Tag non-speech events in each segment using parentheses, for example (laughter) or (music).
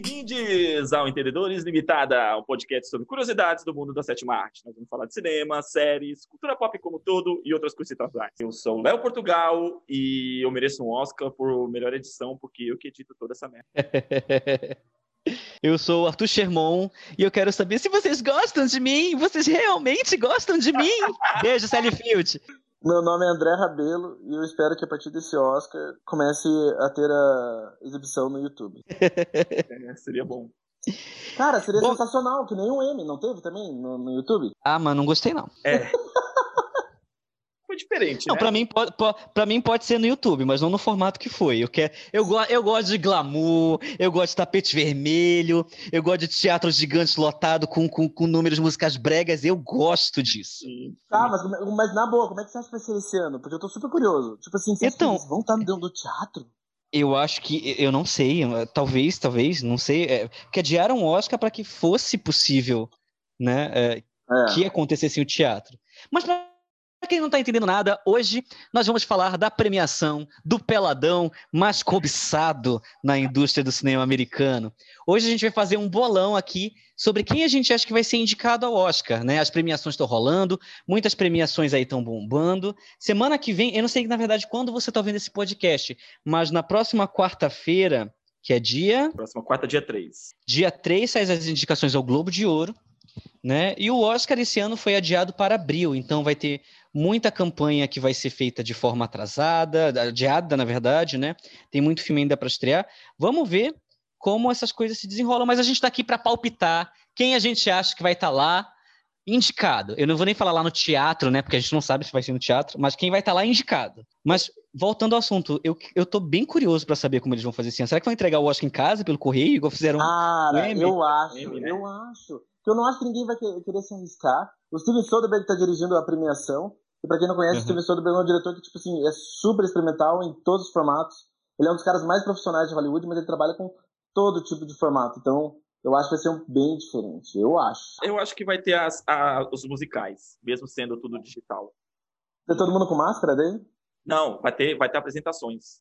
Bem-vindos ao Entendedores Limitada, um podcast sobre curiosidades do mundo da sétima arte. Nós vamos falar de cinema, séries, cultura pop como todo e outras coisas. Eu sou o Léo Portugal e eu mereço um Oscar por melhor edição, porque eu que edito toda essa merda. (laughs) Eu sou o Arthur Sherman e eu quero saber se vocês gostam de mim. Vocês realmente gostam de mim? (laughs) Beijo, Sally Field. Meu nome é André Rabelo e eu espero que a partir desse Oscar comece a ter a exibição no YouTube. (laughs) é, seria bom. Cara, seria bom... sensacional, que nem um M, não teve também no, no YouTube? Ah, mas não gostei não. É. (laughs) diferente, não, né? Pra mim, pode, pra mim pode ser no YouTube, mas não no formato que foi. Eu, quero, eu, eu gosto de glamour, eu gosto de tapete vermelho, eu gosto de teatro gigante lotado com, com, com números musicais bregas, eu gosto disso. Tá, mas, mas na boa, como é que você acha que vai ser esse ano? Porque eu tô super curioso. Tipo assim, vocês então, vão estar dentro do teatro? Eu acho que, eu não sei, talvez, talvez, não sei, é, que adiaram o Oscar para que fosse possível, né, é, é. que acontecesse o teatro. Mas pra para quem não está entendendo nada, hoje nós vamos falar da premiação do peladão mais cobiçado na indústria do cinema americano. Hoje a gente vai fazer um bolão aqui sobre quem a gente acha que vai ser indicado ao Oscar, né? As premiações estão rolando, muitas premiações aí estão bombando. Semana que vem, eu não sei na verdade quando você está vendo esse podcast, mas na próxima quarta-feira, que é dia. Próxima quarta, dia 3. Dia 3 sai as indicações ao Globo de Ouro. Né? E o Oscar esse ano foi adiado para abril, então vai ter muita campanha que vai ser feita de forma atrasada, adiada, na verdade, né? Tem muito filme ainda para estrear. Vamos ver como essas coisas se desenrolam, mas a gente está aqui para palpitar quem a gente acha que vai estar tá lá indicado. Eu não vou nem falar lá no teatro, né? Porque a gente não sabe se vai ser no teatro, mas quem vai estar tá lá indicado. Mas voltando ao assunto, eu, eu tô bem curioso para saber como eles vão fazer assim. Será que vão entregar o Oscar em casa pelo correio, igual fizeram? Ah, eu acho, eu acho. Eu não acho que ninguém vai querer se arriscar. O Steven Soderbergh está dirigindo a premiação. E pra quem não conhece, uhum. Steven Soderbergh é um diretor que, tipo assim, é super experimental em todos os formatos. Ele é um dos caras mais profissionais de Hollywood, mas ele trabalha com todo tipo de formato. Então, eu acho que vai ser um bem diferente. Eu acho. Eu acho que vai ter as, a, os musicais, mesmo sendo tudo digital. Tem todo mundo com máscara daí? Não, vai ter, vai ter apresentações.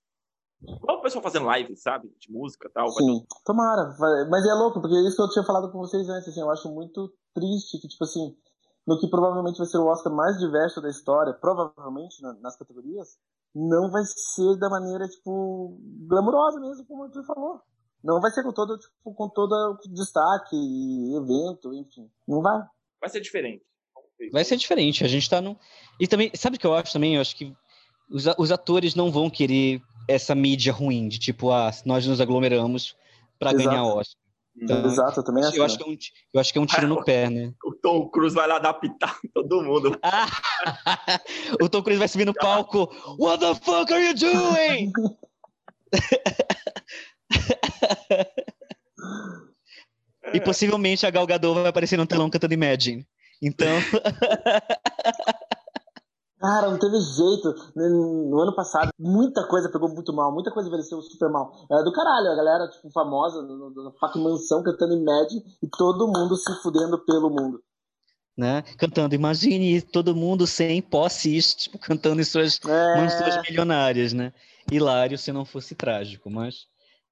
Igual o pessoal fazendo live, sabe? De música e tal. Sim, ter... tomara. Mas é louco, porque é isso que eu tinha falado com vocês antes, assim, eu acho muito triste que, tipo assim, no que provavelmente vai ser o Oscar mais diverso da história, provavelmente nas categorias, não vai ser da maneira, tipo, glamurosa mesmo, como o falou. Não vai ser com todo, tipo, com todo destaque, evento, enfim. Não vai. Vai ser diferente. Vai ser diferente. A gente tá no. E também, sabe o que eu acho também? Eu acho que os, os atores não vão querer essa mídia ruim, de tipo, ah, nós nos aglomeramos para ganhar Oscar. Então, Exato, eu também acho. Eu acho, que é um, eu acho que é um tiro no (laughs) pé, né? O Tom Cruise vai lá dar pitar em (laughs) todo mundo. (laughs) o Tom Cruise vai subir no palco. What the fuck are you doing? e possivelmente a Gal Gadot vai aparecer no telão cantando Imagine. Então. Cara, não teve jeito. No ano passado, muita coisa pegou muito mal, muita coisa envelheceu super mal. Era do caralho, a galera, tipo, famosa, na fucking mansão, cantando em média e todo mundo se fudendo pelo mundo. Né? Cantando, imagine todo mundo sem posses, tipo, cantando em suas é... mansões milionárias, né? Hilário se não fosse trágico, mas.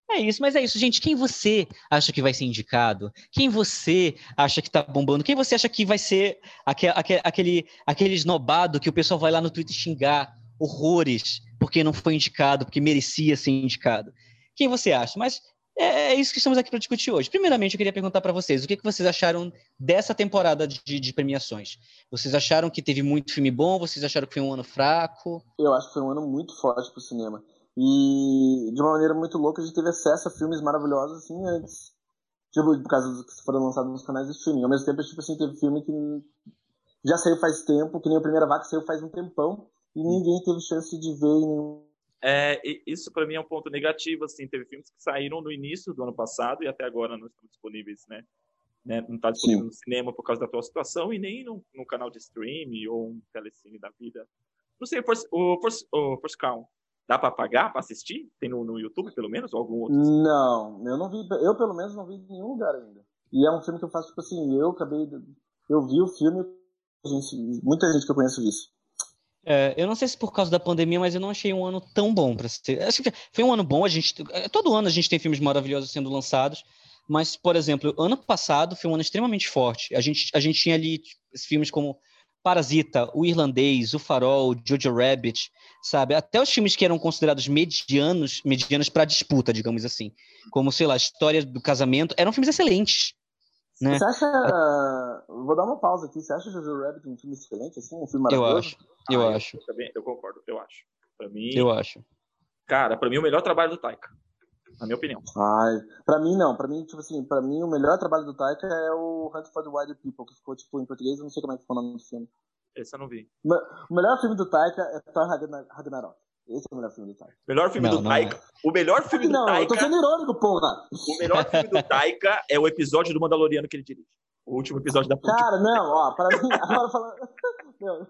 É isso, mas é isso, gente. Quem você acha que vai ser indicado? Quem você acha que tá bombando? Quem você acha que vai ser aquele, aquele, esnobado que o pessoal vai lá no Twitter xingar horrores porque não foi indicado, porque merecia ser indicado? Quem você acha? Mas é, é isso que estamos aqui para discutir hoje. Primeiramente, eu queria perguntar para vocês: o que, que vocês acharam dessa temporada de, de, premiações? Vocês acharam que teve muito filme bom? Vocês acharam que foi um ano fraco? Eu acho que foi um ano muito forte para o cinema. E de uma maneira muito louca, a gente teve acesso a filmes maravilhosos assim antes. Tipo, por causa dos que foram lançados nos canais de streaming. Ao mesmo tempo, tipo assim, teve filme que já saiu faz tempo, que nem a primeira vaca saiu faz um tempão, e ninguém teve chance de ver em nenhum. É, isso para mim é um ponto negativo, assim, teve filmes que saíram no início do ano passado e até agora não estão disponíveis, né? né? Não está disponível Sim. no cinema por causa da atual situação e nem no, no canal de streaming ou um telecine da vida. Não sei, o Force, o Force, o Force Count, Dá para pagar para assistir? Tem no, no YouTube, pelo menos, ou algum outro? Não, eu não vi, eu pelo menos não vi em nenhum lugar ainda. E é um filme que eu faço, tipo assim, eu acabei, eu vi o filme, gente, muita gente que eu conheço isso. É, eu não sei se por causa da pandemia, mas eu não achei um ano tão bom para ser. Acho que foi um ano bom. A gente, todo ano a gente tem filmes maravilhosos sendo lançados, Mas, por exemplo, ano passado foi um ano extremamente forte. A gente, a gente tinha ali tipo, filmes como Parasita, O Irlandês, O Farol, Jojo Rabbit, sabe? Até os filmes que eram considerados medianos, medianos para disputa, digamos assim, como sei lá, História do Casamento, eram filmes excelentes. Né? Você acha. Vou dar uma pausa aqui. Você acha Jojo Rabbit um filme excelente, assim? Um filme maravilhoso? Eu acho. Eu ah, acho. Eu, também, eu concordo, eu acho. Pra mim. Eu acho. Cara, pra mim o melhor trabalho do Taika. Na minha opinião. Ai, pra mim não. Pra mim, tipo assim, pra mim o melhor trabalho do Taika é o Hunt for the Wild People, que ficou, tipo, em português, eu não sei como é que ficou o nome do filme. Esse eu não vi. O melhor filme do Taika é Thor Ragnarok. Esse é o melhor filme do Taika. Melhor filme Não, do não Taika. O melhor filme Não, do eu tô Taika. sendo irônico, porra. O melhor filme do Taika é o episódio do Mandaloriano que ele dirige. O último episódio da. Cara, não, ó, para mim, (laughs) agora falando. (laughs) Não.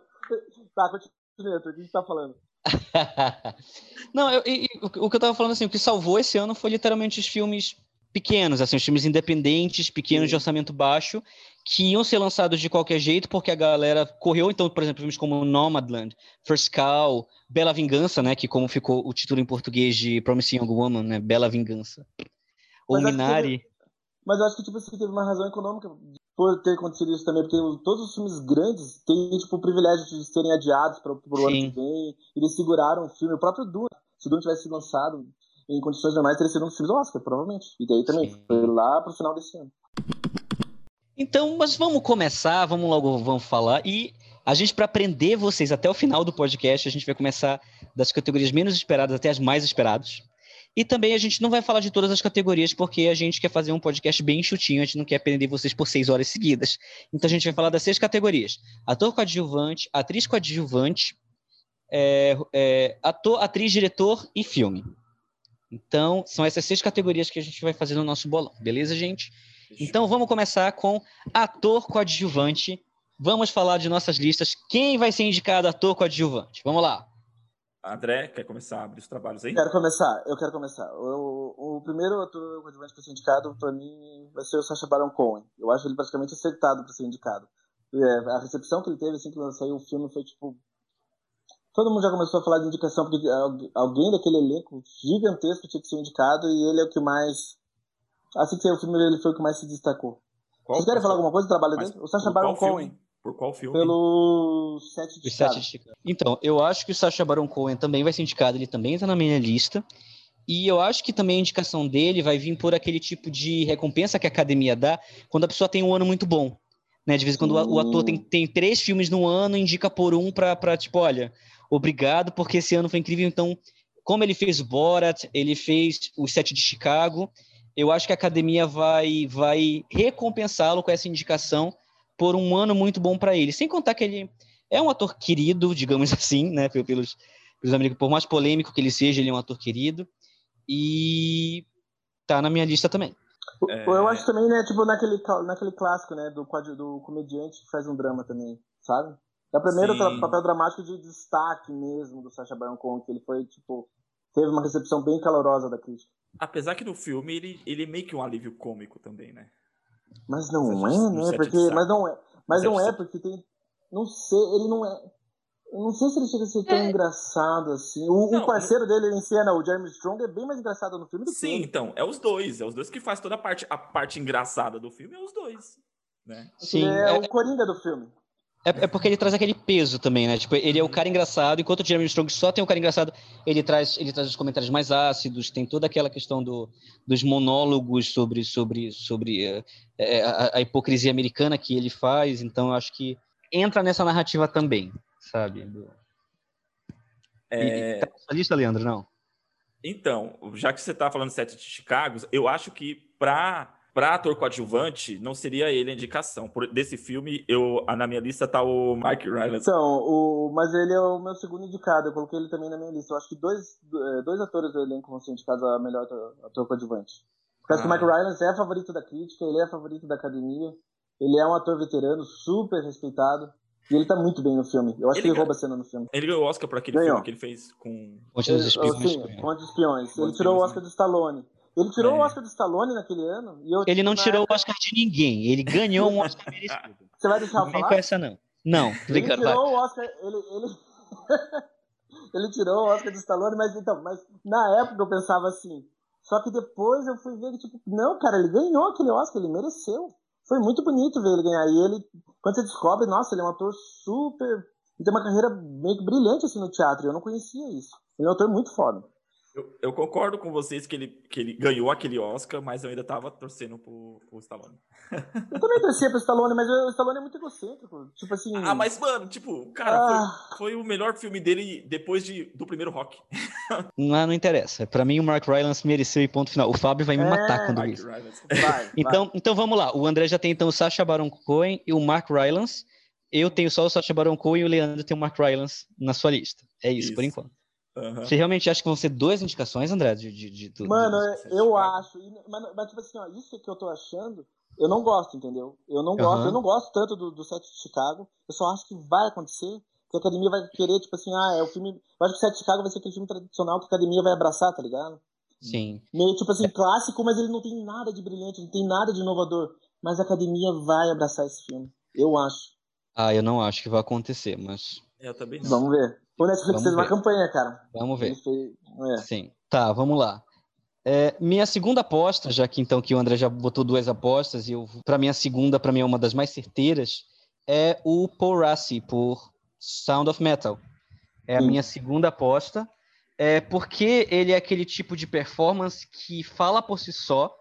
Tá, continua, o que você tá falando? (laughs) Não, eu- o que eu tava falando assim, o que salvou esse ano foi literalmente os filmes pequenos, assim, os filmes independentes, pequenos de orçamento baixo, que iam ser lançados de qualquer jeito, porque a galera correu, então, por exemplo, filmes como Nomadland, First Cow, Bela Vingança, né, que como ficou o título em português de Promising Young Woman, né, Bela Vingança. Ou Minari. Mas eu acho que, tipo assim, teve uma razão econômica por ter acontecido isso também, porque todos os filmes grandes têm, tipo, o privilégio de serem adiados para o ano que vem. Eles seguraram o filme. O próprio Duna, se o Duna tivesse sido lançado em condições normais, teria sido um dos filmes do Oscar, provavelmente. E daí também, Sim. foi lá pro final desse ano. Então, mas vamos começar, vamos logo, vamos falar. E a gente, para prender vocês até o final do podcast, a gente vai começar das categorias menos esperadas até as mais esperadas. E também a gente não vai falar de todas as categorias, porque a gente quer fazer um podcast bem chutinho, a gente não quer prender vocês por seis horas seguidas. Então a gente vai falar das seis categorias: ator coadjuvante, atriz coadjuvante, é, é, ator, atriz, diretor e filme. Então, são essas seis categorias que a gente vai fazer no nosso bolão, beleza, gente? Então vamos começar com ator coadjuvante. Vamos falar de nossas listas. Quem vai ser indicado ator coadjuvante? Vamos lá. André, quer começar a abrir os trabalhos aí? Quero começar, eu quero começar. O, o primeiro ator coadjuvante para ser indicado, para mim, vai ser o Sacha Baron Cohen. Eu acho ele praticamente acertado para ser indicado. É, a recepção que ele teve assim que saiu o filme foi tipo. Todo mundo já começou a falar de indicação, porque algu- alguém daquele elenco gigantesco tinha que ser indicado e ele é o que mais. Assim que saiu o filme, ele foi o que mais se destacou. Qual- Vocês querem falar alguma coisa do trabalho Mas dele? O Sacha Baron Cohen, filme? Por qual filme? pelo Sete de Os sete Chicago. de Chicago. Então, eu acho que o Sacha Baron Cohen também vai ser indicado, ele também está na minha lista. E eu acho que também a indicação dele vai vir por aquele tipo de recompensa que a academia dá quando a pessoa tem um ano muito bom. Né? De vez em quando o- o ator tem, tem três filmes no ano, indica por um pra, pra, tipo, olha, obrigado, porque esse ano foi incrível. Então, como ele fez o Borat, ele fez o Sete de Chicago, eu acho que a academia vai, vai recompensá-lo com essa indicação por um ano muito bom para ele. Sem contar que ele é um ator querido, (laughs) digamos assim, né, pelos, pelos americanos, por mais polêmico que ele seja, ele é um ator querido. E tá na minha lista também. É. Eu acho também, né, tipo, naquele, naquele clássico, né, do, do comediante que faz um drama também, sabe? É o primeiro papel dramático de destaque mesmo do Sacha Baron Cohen, que ele foi, tipo, teve uma recepção bem calorosa da crítica. Apesar que no filme ele, ele é meio que um alívio cômico também, né? Mas não é, né, porque, mas não é, mas não é porque tem, não sei, ele não é, eu não sei se ele chega a ser tão engraçado assim. O, o Não, parceiro dele em cena, o Jeremy Strong, é bem mais engraçado no filme do que Sim, então, é os dois. É os dois que faz toda a parte, a parte engraçada do filme, é os dois. Né? Ele é, é, o Coringa do filme. É, é porque ele traz aquele peso também, né? Tipo, ele é o cara engraçado, enquanto o Jeremy Strong só tem o cara engraçado, ele traz, ele traz os comentários mais ácidos, tem toda aquela questão do, dos monólogos sobre, sobre, sobre eh, a, a hipocrisia americana que ele faz, então eu acho que entra nessa narrativa também, sabe? Do- É, E- tá na sua lista, Leandro, não? Então, já que você tá falando Sete de Chicago, eu acho que pra, pra ator coadjuvante, não seria ele a indicação. Por, desse filme, eu, ah, na minha lista tá o Mike Rylance. Então, o, mas ele é o meu segundo indicado, eu coloquei ele também na minha lista. Eu acho que dois, eh, dois atores do elenco vão ser indicados a melhor ator, ator coadjuvante. Por causa que o Ah. Mike Rylance é favorito da crítica, ele é favorito da academia, ele é um ator veterano, super respeitado, e ele tá muito bem no filme. Eu acho Ele que ele ganha- rouba a cena no filme. Ele ganhou o Oscar por aquele Ganhou. filme que ele fez com. Ponte Ele, dos Espiões. sim, Ponte dos Espiões. Ele dos tirou o Oscar do Stallone. Ele tirou É. o Oscar do Stallone naquele ano. Ele não tirou o Oscar de ninguém, ele ganhou um Oscar (laughs) merecido. Você vai deixar eu Não vem falar? com essa, não. Não, Ele obrigado. tirou o Oscar, ele, ele... (laughs) ele tirou o Oscar do Stallone, mas então, mas na época eu pensava assim, Só que depois eu fui ver que, tipo, não, cara, ele ganhou aquele Oscar, ele mereceu. Foi muito bonito ver ele ganhar. E ele, quando você descobre, nossa, ele é um ator super. Ele tem uma carreira meio que brilhante assim no teatro. Eu não conhecia isso. Ele é um ator muito foda. Eu, eu, concordo com vocês que ele, que ele ganhou aquele Oscar, mas eu ainda tava torcendo pro, pro Stallone. Eu também torcia pro Stallone, mas o Stallone é muito egocêntrico. Tipo assim. Ah, mas, mano, tipo, cara, ah... foi, foi, o melhor filme dele depois de, do primeiro rock. Não, não interessa. Pra mim, o Mark Rylance mereceu e ponto final. O Fábio vai me é... matar quando isso. Vai, então, vai. então vamos lá. O André já tem então o Sacha Baron Cohen e o Mark Rylance. Eu tenho só o Sacha Baron Cohen e o Leandro tem o Mark Rylance na sua lista. É isso, isso. por enquanto. Uhum. Você realmente acha que vão ser duas indicações, André? De, de, de, de Mano, de, eu acho. Mas, mas, tipo assim, ó, isso que eu tô achando, eu não gosto, entendeu? Eu não gosto, uhum. eu não gosto tanto do, do set de Chicago. Eu só acho que vai acontecer. Que a academia vai querer, tipo assim, ah, é o filme. Eu acho que o set de Chicago vai ser aquele filme tradicional que a academia vai abraçar, tá ligado? Sim. Meio, tipo assim, clássico, mas ele não tem nada de brilhante, não tem nada de inovador. Mas a academia vai abraçar esse filme. Eu acho. Ah, eu não acho que vai acontecer, mas. Eu também não. Vamos ver. O Netflix fez uma campanha, cara. Vamos ver. É. Sim. Tá, vamos lá. É, minha segunda aposta, já que então que o André já botou duas apostas, e eu para minha segunda, para mim é uma das mais certeiras, é o Paul Rassi por Sound of Metal. É a minha segunda aposta, é porque ele é aquele tipo de performance que fala por si só.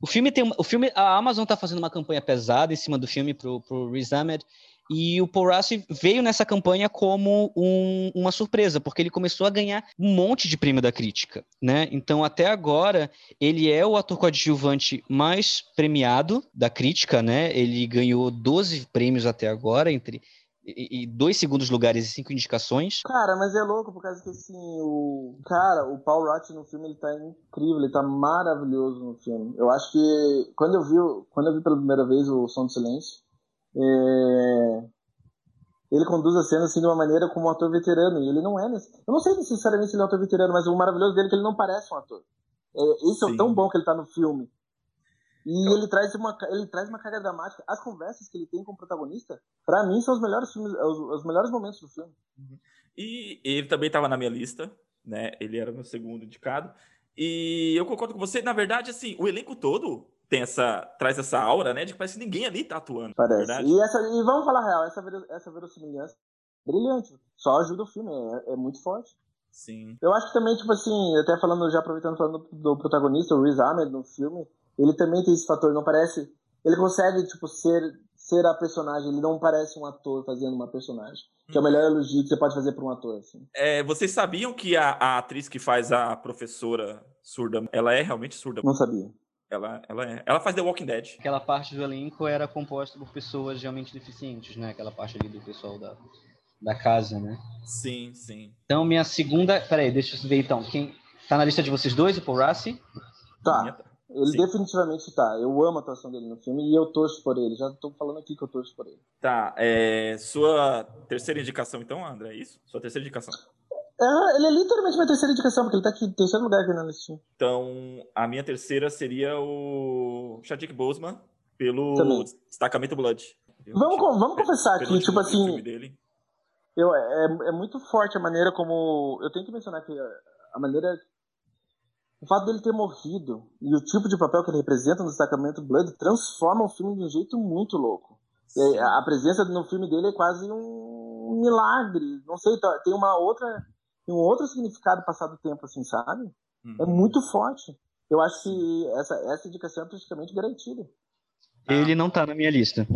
O filme tem, o filme, a Amazon está fazendo uma campanha pesada em cima do filme pro pro Riz Ahmed, e o Paul Rassi veio nessa campanha como um, uma surpresa, porque ele começou a ganhar um monte de prêmio da crítica, né? Então, até agora, ele é o ator coadjuvante mais premiado da crítica, né? Ele ganhou 12 prêmios até agora, entre e, dois segundos lugares e cinco indicações. Cara, mas é louco, por causa que assim, o. Cara, o Paul Rudd no filme ele tá incrível, ele tá maravilhoso no filme. Eu acho que quando eu vi, quando eu vi pela primeira vez o Som do Silêncio, é... Ele conduz a cena assim de uma maneira como um ator veterano, e ele não é. Nesse... Eu não sei necessariamente se ele é um ator veterano, mas o maravilhoso dele é que ele não parece um ator. É, isso é tão bom que ele tá no filme. E ele traz uma ele traz uma carga dramática. As conversas que ele tem com o protagonista, para mim são os melhores filmes, os, os, melhores momentos do filme. Uhum. E ele também estava na minha lista, né? Ele era meu segundo indicado. E eu concordo com você, na verdade, assim, o elenco todo tem essa traz essa aura, né, de que parece que ninguém ali tá atuando. Parece. E, essa, e vamos falar real, essa, essa verossimilhança brilhante. Só ajuda o filme, é, é, muito forte. Sim. Eu acho que também, tipo assim, até falando, já aproveitando falando do protagonista, o Riz Ahmed no filme, ele também tem esse fator, não parece. Ele consegue, tipo, ser, ser a personagem, ele não parece um ator fazendo uma personagem. Que é o melhor elogio que você pode fazer para um ator, assim. É, vocês sabiam que a, a atriz que faz a professora surda, ela é realmente surda? Não sabia. Ela, ela, é, ela faz The Walking Dead. Aquela parte do elenco era composta por pessoas realmente deficientes, né? Aquela parte ali do pessoal da, da casa, né? Sim, sim. Então, minha segunda. Peraí, deixa eu ver então. Quem tá na lista de vocês dois, o Paul Rassi? Tá. Ele sim. definitivamente tá. Eu amo a atuação dele no filme e eu torço por ele. Já tô falando aqui que eu torço por ele. Tá. É, sua terceira indicação, então, André, é isso? Sua terceira indicação. É, ele é literalmente minha terceira indicação, porque ele tá aqui em terceiro lugar aqui na listinha. Então, a minha terceira seria o Chadwick Boseman pelo Também. Destacamento Blood. vamos, vamos confessar aqui, tipo assim. Eu, é, é muito forte a maneira como. Eu tenho que mencionar que a maneira. O fato dele ter morrido e o tipo de papel que ele representa no destacamento Blood transforma o filme de um jeito muito louco. A presença no filme dele é quase um milagre. Não sei, tá, tem uma outra tem um outro significado passado o tempo, assim, sabe? Uhum. É muito forte. Eu acho que essa, essa indicação é praticamente garantida. Ele não tá na minha lista.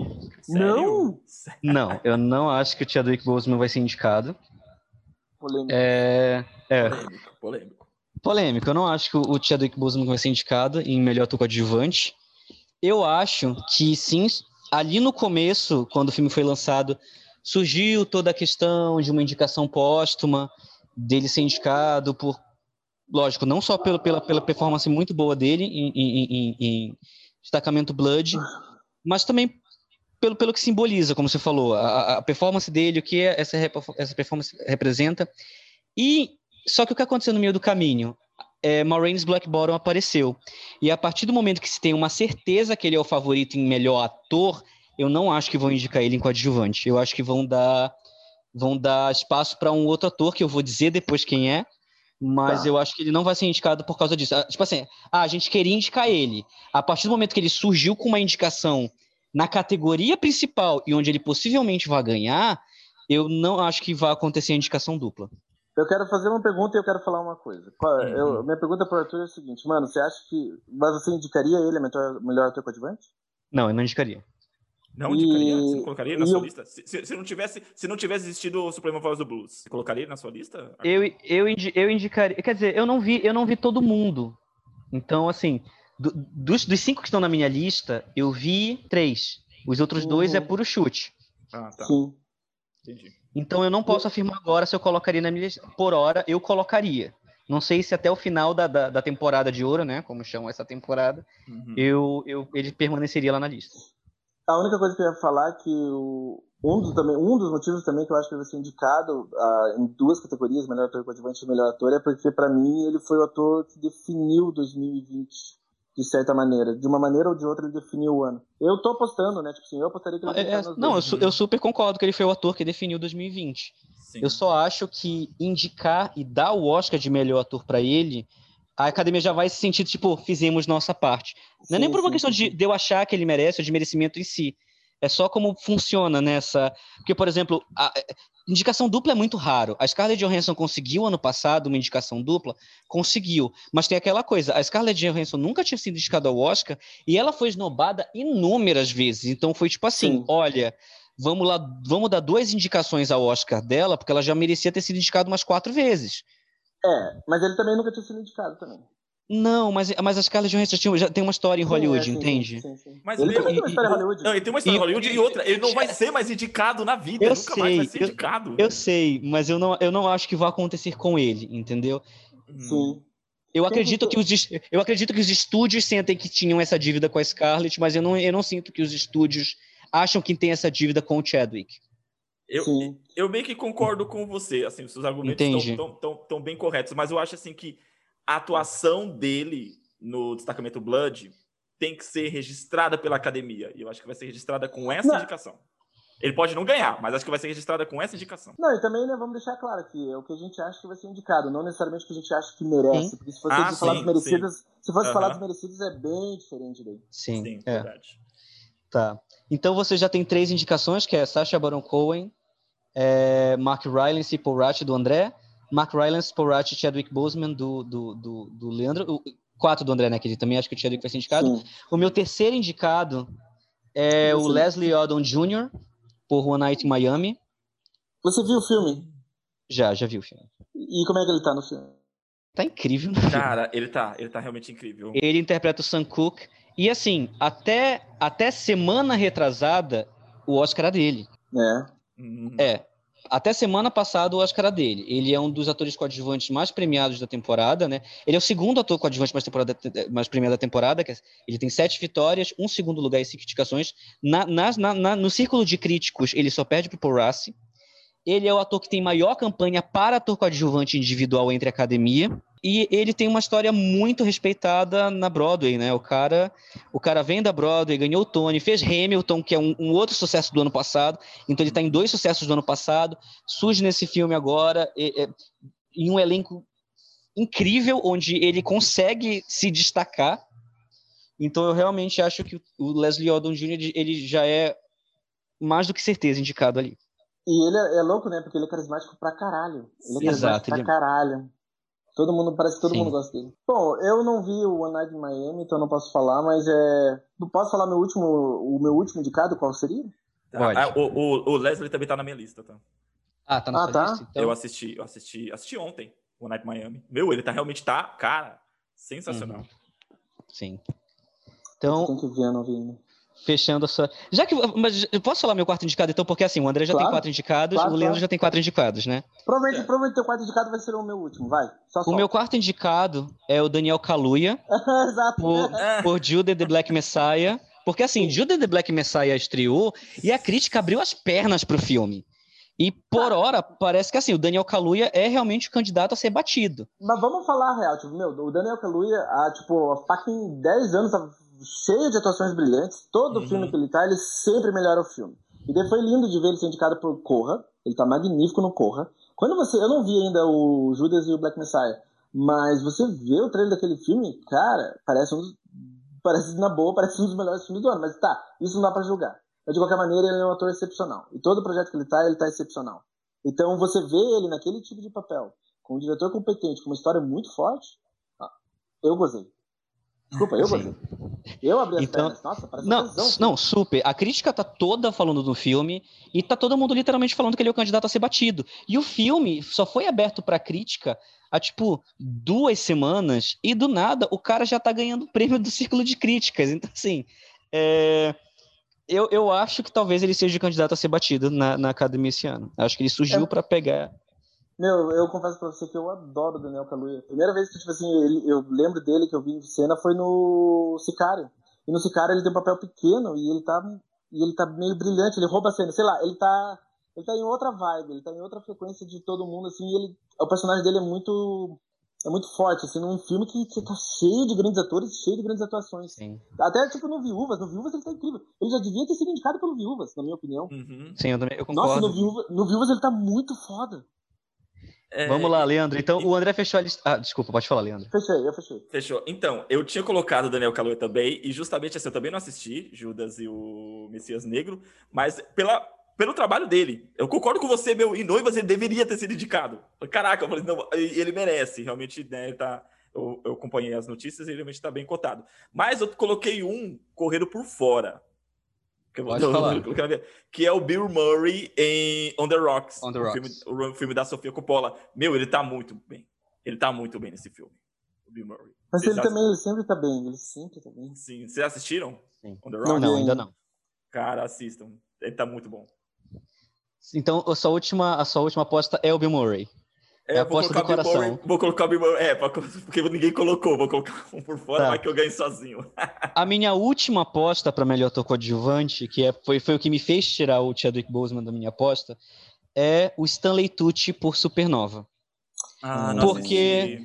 Sério? Não! (laughs) Não, eu não acho que o Chadwick Boseman vai ser indicado. Polêmico. É... é... Polêmico, polêmico. Polêmico. Eu não acho que o Chadwick Boseman vai ser indicado em melhor ator coadjuvante. Eu acho que sim, ali no começo, quando o filme foi lançado, surgiu toda a questão de uma indicação póstuma dele ser indicado por, lógico, não só pelo, pela, pela performance muito boa dele em, em, em, em destacamento Blood, mas também pelo, pelo que simboliza, como você falou, a, a performance dele, o que essa, essa performance representa. E só que o que aconteceu no meio do caminho? É, Maureen's Black Bottom apareceu. E a partir do momento que se tem uma certeza que ele é o favorito em melhor ator, eu não acho que vão indicar ele em coadjuvante. Eu acho que vão dar vão dar espaço para um outro ator, que eu vou dizer depois quem é, Mas tá. eu acho que ele não vai ser indicado por causa disso. Ah, tipo assim, ah, a gente queria indicar ele. A partir do momento que ele surgiu com uma indicação na categoria principal e onde ele possivelmente vai ganhar, eu não acho que vai acontecer a indicação dupla. Eu quero fazer uma pergunta e eu quero falar uma coisa. Eu, uhum. minha pergunta para o Arthur é a seguinte, mano, você acha que. Mas você indicaria ele a melhor, melhor ator coadjuvante? Não, eu não indicaria. Não indicaria? Você não colocaria na sua eu... lista? Se, se, se, não tivesse, se não tivesse existido o Supremo Voz do Blues, você colocaria na sua lista? Eu, eu, eu indicaria. Quer dizer, eu não vi, eu não vi todo mundo. Então, assim, do, dos, dos cinco que estão na minha lista, eu vi três. Os outros uhum. dois é puro chute. Ah, tá. Sim. Entendi. Então eu não posso afirmar agora se eu colocaria na minha lista. Por hora, eu colocaria. Não sei se até o final da, da, da temporada de ouro, né? Como chamam essa temporada, uhum. eu, eu, ele permaneceria lá na lista. A única coisa que eu ia falar é que o, um, dos, também, um dos motivos também que eu acho que ele vai ser indicado uh, em duas categorias, melhor ator coadjuvante e melhor ator, é porque para mim ele foi o ator que definiu 2020 de certa maneira. De uma maneira ou de outra ele definiu o ano. Eu tô apostando, né? Tipo assim, eu apostaria que ele é, é Não, eu, su eu, super concordo que ele foi o ator que definiu 2020. Sim. Eu só acho que indicar e dar o Oscar de melhor ator para ele, a academia já vai se sentir, tipo, fizemos nossa parte. Não é nem por uma questão. De, de eu achar que ele merece ou de merecimento em si. É só como funciona nessa. Porque, por exemplo, a, Indicação dupla é muito raro. A Scarlett Johansson conseguiu ano passado uma indicação dupla? Conseguiu. Mas tem aquela coisa, a Scarlett Johansson nunca tinha sido indicada ao Oscar e ela foi esnobada inúmeras vezes. Então foi tipo assim, Sim. olha, vamos lá, vamos dar duas indicações ao Oscar dela, porque ela já merecia ter sido indicada umas quatro vezes. É, mas ele também nunca tinha sido indicado também. Não, mas, mas a Scarlett Johansson tinha, já tem uma história em Hollywood, sim, é, sim, entende? Sim, sim. Mas ele, tem uma história em Hollywood. Não, ele tem uma história em Hollywood e, e outra, ele não vai (laughs) ser mais indicado na vida, eu nunca sei, mais vai ser eu, indicado. Eu sei, mas eu não, eu não acho que vai acontecer com ele, entendeu? Sim. Eu acredito, que os, eu acredito que os estúdios sentem que tinham essa dívida com a Scarlett, mas eu não, eu não sinto que os estúdios acham que tem essa dívida com o Chadwick. Eu, eu meio que concordo com você, assim, os seus argumentos estão tão, tão, tão bem corretos, mas eu acho assim que a atuação dele no destacamento Blood tem que ser registrada pela academia. E eu acho que vai ser registrada com essa não. indicação. Ele pode não ganhar, mas acho que vai ser registrada com essa indicação. Não, e também né, vamos deixar claro que é o que a gente acha que vai ser indicado, não necessariamente o que a gente acha que merece. Sim. Porque se fosse ah, falar dos merecidos, sim. se fosse falar dos merecidos é bem diferente daí. Sim, sim é. verdade. Tá. Então você já tem três indicações, que é Sacha Baron Cohen, é, Mark Rylance e Paul Ratch do André, Mark Rylance, Paul Ratch e Chadwick Boseman do, do, do, do Leandro quatro do André, né? Que ele também acho que o Chadwick vai ser indicado. Sim. O meu terceiro indicado é Sim. o Leslie Odom Jr., por One Night in Miami. Você viu o filme? Já, já vi o filme. E como é que ele tá no filme? Tá incrível. Cara, ele tá, ele tá realmente incrível. Ele interpreta o Sam Cooke. E assim, até, até semana retrasada, o Oscar era dele. É. Uhum. É até semana passada o Oscar era dele. Ele é um dos atores coadjuvantes mais premiados da temporada, né? Ele é o segundo ator coadjuvante mais, temporada, mais premiado da temporada. É, ele tem sete vitórias, um segundo lugar e cinco indicações. Na, na, na, no círculo de críticos, ele só perde para o Paul Rassi. Ele é o ator que tem maior campanha para ator coadjuvante individual entre a academia. E ele tem uma história muito respeitada na Broadway, né? O cara, o cara vem da Broadway, ganhou o Tony, fez Hamilton, que é um, um outro sucesso do ano passado. Então ele está em dois sucessos do ano passado. Surge nesse filme agora e, e, em um elenco incrível, onde ele consegue se destacar. Então eu realmente acho que o Leslie Odom Jr. ele já é mais do que certeza indicado ali. E ele é, é louco, né? Porque ele é carismático pra caralho. Ele é carismático Exato, pra ele... caralho. Todo mundo, parece que todo Sim. mundo gosta dele. Bom, eu não vi o One Night in Miami, então não posso falar, mas é. Posso falar meu último, o meu último indicado, qual seria? Ah, o, o, o, Leslie também tá na minha lista, tá? Ah, tá na ah, tá? lista? Então... Eu assisti, eu assisti, assisti ontem, o One Night in Miami. Meu, ele tá realmente tá, cara, sensacional. Uhum. Sim. Então. Tem que ver, não vi ainda fechando a sua. Já que. Mas eu posso falar meu quarto indicado, então, porque assim, o André já claro. tem quatro indicados, claro, o Leandro claro. já tem quatro indicados, né? Provavelmente, é. provavelmente teu quarto indicado vai ser o meu último, vai. Só, só. O meu quarto indicado é o Daniel Kaluuya. (laughs) Exato. Por, por Judah the Black Messiah. Porque assim, Judah the Black Messiah estreou e a crítica abriu as pernas pro filme. E por hora, parece que assim, o Daniel Kaluuya é realmente o candidato a ser batido. Mas vamos falar a real, tipo, meu, o Daniel Kaluuya, há, tipo, há fucking 10 anos cheio de atuações brilhantes. Todo uhum. filme que ele tá, ele sempre melhora o filme. E daí foi lindo de ver ele ser indicado por Corra. Ele tá magnífico no Corra. Quando você. Eu não vi ainda o Judas e o Black Messiah. Mas você vê o trailer daquele filme, cara, parece um parece na boa, parece um dos melhores filmes do ano, mas tá, isso não dá para julgar. Mas de qualquer maneira, ele é um ator excepcional. E todo projeto que ele tá, ele tá excepcional. Então você vê ele naquele tipo de papel, com um diretor competente, com uma história muito forte, ah, eu gozei. Desculpa, eu gostei. Eu abri as então, pernas. Nossa, parece não, não, super. A crítica tá toda falando do filme e tá todo mundo literalmente falando que ele é o candidato a ser batido. E o filme só foi aberto pra crítica há, tipo, duas semanas e do nada o cara já tá ganhando o prêmio do Círculo de Críticas. Então, assim, é... eu, eu acho que talvez ele seja o candidato a ser batido na, na academia esse ano. Acho que ele surgiu é... para pegar meu, eu confesso pra você que eu adoro o Daniel Kaluuya. Primeira vez que, tipo assim, ele, eu lembro dele, que eu vi em cena, foi no Sicário. E no Sicário ele tem um papel pequeno e ele tá, e ele tá meio brilhante, ele rouba a cena. Sei lá, ele tá, ele tá em outra vibe, ele tá em outra frequência de todo mundo, assim, e ele, o personagem dele é muito é muito forte, assim, num filme que, que tá cheio de grandes atores, cheio de grandes atuações. Sim. Até, tipo, no Viúvas, no Viúvas ele tá incrível. Ele já devia ter sido indicado pelo Viúvas, na minha opinião. Uhum. Sim, eu também, eu concordo. Nossa, no, Viúva, no Viúvas ele tá muito foda. É... Vamos lá, Leandro. Então, e... o André fechou a lista. Ah, desculpa, pode falar, Leandro. Fechei, eu fechei. Fechou. Então, eu tinha colocado o Daniel Kaluuya também, e justamente assim, eu também não assisti Judas e o Messias Negro, mas pela, pelo trabalho dele. Eu concordo com você, meu, em Noivas ele deveria ter sido indicado. Caraca, eu falei, não, ele merece, realmente, né, ele tá... Eu, eu acompanhei as notícias e ele realmente está bem cotado. Mas eu coloquei um correndo por fora. Que, (laughs) falar. (laughs) que é o Bill Murray em On the Rocks, On the Rocks. O, filme, o filme da Sofia Coppola. Meu, ele tá muito bem. Ele tá muito bem nesse filme. O Bill Murray. Mas ele também, ele sempre tá bem. Ele sempre tá bem. Sim. Vocês assistiram? Sim. On the Rocks? Não, não, ainda não. Cara, assistam. Ele tá muito bom. Então, a sua última, a sua última aposta é o Bill Murray. É, é aposta do coração. Murray, vou colocar o Bill Murray, é, porque ninguém colocou, vou colocar (laughs) um por fora, tá. vai que eu ganho sozinho. (laughs) a minha última aposta para melhor coadjuvante, que é, foi, foi o que me fez tirar o Chadwick Boseman da minha aposta, é o Stanley Tucci por Supernova. Ah, não porque,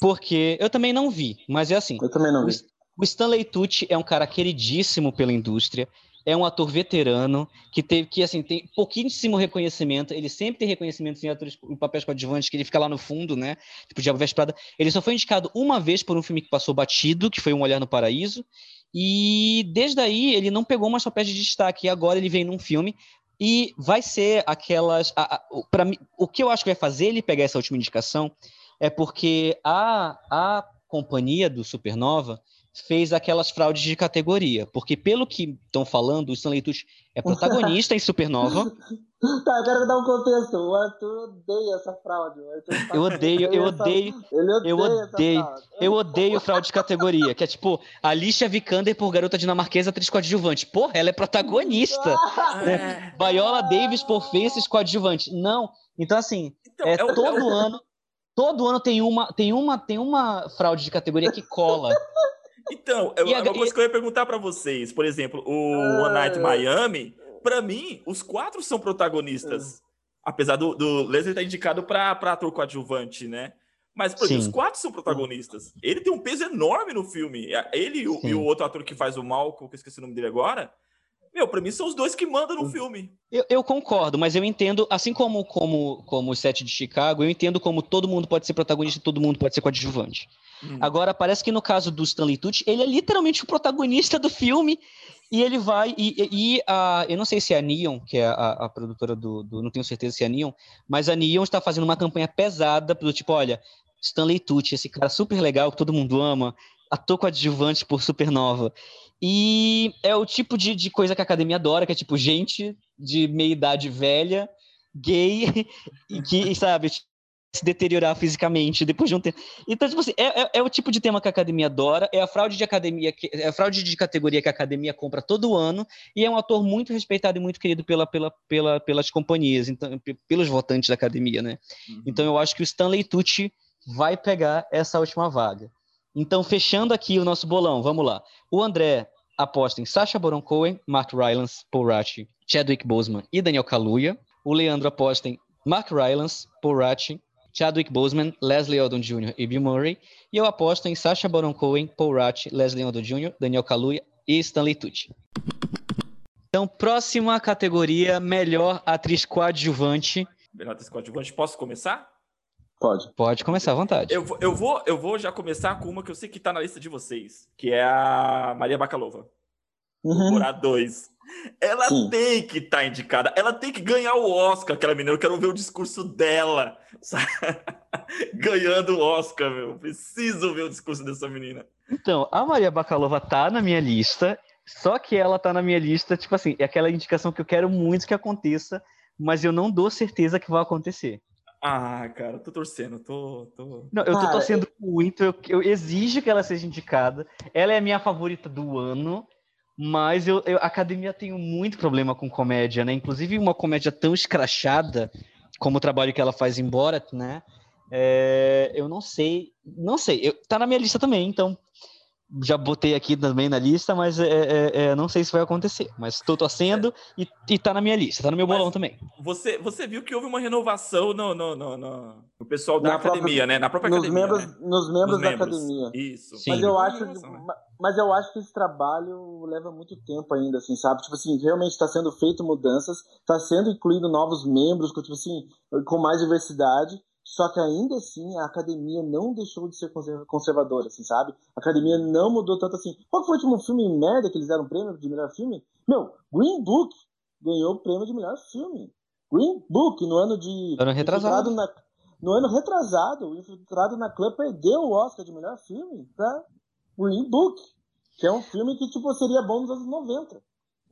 porque eu também não vi, mas é assim. Eu também não vi. O Stanley Tucci é um cara queridíssimo pela indústria é um ator veterano que teve que assim tem pouquíssimo reconhecimento. Ele sempre tem reconhecimento em atores em papéis coadjuvantes que ele fica lá no fundo, né? Tipo Diabo Veste Prada. Ele só foi indicado uma vez por um filme que passou batido, que foi Um Olhar no Paraíso. E desde aí ele não pegou mais papéis de destaque. E agora ele vem num filme e vai ser aquelas. Para mim, o que eu acho que vai fazer ele pegar essa última indicação é porque a, a companhia do Supernova fez aquelas fraudes de categoria. Porque, pelo que estão falando, o Stanley Tucci é protagonista em Supernova. (laughs) Tá, eu quero dar um contexto. O Arthur odeia essa fraude. Eu odeio, eu odeio, eu (laughs) odeio, eu odeio fraude de categoria. Que é tipo, Alicia Vikander por garota dinamarquesa, atriz coadjuvante. Porra, ela é protagonista. né? (laughs) Viola Davis por Faces coadjuvante. Não. Então, assim, então, é, é todo ano. Todo ano tem uma, tem uma, tem uma fraude de categoria que cola. Então, é uma coisa que eu ia perguntar para vocês. Por exemplo, o One Night Miami, para mim, os quatro são protagonistas. É. Apesar do, do Leslie estar tá indicado para ator coadjuvante, né? Mas, por exemplo, os quatro são protagonistas. Ele tem um peso enorme no filme. Ele e o, e o outro ator que faz o Malcolm, que eu esqueci o nome dele agora, meu, pra mim são os dois que mandam no filme. Eu, eu, concordo, mas eu entendo, assim como, como, como o set de Chicago, eu entendo como todo mundo pode ser protagonista e todo mundo pode ser coadjuvante. Hum. Agora, parece que no caso do Stanley Tucci, ele é literalmente o protagonista do filme e ele vai. E, e a, eu não sei se é a Neon, que é a, a produtora do, do, Não tenho certeza se é a Neon, mas a Neon está fazendo uma campanha pesada do tipo: olha, Stanley Tucci, esse cara super legal que todo mundo ama, ator coadjuvante por Supernova. E é o tipo de, de coisa que a academia adora, que é tipo gente de meia idade velha, gay, (laughs) e que, sabe, se deteriorar fisicamente depois de um tempo. Então, tipo assim, é, é, é, o tipo de tema que a academia adora, é a fraude de academia, que, é a fraude de categoria que a academia compra todo ano, e é um ator muito respeitado e muito querido pela, pela, pela, pelas companhias, então, pelos votantes da academia, né? Uhum. Então eu acho que o Stanley Tucci vai pegar essa última vaga. Então, fechando aqui o nosso bolão, vamos lá. O André aposta em Sacha Baron Cohen, Mark Rylance, Paul Ratchie, Chadwick Boseman e Daniel Kaluuya. O Leandro aposta em Mark Rylance, Paul Ratchie, Chadwick Boseman, Leslie Odom Jr. e Bill Murray. E eu aposto em Sacha Baron Cohen, Paul Ratchie, Leslie Odom Jr., Daniel Kaluuya e Stanley Tucci. Então, próxima categoria, melhor atriz coadjuvante. Melhor atriz coadjuvante. Posso começar? Pode. Pode começar à vontade. Eu, vou- eu, vou, eu vou já começar com uma que eu sei que tá na lista de vocês, que é a Maria Bakalova. Uhum. Temporada 2. Ela Sim. tem que estar indicada. Ela tem que ganhar o Oscar, aquela menina. Eu quero ver o discurso dela. (laughs) sabe? Ganhando o Oscar, meu. Preciso ver o discurso dessa menina. Então, a Maria Bakalova tá na minha lista, só que ela tá na minha lista, tipo assim, é aquela indicação que eu quero muito que aconteça, mas eu não dou certeza que vai acontecer. Ah, cara, tô torcendo. Tô, tô... Não, eu tô Cara, torcendo muito, eu, eu exijo que ela seja indicada. Ela é a minha favorita do ano, mas eu, eu- a academia tem muito problema com comédia, né? Inclusive uma comédia tão escrachada como o trabalho que ela faz em Borat, né? É, eu não sei, não sei. Eu, tá na minha lista também, então já botei aqui também na lista, mas é, é, é, não sei se vai acontecer. Mas tô torcendo e, e tá na minha lista, tá no meu Mas- bolão também. Você, você viu que houve uma renovação no, no, no, no- no pessoal da Na própria- academia, né? Na própria Nos academia. membros, né? nos membros Nos da membros. academia. Isso. Sim. Mas eu, acho, renovação, né? ma- mas eu acho que esse trabalho leva muito tempo ainda, assim, sabe? Tipo assim, realmente está sendo feito mudanças, está sendo incluído novos membros, com, tipo assim, com mais diversidade, só que ainda assim a academia não deixou de ser conser- conservadora, assim, sabe? A academia não mudou tanto assim. Qual foi o último filme merda que eles deram prêmio de melhor filme? Meu, Green Book ganhou o prêmio de melhor filme. Green Book, no ano de. Ano retrasado. Na, no ano retrasado, o Infiltrado na Clã perdeu o Oscar de melhor filme pra Green Book, que é um filme que tipo, seria bom nos anos 90.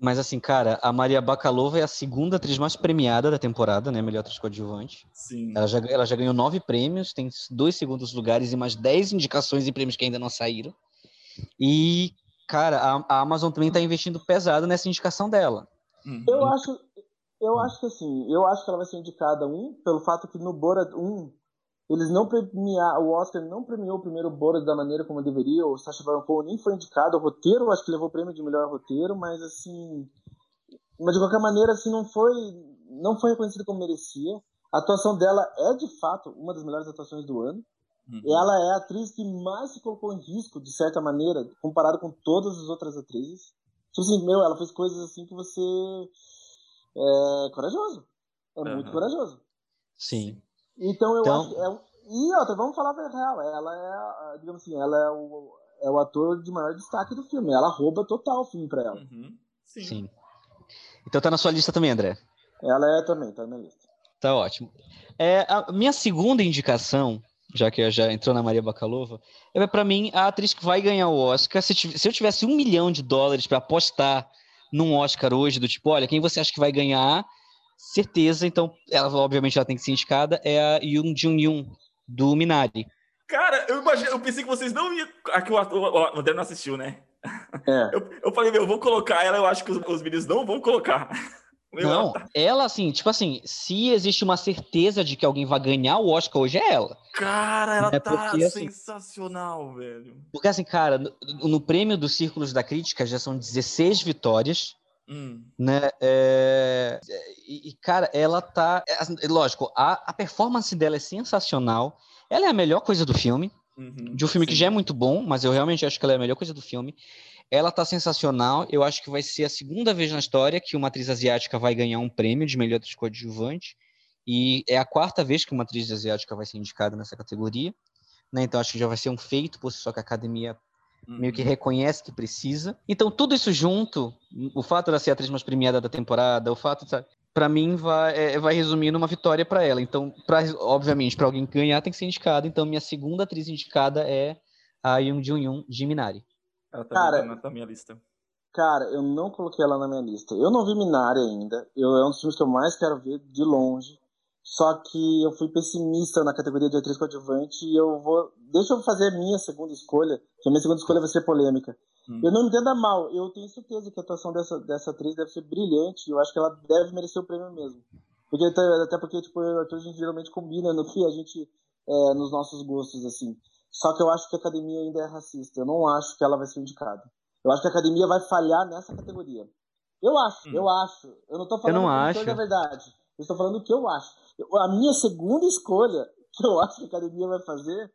Mas assim, cara, a Maria Bakalova é a segunda atriz mais premiada da temporada, né? Melhor atriz coadjuvante. Sim. Ela já, ela já ganhou nove prêmios, tem dois segundos lugares e mais dez indicações em prêmios que ainda não saíram. E, cara, a, a Amazon também tá investindo pesado nessa indicação dela. Uhum. Eu acho, eu acho que assim, eu acho que ela vai ser indicada um pelo fato que no Borat 1 eles não premiaram, o Oscar não premiou o primeiro Borat da maneira como deveria, o Sacha Baron Cohen nem foi indicado, o roteiro acho que levou o prêmio de melhor roteiro, mas assim, mas de qualquer maneira assim não foi, não foi reconhecido como merecia. A atuação dela é de fato uma das melhores atuações do ano. Uhum. E ela é a atriz que mais se colocou em risco, de certa maneira, comparado com todas as outras atrizes. Tipo assim, meu, ela fez coisas assim que você é corajoso. É muito Aham. corajoso. Sim. Então eu Então- acho que é um... E outra, vamos falar a real, ela é, a- digamos assim, ela é o, é o ator de maior destaque do filme. Ela rouba total o filme pra ela. Uhum. Sim. Sim. Então tá na sua lista também, André. Ela é também, tá na lista. Tá ótimo. É, a minha segunda indicação, já que já entrou na Maria Bakalova, é para mim a atriz que vai ganhar o Oscar. Se, se eu tivesse um milhão de dólares para apostar num Oscar hoje, do tipo, olha, quem você acha que vai ganhar? Certeza, então, ela obviamente ela tem que ser indicada, é a Yoon Jun Yoon, do Minari. Cara, eu imagino, eu pensei que vocês não iam. Aqui o, ator- o André não assistiu, né? É. Eu, eu falei, meu, eu vou colocar ela, eu acho que os, os meninos não vão colocar. (laughs) Meu, Não, ela tá- ela assim, tipo assim, se existe uma certeza de que alguém vai ganhar o Oscar hoje é ela. Cara, ela É tá porque, assim, sensacional, velho. Porque assim, cara, no, no prêmio dos Círculos da Crítica já são 16 vitórias. Hum. né? É, E, e, cara, ela tá. é, Lógico, a, a performance dela é sensacional. Ela é a melhor coisa do filme. Uhum. De um filme que Sim. já é muito bom, mas eu realmente acho que ela é a melhor coisa do filme. Ela tá sensacional. Eu acho que vai ser a segunda vez na história que uma atriz asiática vai ganhar um prêmio de melhor atriz coadjuvante. E é a quarta vez que uma atriz asiática vai ser indicada nessa categoria. Né? Então acho que já vai ser um feito por si só que a academia meio que Uhum. reconhece que precisa. Então, tudo isso junto, o fato dela ser a atriz mais premiada da temporada, o fato, sabe, pra mim, vai, é, vai resumir numa vitória pra ela. Então, pra, obviamente, pra alguém ganhar, tem que ser indicado. Então, minha segunda atriz indicada é a Yoon Jun Yoon de Minari. Ela tá, Cara, tá na, na minha lista. Cara, eu não coloquei ela na minha lista. Eu não vi Minari ainda. Eu, é um dos filmes que eu mais quero ver de longe. Só que eu fui pessimista na categoria de atriz coadjuvante e eu vou. Deixa eu fazer a minha segunda escolha, que a minha segunda escolha vai ser polêmica. Hum. Eu não me entenda mal, eu tenho certeza que a atuação dessa, dessa atriz deve ser brilhante. Eu acho que ela deve merecer o prêmio mesmo. Porque até, porque, tipo, eu, a gente geralmente combina no que a gente. É, nos nossos gostos, assim. Só que eu acho que a academia ainda é racista. Eu não acho que ela vai ser indicada. Eu acho que a academia vai falhar nessa categoria. Eu acho, Hum. eu acho. Eu não tô falando não como acho. coisa verdade. Eu estou falando o que eu acho. Eu- A minha segunda escolha, (laughs) que eu acho que a academia vai fazer,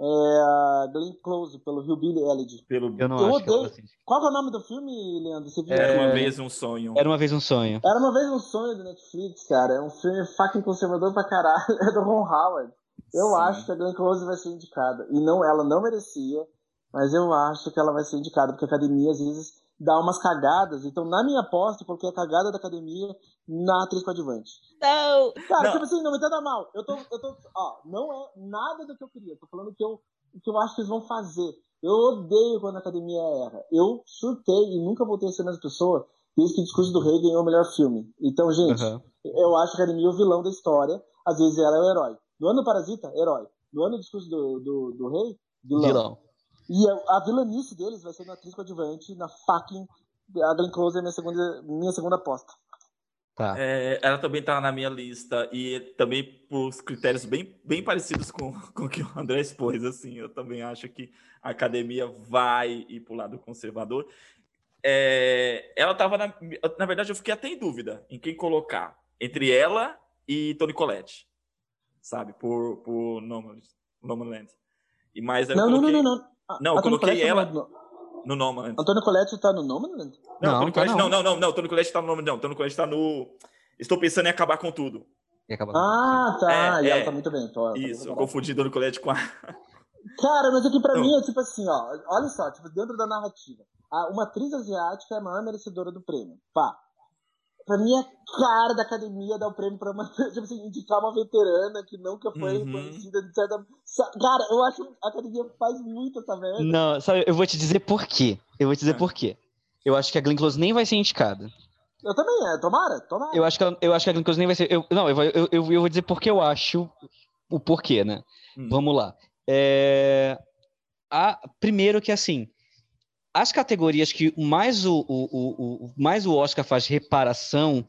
é a Glenn Close, pelo Hillbilly Elegy. Pelo... Eu não Eu acho que odeio- indicada. Qual que é o nome do filme, Leandro? Você viu? Era É, uma vez um sonho. Era uma vez um sonho. Era uma vez um sonho do Netflix, cara. É um filme fucking conservador pra caralho. (laughs) É do Ron Howard. Eu Sim. acho que a Glenn Close vai ser indicada. E não, ela não merecia, mas eu acho que ela vai ser indicada, porque a academia às vezes dá umas cagadas. Então, na minha aposta, eu coloquei a cagada da academia na atriz coadjuvante. Não! Cara, não. tipo assim, não me entenda mal. Eu tô, eu tô, ó, não é nada do que eu queria. Eu tô falando o que eu, o que eu acho que eles vão fazer. Eu odeio quando a academia erra. Eu surtei e nunca voltei a ser a mesma pessoa desde que o Discurso do Rei ganhou o melhor filme. Então, gente, uhum. eu acho que a academia é o vilão da história. Às vezes ela é o herói. No ano do Parasita, herói. No ano do Discurso do, do, do Rei, vilão. vilão. E a, a vilanice deles vai ser na atriz coadjuvante, na fucking. A Glenn Close é minha segunda, minha segunda aposta. Tá. É, ela também tá na minha lista e também por critérios bem, bem parecidos com, com o que o André expôs, assim, eu também acho que a academia vai ir pro lado conservador. É, ela tava na, na verdade eu fiquei até em dúvida em quem colocar entre ela e Tony Collette, sabe, por por Nomadland. E mais não, coloquei... não, não, não, não. Não, eu coloquei ela no Nomadland. Antônio Colette tá no Nomadland? Não, não, Tony Colette, não. não, não, não, Tony Colette tá no Nomadland, não. Tony Colette tá no... Estou pensando em acabar com tudo. Acabar com ah, tudo. tá. É, e é. ela tá muito bem. Tô, Isso, tá eu confundi Tony Colette com a... (laughs) Cara, mas aqui pra não. mim é tipo assim, ó. Olha só, tipo, dentro da narrativa. Uma atriz asiática é a maior merecedora do prêmio. Pá. Pra mim é cara da academia dar o prêmio pra uma, (laughs) tipo assim, indicar uma veterana que nunca foi uhum. reconhecida de certa. Cara, eu acho que a academia faz muito essa merda. Não, sabe, eu vou te dizer por quê. Eu vou te dizer é. por quê. Eu acho que a Glenn Close nem vai ser indicada. Eu também, é. Tomara, tomara. Eu acho que, eu acho que a Glenn Close nem vai ser. Eu, não, eu, eu, eu, eu vou dizer porque eu acho o porquê, né? Hum. Vamos lá. É... A, primeiro que assim as categorias que mais o, o, o, mais o Oscar faz reparação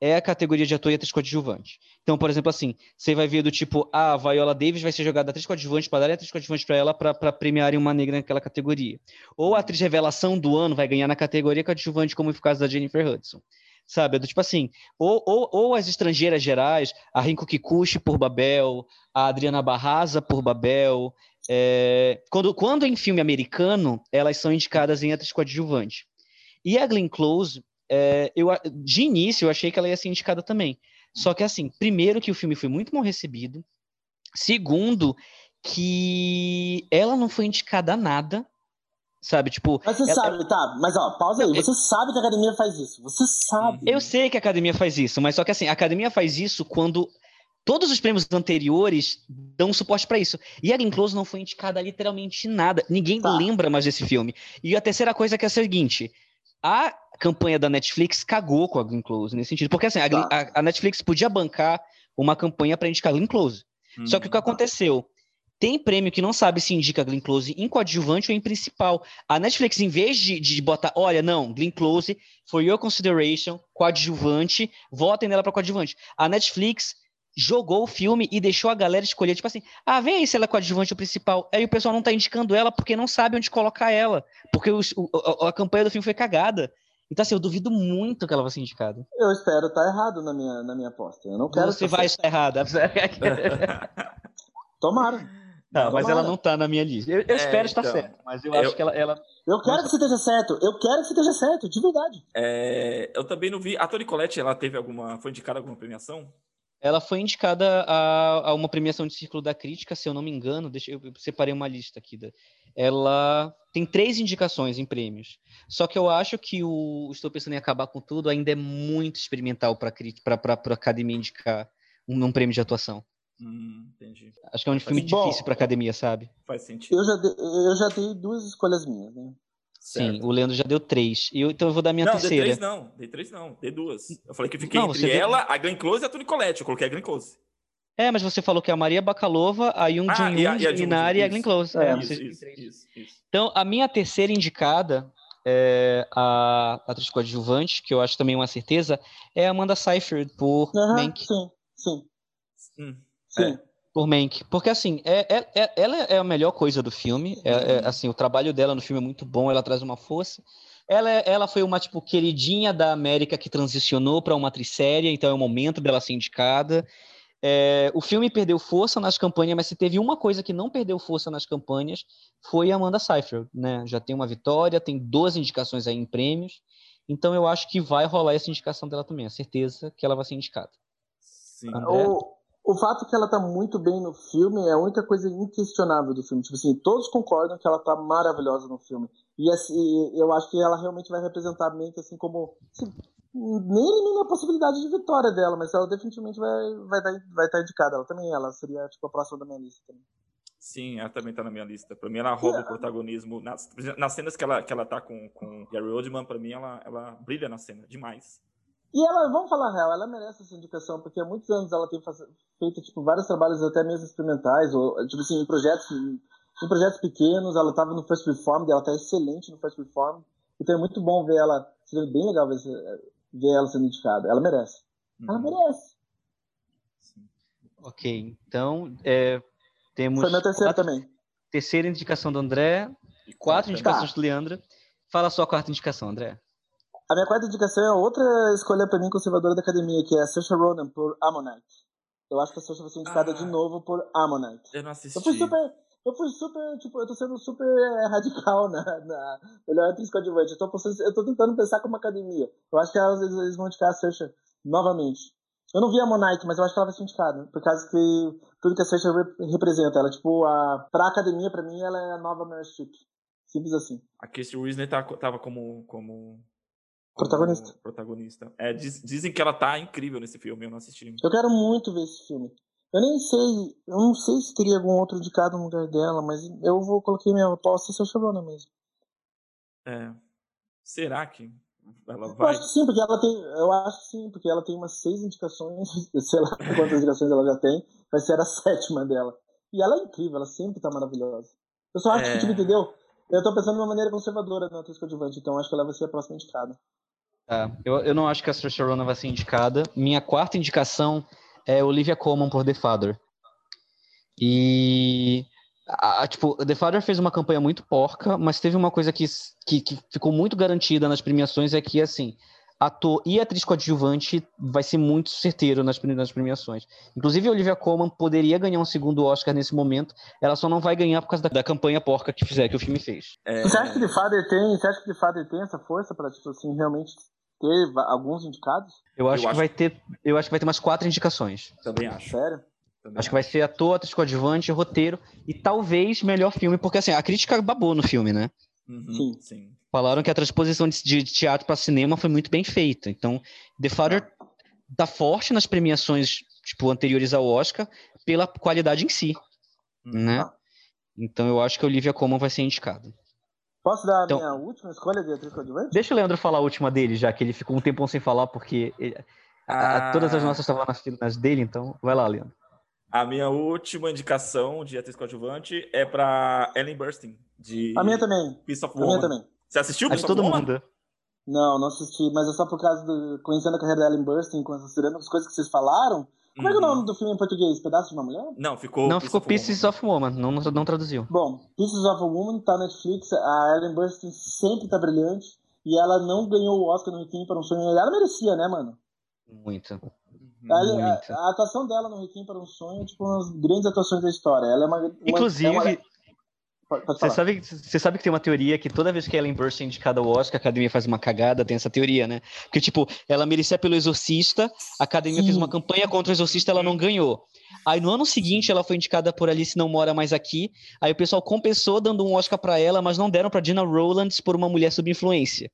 é a categoria de ator e atriz coadjuvante. Então, por exemplo, assim, você vai ver do tipo, ah, a Viola Davis vai ser jogada atriz coadjuvante para dar atriz coadjuvante para ela para premiarem uma negra naquela categoria. Ou a atriz revelação do ano vai ganhar na categoria coadjuvante, como foi o caso da Jennifer Hudson. Sabe, do tipo assim, ou, ou, ou as estrangeiras gerais, a Rinko Kikuchi por Babel, a Adriana Barraza por Babel, é, quando, quando em filme americano, elas são indicadas em atriz coadjuvante. E a Glenn Close, é, eu, de início, eu achei que ela ia ser indicada também. Só que, assim, primeiro que o filme foi muito mal recebido. Segundo, que ela não foi indicada a nada. Sabe, tipo. Mas você ela... sabe, tá, mas ó, pausa aí. Você sabe que a academia faz isso. Você sabe. Eu sei que a academia faz isso, mas só que assim, a academia faz isso quando Todos os prêmios anteriores dão suporte para isso. E a Glenn Close não foi indicada literalmente nada. Ninguém tá. lembra mais desse filme. E a terceira coisa que é a seguinte: a campanha da Netflix cagou com a Glenn Close nesse sentido. Porque assim, a, tá. a, a Netflix podia bancar uma campanha para indicar a Glenn Close. Hum. Só que o que aconteceu? Tem prêmio que não sabe se indica Glenn Close em coadjuvante ou em principal. A Netflix, em vez de, de botar, olha, não, Glenn Close, for your consideration, coadjuvante, votem nela para coadjuvante. A Netflix jogou o filme e deixou a galera escolher, tipo assim, ah, vem aí se ela é coadjuvante ou principal. Aí o pessoal não tá indicando ela porque não sabe onde colocar ela. Porque os, o, a, a, campanha do filme foi cagada. Então, assim, eu duvido muito que ela vai ser indicada. Eu espero estar tá errado na minha, na minha aposta. Eu não quero. Você vai estar errada. (laughs) Tomara. Tá, mas ela não tá na minha lista. Eu, eu é, espero estar então, certo, mas eu, eu, acho que ela, ela. Eu quero que você esteja certo. Eu quero que você esteja certo, de verdade. É, eu também não vi. A Toni Collette, ela teve alguma. Foi indicada alguma premiação? Ela foi indicada a, a, uma premiação de Círculo da Crítica, se eu não me engano. Deixa eu, eu separei uma lista aqui. Da, ela tem três indicações em prêmios. Só que eu acho que o Estou Pensando em Acabar com Tudo ainda é muito experimental para a academia indicar um, um, prêmio de atuação. Hum, entendi. Acho que é um filme difícil para academia, sabe? Faz sentido. Eu já, dei, eu já dei duas escolhas minhas, né? Sim, o Leandro já deu três. Eu, então eu vou dar minha não, terceira. Dei três não, dei três não, dei duas. Eu falei que fiquei não, entre ela, deu... a Glenn Close e a Toni Collette. Eu coloquei a Glenn Close. É, mas você falou que é a Maria Bakalova, a Young ah, e a, e a, Minari e a Glenn Close. É, isso, isso, isso, isso, Então, a minha terceira indicada, é a atriz coadjuvante, que eu acho também uma certeza, é a Amanda Seyfried, por uhum, Mank. Sim, sim. Hum, sim. É por Mank. Porque, assim, é, é, é, ela é a melhor coisa do filme. É, é, uhum. assim, o trabalho dela no filme é muito bom, ela traz uma força. Ela, é, ela foi uma, tipo, queridinha da América que transicionou para uma atriz séria, então é o momento dela ser indicada. É, o filme perdeu força nas campanhas, mas se teve uma coisa que não perdeu força nas campanhas, foi a Amanda Seyfried, né? Já tem uma vitória, tem 12 indicações aí em prêmios, então eu acho que vai rolar essa indicação dela também, a certeza que ela vai ser indicada. Sim. O, o fato que ela tá muito bem no filme é a única coisa inquestionável do filme. Tipo assim, todos concordam que ela tá maravilhosa no filme. E assim, eu acho que ela realmente vai representar meio que assim como. Assim, nem elimina a possibilidade de vitória dela, mas ela definitivamente vai, vai, dar, vai estar indicada. Ela também, ela seria tipo a próxima da minha lista também. Sim, ela também tá na minha lista. Pra mim, ela rouba o protagonismo. Nas, nas cenas que ela, que ela tá com, com Gary Oldman, pra mim, ela, ela brilha na cena demais. E ela, vamos falar a real, ela merece essa indicação, porque há muitos anos ela tem feito tipo, vários trabalhos até mesmo experimentais, ou tipo assim, em projetos, em projetos pequenos, ela estava no First Reform, ela está excelente no First Reform, então é muito bom ver ela, seria bem legal ver, ver ela sendo indicada, ela merece. Ela uhum. merece. Ok, então é, temos. Foi minha terceira quatro, também. Terceira indicação do André, quatro tá. indicações do Leandro. Fala a sua quarta indicação, André. A minha quarta indicação é outra escolha para mim conservadora da academia, que é a Saoirse Ronan por Ammonite. Eu acho que a Saoirse vai ser indicada ah, de novo por Ammonite. Eu não assisti. Eu fui super, eu fui super, tipo, eu tô sendo super eh, radical (laughs) na, na melhor atriz coadjuvante. Eu tô, eu tô tentando pensar como academia. Eu acho que elas, eles vão indicar a Saoirse novamente. Eu não vi a Monite, mas eu acho que ela vai ser indicada. Por causa que tudo que a Saoirse representa. Ela, tipo, a, pra academia, pra mim, ela é a nova Meryl Streep. Simples assim. A Casey Weasley tá, tava como, como Protagonista. Protagonista. É, diz, dizem que ela tá incrível nesse filme, eu não assisti. Eu quero muito ver esse filme. Eu nem sei, eu não sei se teria algum outro indicado no lugar dela, mas eu vou coloquei minha aposta se Shavana mesmo. É. Será que ela vai? Eu acho que sim, porque ela tem. Eu acho que sim, porque ela tem umas seis indicações, (laughs) sei lá quantas (laughs) indicações ela já tem, vai ser a sétima dela. E ela é incrível, ela sempre tá maravilhosa. Eu só acho é... que, tipo, entendeu? Eu tô pensando de uma maneira conservadora na atriz coadjuvante, então acho que ela vai ser a próxima indicada. É, eu, eu não acho que a Saoirse vai ser indicada. Minha quarta indicação é Olivia Colman por The Father. E a, tipo, The Father fez uma campanha muito porca, mas teve uma coisa que, que, que, ficou muito garantida nas premiações é que assim, ator e atriz coadjuvante vai ser muito certeiro nas, nas premiações. Inclusive, a Olivia Colman poderia ganhar um segundo Oscar nesse momento, ela só não vai ganhar por causa da, da campanha porca que fizer que o filme fez. É... Você acha que The Father tem, você acha que The Father tem essa força para tipo assim realmente ter alguns indicados? Eu acho eu que acho... vai ter, eu acho que vai ter umas quatro indicações. Também acho. Sério? Também acho que vai ser ator, atriz coadjuvante, roteiro e talvez melhor filme, porque assim, a crítica babou no filme, né? Uhum, sim. sim. Falaram que a transposição de, teatro para cinema foi muito bem feita. Então, The Father tá forte nas premiações tipo anteriores ao Oscar pela qualidade em si, uhum. né? Então eu acho que a Olivia Colman vai ser indicada. Posso dar a então, minha última escolha de atriz coadjuvante? Deixa o Leandro falar a última dele, já que ele ficou um tempão sem falar, porque ele, ah. a, todas as nossas estavam nas filas dele, então vai lá, Leandro. A minha última indicação de atriz coadjuvante é para Ellen Burstyn, de A minha também. Piece of Woman. A minha também. Você assistiu Piece of todo Woman? mundo. Não, não assisti, mas é só por causa do. Conhecendo a carreira da Ellen Burstyn, considerando as coisas que vocês falaram, como é, que é o nome uhum. do filme em português? Pedaço de uma Mulher? Não, ficou. Não, ficou Pieces of Woman, não, não traduziu. Bom, Pieces of a Woman tá na Netflix, a Ellen Burstyn sempre tá brilhante, e ela não ganhou o Oscar no Requiem para um Sonho. Ela merecia, né, mano? Muito. A, a, a, atuação dela no Requiem para um Sonho é tipo uma das grandes atuações da história. Ela é uma. uma Inclusive. É uma... Você sabe, você sabe que tem uma teoria que toda vez que Ellen Burstyn é indicada ao Oscar, a academia faz uma cagada, tem essa teoria, né? Porque, tipo, ela merecia pelo Exorcista, a academia Sim. fez uma campanha contra o Exorcista, ela não ganhou. Aí no ano seguinte ela foi indicada por Alice Não Mora Mais Aqui, aí o pessoal compensou dando um Oscar para ela, mas não deram para Dina Rowlands por uma mulher sob influência.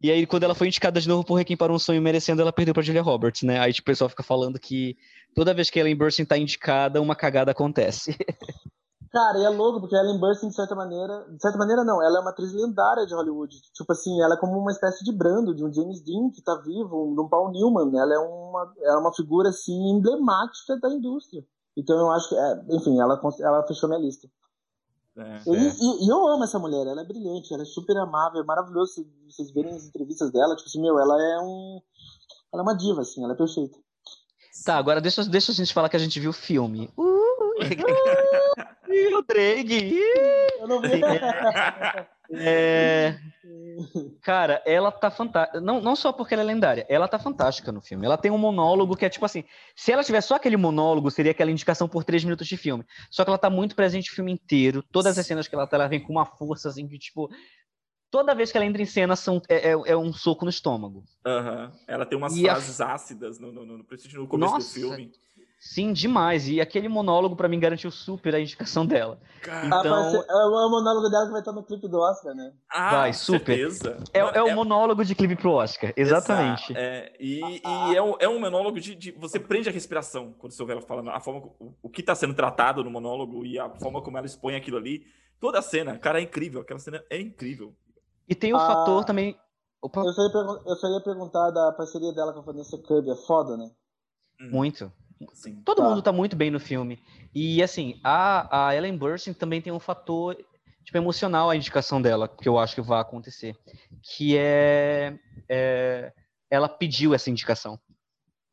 E aí, quando ela foi indicada de novo por Requiem para um Sonho Merecendo, ela perdeu para Julia Roberts, né? Aí tipo, o pessoal fica falando que toda vez que Ellen Burstyn tá indicada, uma cagada acontece. (laughs) Cara, e é louco, porque a Ellen Burstyn, de certa maneira... De certa maneira, não. Ela é uma atriz lendária de Hollywood. Tipo assim, ela é como uma espécie de Brando, de um James Dean que tá vivo, de um Paul Newman. Ela é uma, é uma figura, assim, emblemática da indústria. Então eu acho que... É, enfim, ela, ela fechou minha lista. É, e, é. E, e, eu amo essa mulher, ela é brilhante, ela é super amável, é maravilhoso vocês verem as entrevistas dela. Tipo assim, meu, ela é um... Ela é uma diva, assim, ela é perfeita. Tá, agora deixa, deixa a gente falar que a gente viu o filme. (laughs) (laughs) Uh! Ih, o Drake! Eu não vi. (laughs) É... Cara, ela tá fantástica. Não, não só porque ela é lendária, ela tá fantástica no filme. Ela tem um monólogo que é tipo assim: se ela tivesse só aquele monólogo, seria aquela indicação por três minutos de filme. Só que ela tá muito presente o filme inteiro. Todas as cenas que ela tá, ela vem com uma força assim que, tipo. Toda vez que ela entra em cena são, é, é, é um soco no estômago. Uhum. Ela tem umas e frases a... ácidas no, no, no, no começo Nossa, do filme. Sim, demais. E aquele monólogo, para mim, garantiu super a indicação dela. Então... é o monólogo dela que vai estar no clipe do Oscar, né? Ah, vai, super. Certeza. É, é, é o monólogo de clipe pro Oscar, exatamente. É, e, e é, um, é um monólogo de, de, Você prende a respiração quando você ouve ela falando, a forma, o, o que está sendo tratado no monólogo e a forma como ela expõe aquilo ali. Toda a cena, cara, é incrível. Aquela cena é incrível. E tem o ah, fator também. Opa. Eu, só ia eu só ia perguntar da parceria dela com a Vanessa Kirby, é foda, né? Muito. Todo tá. mundo tá muito bem no filme. E assim, a, a Ellen Burstyn também tem um fator tipo, emocional a indicação dela, que eu acho que vai acontecer. Que é, é ela pediu essa indicação.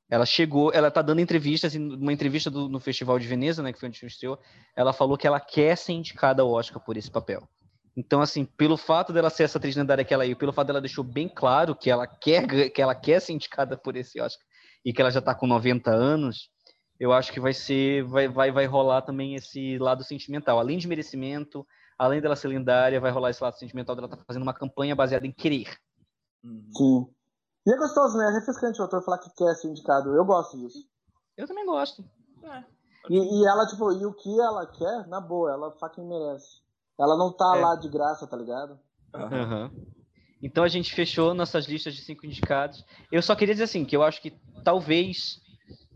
Ela chegou, ela tá dando entrevistas, uma entrevista do, no Festival de Veneza, né, que foi onde estreou, ela falou que ela quer ser indicada ao Oscar por esse papel. Então, assim, pelo fato dela ser essa atriz lendária que ela é, pelo fato dela deixou bem claro que ela quer que ela quer ser indicada por esse Oscar e que ela já tá com 90 anos, eu acho que vai ser, vai, vai, vai rolar também esse lado sentimental. Além de merecimento, além dela ser lendária, vai rolar esse lado sentimental dela estar tá fazendo uma campanha baseada em querer. Uhum. Sim. E é gostoso, né? É refrescante o autor falar que quer ser indicado. Eu gosto disso. Eu também gosto. É. E, e, ela, tipo, e o que ela quer, na boa, ela fucking merece. Ela não tá é. lá de graça, tá ligado? Uhum. Então a gente fechou nossas listas de cinco indicados. Eu só queria dizer assim, que eu acho que talvez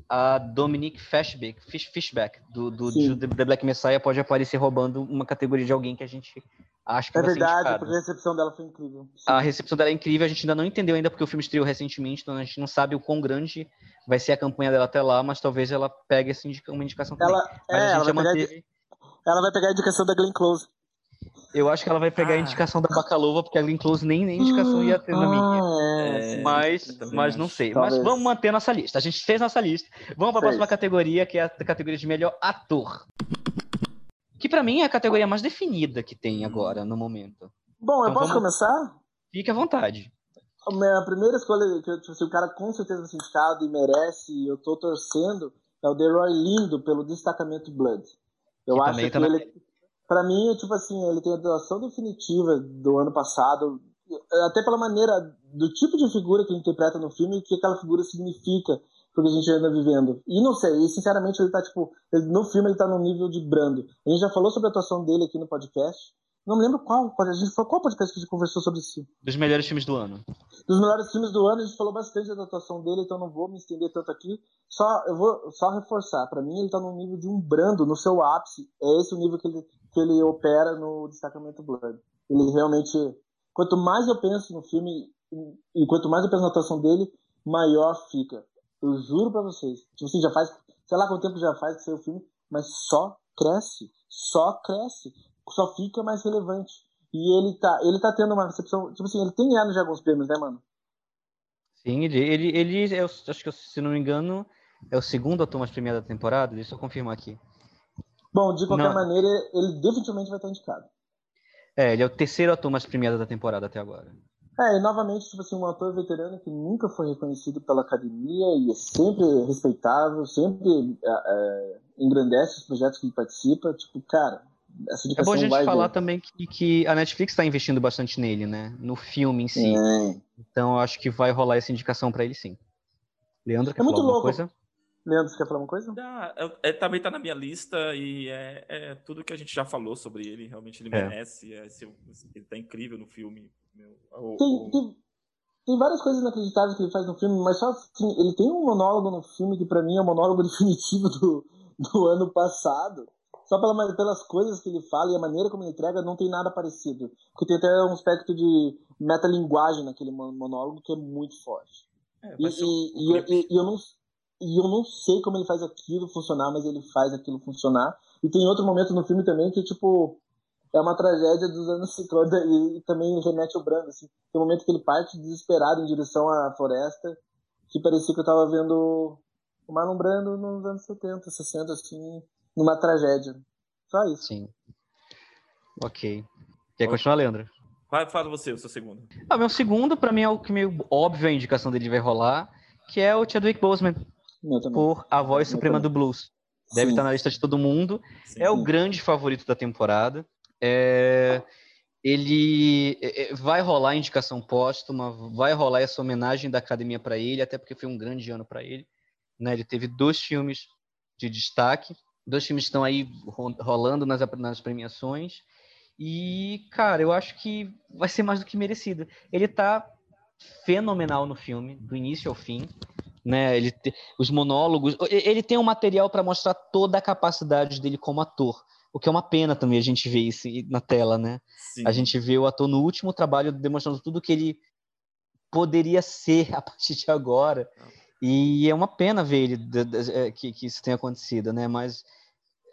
a Dominique Fishback, Fish, Fishback do, do, do, The Black Messiah pode aparecer roubando uma categoria de alguém que a gente acha que é vai verdade, porque a recepção dela foi incrível. Sim. A recepção dela é incrível, a gente ainda não entendeu ainda porque o filme estreou recentemente, então a gente não sabe o quão grande vai ser a campanha dela até lá, mas talvez ela pegue essa indica, uma indicação também. Ela, mas é, a gente já manteve... ela vai pegar a indicação da Glenn Close. Eu acho que ela vai pegar ah. a indicação da Bacalova, porque a Glenn Close nem, nem indicação ia ter na minha. Ah, é, mas, mas não sei. Talvez. Mas vamos manter nossa lista. A gente fez nossa lista. Vamos para a próxima categoria, que é a categoria de melhor ator. Que para mim é a categoria mais definida que tem agora, no momento. Bom, eu então, posso vamos... começar? Fique à vontade. A minha primeira escolha, que tipo, assim, o cara com certeza vai indicado e merece, e eu tô torcendo, é o Roy Lindo, pelo destacamento Blood. Eu que acho que tá ele... Na para mim, tipo assim, ele tem a doação definitiva do ano passado, até pela maneira do tipo de figura que ele interpreta no filme e que aquela figura significa pro que a gente anda vivendo. E não sei, e sinceramente ele tá tipo, no filme ele tá num nível de brando. A gente já falou sobre a atuação dele aqui no podcast. Não me lembro qual, a gente foi qual podcast que a gente conversou sobre isso. Dos melhores filmes do ano. Dos melhores filmes do ano, a gente falou bastante da atuação dele, então não vou me estender tanto aqui. Só eu vou só reforçar, para mim ele tá num nível de um brando no seu ápice. É esse o nível que ele que ele opera no destacamento Blood. Ele realmente, quanto mais eu penso no filme e quanto mais eu penso na atuação dele, maior fica. Eu juro para vocês. Tipo assim, já faz, sei lá quanto tempo já faz que saiu o filme, mas só cresce, só cresce, só fica mais relevante. E ele tá, ele tá tendo uma recepção, tipo assim, ele tem ganhado já alguns prêmios, né, mano? Sim, ele, ele, ele eu acho que, se não me engano, é o segundo ator mais premiado da temporada, deixa eu confirmar aqui. Bom, de qualquer não. maneira, ele definitivamente vai estar indicado. É, ele é o terceiro ator mais premiado da temporada até agora. É, e novamente, tipo assim, um ator veterano que nunca foi reconhecido pela academia e é sempre respeitável, sempre é, é, engrandece os projetos que ele participa. Tipo, cara, essa É bom a gente falar ver. também que, que a Netflix está investindo bastante nele, né? No filme em si. É. Então eu acho que vai rolar essa indicação para ele sim. Leandro, quer é alguma louco. coisa? Leandro, você quer falar uma coisa? Ah, é, também tá na minha lista e é, é, tudo que a gente já falou sobre ele. Realmente ele é. merece. É, ele tá incrível no filme. Meu, o, tem, tem, tem, várias coisas inacreditáveis que ele faz no filme, mas só assim, ele tem um monólogo no filme que para mim é o monólogo (laughs) definitivo do, do ano passado. Só pela, pelas coisas que ele fala e a maneira como ele entrega, não tem nada parecido. Porque tem até um aspecto de metalinguagem naquele monólogo que é muito forte. É, e, e, e, e eu não e eu não sei como ele faz aquilo funcionar, mas ele faz aquilo funcionar. E tem outro momento no filme também que, tipo, é uma tragédia dos anos 50 e, e também remete ao Brando, assim. Tem um momento que ele parte desesperado em direção à floresta, que parecia que eu tava vendo o Marlon Brando nos anos 70, 60, assim, numa tragédia. Só isso. Sim. Ok. Quer continuar, Leandro? Vai, fala você, o seu segundo. Ah, meu segundo, pra mim, é o que meio óbvio a indicação dele vai rolar, que é o Chadwick Boseman por A Voz Suprema do Blues. Deve Sim. estar na lista de todo mundo. Sim. É o grande favorito da temporada. É... Ele é, é, vai rolar indicação póstuma, vai rolar essa homenagem da academia para ele, até porque foi um grande ano para ele. Né? Ele teve dois filmes de destaque. Dois filmes estão aí rolando nas, nas premiações. E, cara, eu acho que vai ser mais do que merecido. Ele tá fenomenal no filme, do início ao fim. Né? Ele te, os monólogos. Ele tem um material para mostrar toda a capacidade dele como ator. O que é uma pena também a gente ver isso na tela, né? Sim. A gente vê o ator no último trabalho demonstrando tudo que ele poderia ser (laughs) a partir de agora. E é uma pena ver ele, é, que, que isso tenha acontecido, né? Mas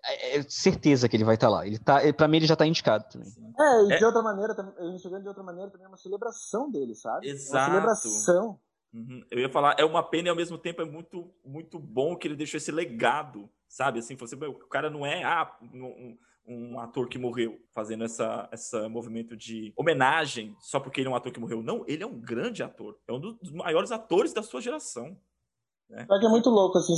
é, é certeza que ele vai estar tá lá. Ele tá, para mim ele já está indicado também. É, e de é. outra maneira, enxergando de outra maneira também é uma celebração dele, sabe? Exato. É uma celebração. Uhum. Eu ia falar, é uma pena e ao mesmo tempo é muito, muito bom que ele deixou esse legado, sabe? Assim, você, o cara não é ah, um, um, ator que morreu fazendo essa, essa movimento de homenagem só porque ele é um ator que morreu. Não, ele é um grande ator. É um dos maiores atores da sua geração. Né? É que é muito louco, assim.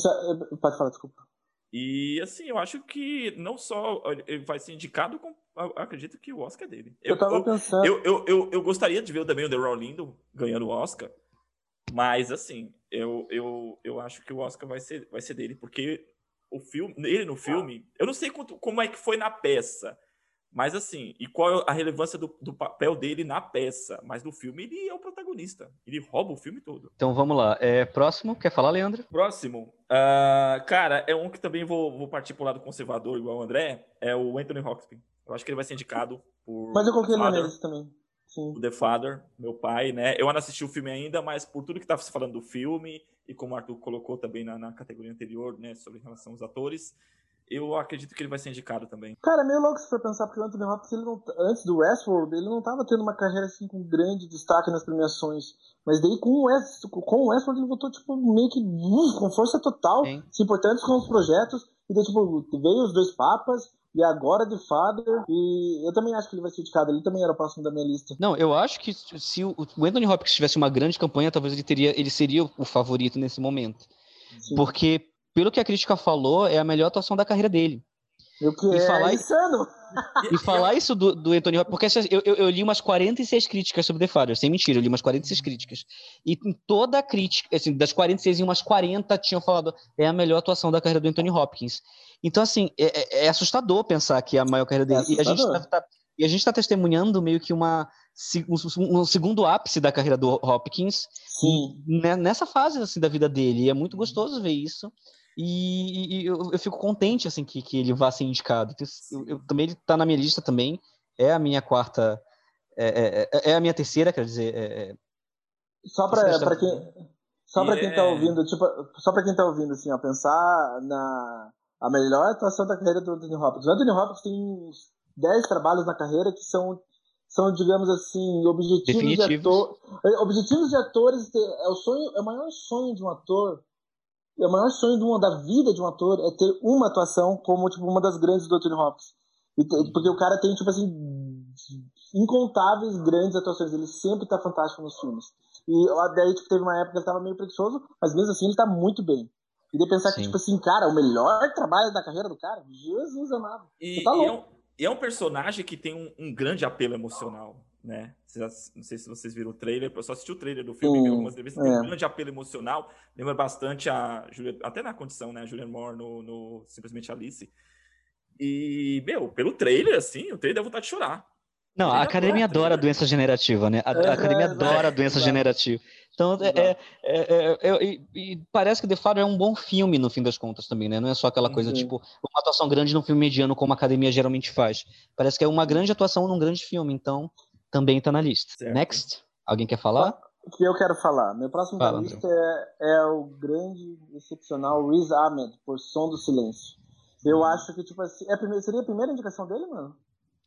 Pode falar, desculpa. E assim, eu acho que não só ele vai ser indicado, como acredito que o Oscar é dele. Eu, eu tava pensando. Eu, eu, eu, eu, gostaria de ver também o The Lindo ganhando o Oscar, mas assim, eu, eu, eu acho que o Oscar vai ser, vai ser dele, porque o filme, ele no filme, eu não sei quanto, como é que foi na peça, mas assim, e qual é a relevância do, do, papel dele na peça? Mas no filme ele é o protagonista. Ele rouba o filme todo. Então vamos lá. É, próximo, quer falar, Leandro? Próximo. Uh, cara, é um que também vou, vou partir pro lado conservador, igual o André. É o Anthony Hopkins. Eu acho que ele vai ser indicado por. Mas eu coloquei lista também. Sim. O The Father, meu pai, né? Eu não assisti o filme ainda, mas por tudo que estava se falando do filme, e como o Arthur colocou também na, na categoria anterior, né, sobre relação aos atores, eu acredito que ele vai ser indicado também. Cara, meio louco se for pensar, porque o Anthony Hopkins, ele não, antes do Westworld, ele não estava tendo uma carreira assim com grande destaque nas premiações. Mas daí com o, West, com o Westworld ele voltou, tipo, meio que uh, com força total, Sim. se importando com os projetos. E daí, tipo, veio os dois papas, e agora de Father, e eu também acho que ele vai ser indicado, ele também era o próximo da minha lista. Não, eu acho que se o Anthony Hopkins tivesse uma grande campanha, talvez ele teria, ele seria o favorito nesse momento. Sim. Porque pelo que a crítica falou, é a melhor atuação da carreira dele. O que e é falar insano. E falar isso do, do Anthony Hopkins, porque eu, eu, eu, li umas 46 críticas sobre The Father, sem mentira, eu li umas 46 críticas. E em toda a crítica, assim, das 46, umas 40 tinham falado é a melhor atuação da carreira do Anthony Hopkins. Então, assim, é, é, é assustador pensar que é a maior carreira dele. É e a gente tá, tá, e a gente está testemunhando meio que uma, um, um, segundo ápice da carreira do Hopkins Sim. nessa fase assim, da vida dele. E é muito gostoso ver isso. E, e eu, eu, fico contente assim que, que ele vá ser indicado. Eu, eu, também ele está na minha lista também. É a minha quarta, é, é, é, é a minha terceira, quer dizer. É, é só para quem só para quem está ouvindo, tipo, só para quem tá ouvindo assim, ó, pensar na a melhor atuação da carreira do Anthony Hopkins. O Anthony Hopkins tem 10 trabalhos na carreira que são são, digamos assim, objetivos de ator, objetivos de atores, é o sonho, é o maior sonho de um ator é o maior sonho uma, da vida de um ator é ter uma atuação como tipo, uma das grandes do Anthony Hopkins. Porque o cara tem, tipo assim, incontáveis grandes atuações. Ele sempre tá fantástico nos filmes. E daí, tipo, teve uma época que ele tava meio preguiçoso, mas mesmo assim ele tá muito bem. De pensar Sim. que, tipo assim, cara, o melhor trabalho da carreira do cara, Jesus amado. E, tá e, é um, e é um personagem que tem um, um grande apelo emocional né? Não sei se vocês viram o trailer, eu só assisti o trailer do filme, vi algumas entrevistas, é. tem um grande apelo emocional, lembra bastante a Julia, até na condição, né? A Julianne Moore no, no Simplesmente Alice. E, meu, pelo trailer, assim, o trailer dá vontade de chorar. Não, a academia adora a doença generativa, né? A, a academia adora a doença generativa. Então, é, é, é, e, e, parece que The Father é um bom filme, no fim das contas, também, né? Não é só aquela coisa, uhum. tipo, uma atuação grande num filme mediano, como a academia geralmente faz. Parece que é uma grande atuação num grande filme, então também está na lista. Certo. Next, alguém quer falar? O que eu quero falar? Meu próximo Fala, lista é, é, o grande, excepcional Riz Ahmed, por Som do Silêncio. Eu acho que, tipo assim, é primeira, seria a primeira indicação dele, mano?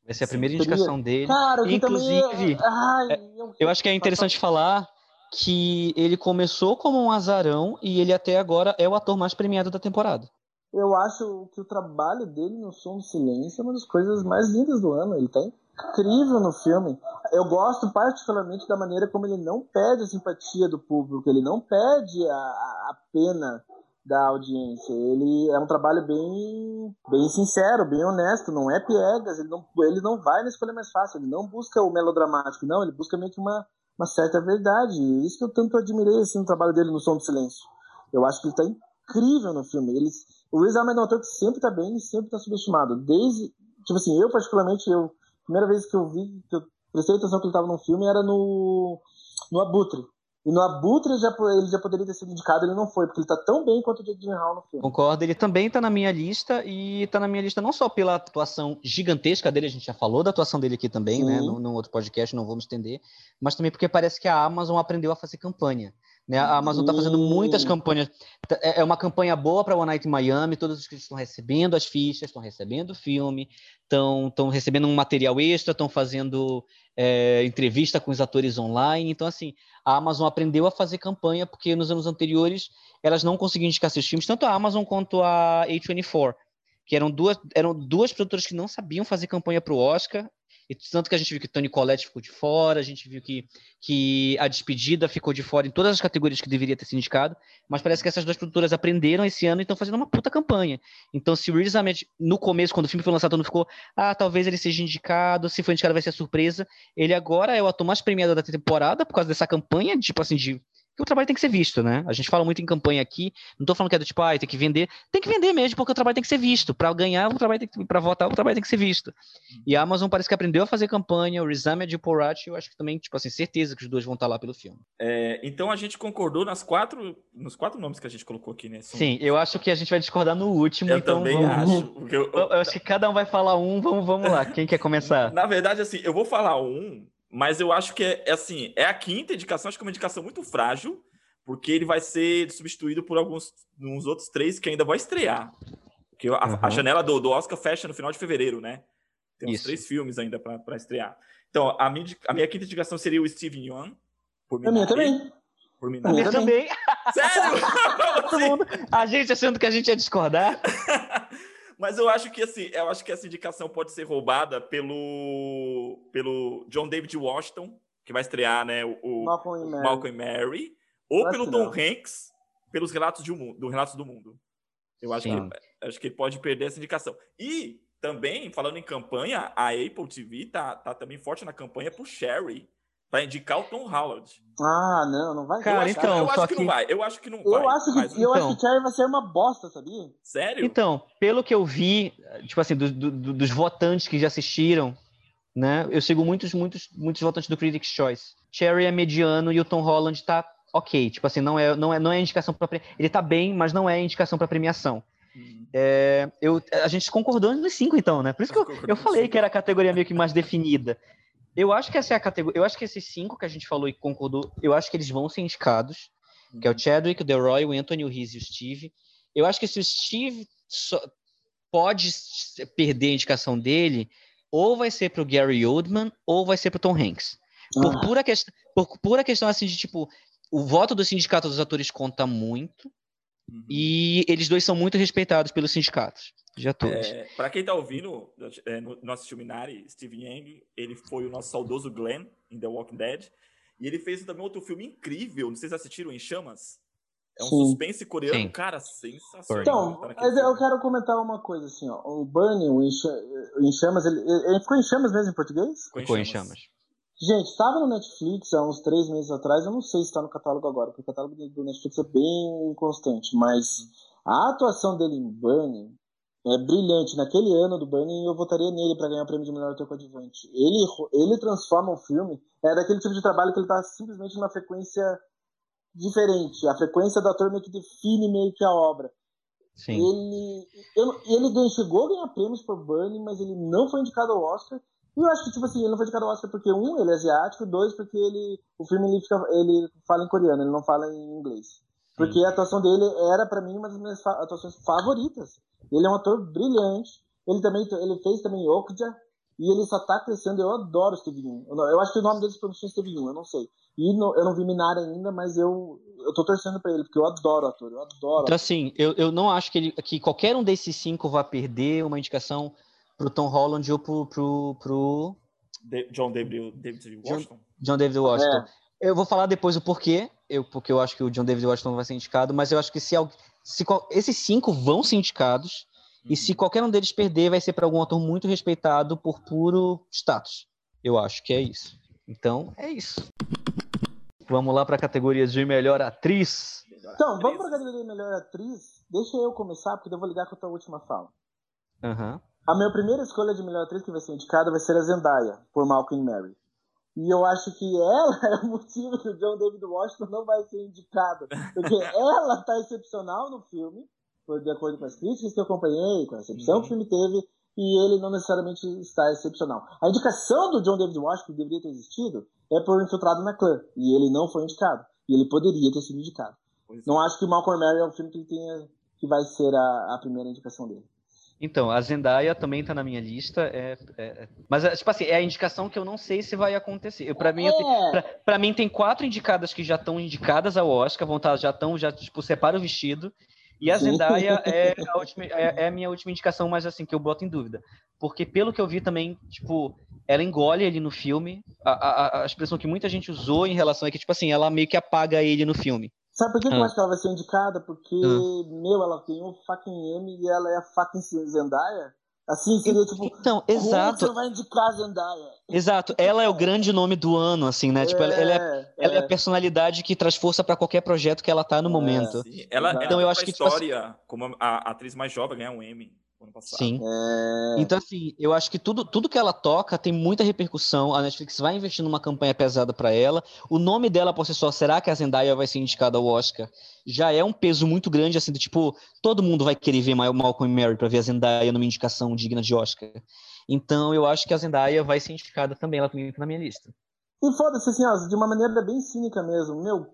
Vai ser a primeira indicação dele. Cara, Inclusive, é... Ai, eu... eu acho que é interessante falar que ele começou como um azarão e ele até agora é o ator mais premiado da temporada. Eu acho que o trabalho dele no Som do Silêncio é uma das coisas mais lindas do ano. Ele tá incrível no filme. Eu gosto particularmente da maneira como ele não pede a simpatia do público, ele não pede a, a pena da audiência. Ele é um trabalho bem, bem sincero, bem honesto, não é piegas, ele não, ele não vai na escolha mais fácil, ele não busca o melodramático, não, ele busca meio que uma, uma certa verdade. Isso que eu tanto admirei assim, no trabalho dele no Som do Silêncio. Eu acho que ele está incrível no filme. Ele, o Riz Ahmed é um ator que sempre tá bem e sempre tá subestimado. Desde, tipo assim, eu particularmente, eu, primeira vez que eu vi, que eu prestei atenção que ele tava num filme era no, no Abutre. E no Abutre já, ele já poderia ter sido indicado, ele não foi, porque ele tá tão bem quanto o Jake Gyllenhaal no filme. Concordo, ele também tá na minha lista, e tá na minha lista não só pela atuação gigantesca dele, a gente já falou da atuação dele aqui também, né, Sim. né, no, outro podcast, não vamos estender, mas também porque parece que a Amazon aprendeu a fazer campanha. Né? A Amazon está fazendo muitas campanhas. Tá, é, é uma campanha boa para One Night in Miami. Todos os que estão recebendo as fichas, estão recebendo o filme, estão recebendo um material extra, estão fazendo é, entrevista com os atores online. Então, assim, a Amazon aprendeu a fazer campanha porque nos anos anteriores elas não conseguiam indicar seus filmes, tanto a Amazon quanto a A24, que eram duas, eram duas produtoras que não sabiam fazer campanha para o Oscar e tanto que a gente viu que Tony Collette ficou de fora, a gente viu que, que a despedida ficou de fora em todas as categorias que deveria ter sido indicado, mas parece que essas duas produtoras aprenderam esse ano e estão fazendo uma puta campanha. Então, se o Ahmed, no começo, quando o filme foi lançado, não ficou, ah, talvez ele seja indicado, se for indicado vai ser surpresa. Ele agora é o ator mais premiado da temporada por causa dessa campanha, tipo assim, de o trabalho tem que ser visto, né? A gente fala muito em campanha aqui, não tô falando que é do tipo, ah, tem que vender, tem que vender mesmo, porque o trabalho tem que ser visto. Para ganhar, o trabalho tem que, para votar, o trabalho tem que ser visto. E a Amazon parece que aprendeu a fazer campanha, o Rizame de Porat, eu acho que também, tipo assim, certeza que os dois vão estar lá pelo filme. É, então a gente concordou nas quatro, nos quatro nomes que a gente colocou aqui, né? São... Sim, eu acho que a gente vai discordar no último, eu então também vamos... acho. Eu... eu... acho que cada um vai falar um, vamos, vamos lá. Quem quer começar? (laughs) Na verdade, assim, eu vou falar um, mas eu acho que é, é assim, é a quinta indicação, acho que é uma indicação muito frágil, porque ele vai ser substituído por alguns uns outros três que ainda vão estrear. Porque a, uhum. a janela do, do, Oscar fecha no final de fevereiro, né? Tem uns Isso. três filmes ainda para estrear. Então, a minha, a minha quinta indicação seria o Steven Yeun. Por a minha também. Por mim, a minha também. Sério? (laughs) Todo mundo, a gente achando que a gente ia discordar. (laughs) Mas eu acho que assim, eu acho que essa indicação pode ser roubada pelo pelo John David Washington, que vai estrear, né, o, Malcolm, e Mary. Malcolm Mary. Ou pelo Tom não. Hanks, pelos relatos, de um, do Relatos do Mundo. Eu acho que, acho que ele pode perder essa indicação. E também, falando em campanha, a Apple TV tá, tá também forte na campanha pro Sherry. Pra indicar o Tom Holland. Ah, não, não vai. Cara, eu então, eu acho que... que não vai. Eu acho que não eu vai. Acho que, mas... Eu então... acho que Sherry vai ser uma bosta, sabia? Sério? Então, pelo que eu vi, tipo assim, do, do, dos votantes que já assistiram, né? Eu sigo muitos, muitos, muitos votantes do Critics' Choice. Cherry é mediano e o Tom Holland tá ok. Tipo assim, não é, não é, não é indicação para Ele tá bem, mas não é indicação para premiação. Uhum. É, eu, a gente concordou nos cinco, então, né? Por isso que eu, eu falei que era a categoria meio que mais definida. Eu acho que essa é a categoria. Eu acho que esses cinco que a gente falou e concordou, eu acho que eles vão ser indicados. Uhum. Que é o Chadwick, o Delroy, o Anthony, o Riz e o Steve. Eu acho que se o Steve pode perder a indicação dele, ou vai ser pro Gary Oldman, ou vai ser pro Tom Hanks. Por, ah. pura, que... por pura questão assim de tipo, o voto do sindicato dos atores conta muito uhum. e eles dois são muito respeitados pelos sindicatos de atores. É, para quem está ouvindo, é, no nosso Chuminari, Steve Yang, ele foi o nosso saudoso Glenn em The Walking Dead e ele fez também outro filme incrível, não sei se assistiram, Em Chamas. É um Sim. suspense coreano, Sim. cara, sensacional. Então, mas eu quero comentar uma coisa assim, ó. O Burning, o Em Chamas, ele, ele ficou em chamas mesmo em português? Ficou em chamas. Gente, estava no Netflix há uns três meses atrás, eu não sei se está no catálogo agora, porque o catálogo do Netflix é bem inconstante, mas a atuação dele em Burning é brilhante. Naquele ano do Burning, eu votaria nele para ganhar o prêmio de melhor ator coadjuvante. Ele, ele transforma o filme, é daquele tipo de trabalho que ele está simplesmente numa frequência diferente. A frequência do ator meio que define meio que a obra. Sim. Ele, ele, ele chegou a ganhar prêmios por Burning, mas ele não foi indicado ao Oscar. E eu acho que, tipo assim, ele não foi indicado ao Oscar porque, um, ele é asiático, dois, porque ele, o filme ele, fica, ele fala em coreano, ele não fala em inglês. Porque a atuação dele era, para mim, uma das minhas atuações favoritas. Ele é um ator brilhante. Ele também ele fez também Okja, e ele só tá crescendo. Eu adoro o Steve Yeun. Eu, eu, acho que o nome dele se pronuncia Steve Yeun, eu não sei. E no, eu não vi Minari ainda, mas eu, eu tô torcendo pra ele, porque eu adoro o ator, eu adoro. Então, assim, eu, eu não acho que, ele, que qualquer um desses cinco vá perder uma indicação pro Tom Holland ou pro. pro, pro... John David, David Washington? John, John David Washington. É. Eu vou falar depois o porquê, eu, porque eu acho que o John David Washington vai ser indicado, mas eu acho que se, se esses cinco vão ser indicados, uhum. e se uhum. qualquer um deles perder, vai ser para algum ator muito respeitado por puro status. Eu acho que é isso. Então, é isso. Vamos lá para a categoria de melhor atriz. Então, vamos para a categoria de melhor atriz. deixa eu começar, porque eu vou ligar com a tua última fala. Uhum. A minha primeira escolha de melhor atriz que vai ser indicada vai ser a Zendaya, por Malcolm Mary. E eu acho que ela é (laughs) o motivo que o John David Washington não vai ser indicado. Porque (laughs) ela tá excepcional no filme, de acordo com as críticas que eu acompanhei, com a recepção uhum. que o filme teve, e ele não necessariamente está excepcional. A indicação do John David Washington que deveria ter existido é por Infiltrado na Clã, e ele não foi indicado. E ele poderia ter sido indicado. Pois não é. acho que Malcolm Mary é um filme que, tenha, que vai ser a, a primeira indicação dele. Então, a Zendaya também tá na minha lista. É, é, é, mas, é, tipo assim, é a indicação que eu não sei se vai acontecer. Para mim, é. mim, tem quatro indicadas que já estão indicadas ao Oscar, vão estar, tá, já estão, já, tipo, separa o vestido. E a Zendaya (laughs) é a, última, é, é, a minha última indicação, mas assim, que eu boto em dúvida. Porque pelo que eu vi também, tipo, ela engole ele no filme. A, a, a expressão que muita gente usou em relação é que, tipo assim, ela meio que apaga ele no filme. Sabe por que, ah. que eu acho que ela vai ser indicada? Porque, ah. meu, ela tem um fucking M e ela é a fucking Zendaya. Assim, seria tipo. Então, exato. você vai indicar Zendaya? Exato, ela é o grande nome do ano, assim, né? É, tipo, ela, ela, é, é, ela é. a personalidade que traz força para qualquer projeto que ela tá no é, momento. Ela, então, ela eu acho que tipo, assim história, tipo, como a, a atriz mais jovem ganhar um M ano passado. Sim. É... Então, assim, eu acho que tudo, tudo que ela toca tem muita repercussão. A Netflix vai investir numa campanha pesada para ela. O nome dela por si só, será que a Zendaya vai ser indicada ao Oscar? Já é um peso muito grande, assim, do tipo, todo mundo vai querer ver Malcolm e Mary para ver a Zendaya numa indicação digna de Oscar. Então, eu acho que a Zendaya vai ser indicada também, ela também tá na minha lista. E foda-se, assim, ó, de uma maneira bem cínica mesmo. Meu,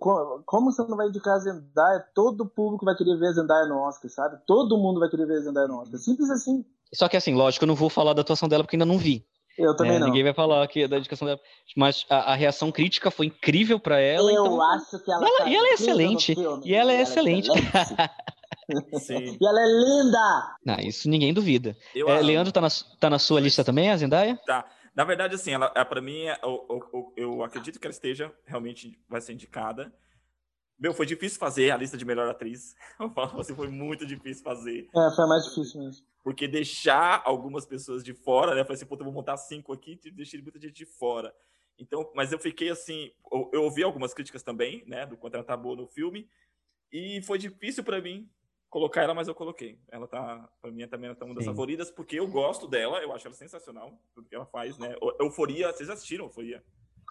como você não vai indicar a Zendaya? Todo público vai querer ver a Zendaya no Oscar, sabe? Todo mundo vai querer ver a Zendaya no Oscar. Simples assim. Só que assim, lógico, eu não vou falar da atuação dela porque ainda não vi. Eu também é, não. Ninguém vai falar aqui da indicação dela. Mas a, a reação crítica foi incrível para ela. Eu então... acho que ela. E ela, tá e ela é excelente. E ela é excelente. (laughs) (laughs) Sim. e ela é linda! Não, isso ninguém duvida. É, Leandro tá na, tá na sua lista também, a Zendaya? Tá. Na verdade, assim, ela, ela para mim, é, eu, eu, eu, acredito que ela esteja, realmente vai ser indicada. Meu, foi difícil fazer a lista de melhor atriz. (laughs) assim, foi muito difícil fazer. É, foi mais difícil mesmo. Porque deixar algumas pessoas de fora, né? Eu falei assim, puta, eu vou montar cinco aqui e deixei muita gente de fora. Então, mas eu fiquei assim, eu, eu ouvi algumas críticas também, né, do quanto ela tá boa no filme, e foi difícil para mim colocar ela, mas eu coloquei. Ela tá, pra mim, também tá uma das Sim. favoritas, porque eu gosto dela, eu acho ela sensacional, tudo que ela faz, né? Euforia, vocês assistiram Euforia?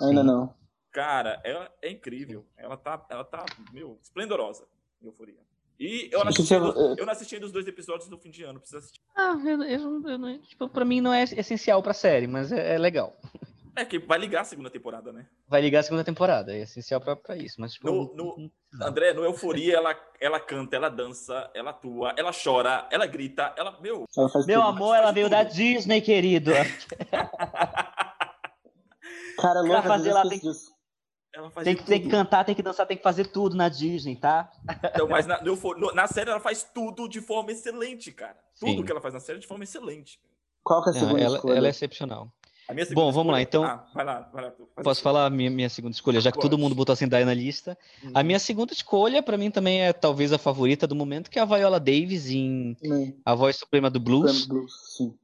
Ainda não. Cara, ela é incrível. Ela tá, ela tá, meu, esplendorosa, Euforia. E eu não, assisti, eu não assisti dos dois episódios do fim de ano, precisa assistir. Ah, eu, eu, eu, tipo, pra mim não é essencial pra série, mas é, é legal. É que vai ligar a segunda temporada, né? Vai ligar a segunda temporada, é essencial pra, pra isso. Mas, tipo, no, no, André, no Euforia, ela, ela canta, ela dança, ela atua, ela chora, ela grita, ela. Meu, ela meu amor, ela veio tudo. da Disney, querido. (laughs) Cara, louca fazer lá tem, tem que, tem que cantar, tem que dançar, tem que fazer tudo na Disney, tá? Então, mas (laughs) na, no, na série ela faz tudo de forma excelente, cara. Tudo Sim. que ela faz na série é de forma excelente. Qual que é a segunda ela, ela é excepcional. Bom, vamos lá, então. Ah, vai lá, vai lá, posso falar a minha, minha segunda escolha, já que Pode. todo mundo botou a Zendaya na lista. Uhum. A minha segunda escolha, para mim, também é talvez a favorita do momento, que é a Viola Davis em uhum. A Voz Suprema do Blues. Blues sim.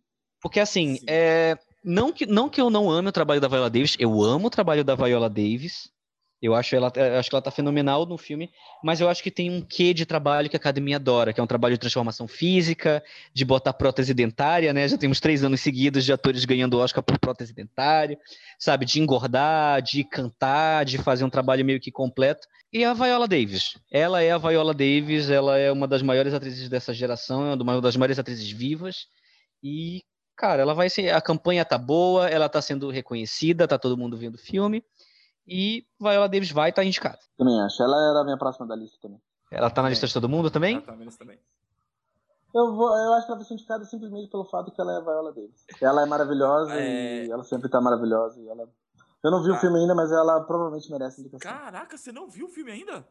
Porque, assim, sim. É... Não, que, não que eu não ame o trabalho da Viola Davis, eu amo o trabalho da Viola Davis. Eu acho, ela, eu acho que ela tá fenomenal no filme, mas eu acho que tem um quê de trabalho que a academia adora, que é um trabalho de transformação física, de botar prótese dentária, né? Já temos três anos seguidos de atores ganhando Oscar por prótese dentária, sabe? De engordar, de cantar, de fazer um trabalho meio que completo. E a Viola Davis. Ela é a Viola Davis, ela é uma das maiores atrizes dessa geração, é uma das maiores atrizes vivas. E, cara, ela vai ser. A campanha tá boa, ela tá sendo reconhecida, tá todo mundo vendo o filme. E Viola Davis vai estar tá indicada. Também acho. Ela era a minha próxima da lista também. Ela tá na lista de todo mundo também? Ela tá na lista também. Eu, vou, eu acho que ela vai ser indicada simplesmente pelo fato que ela é a Viola Davis. Ela é maravilhosa é... e ela sempre tá maravilhosa. E ela... Eu não vi ah. o filme ainda, mas ela provavelmente merece indicação. Caraca, você não viu o filme ainda?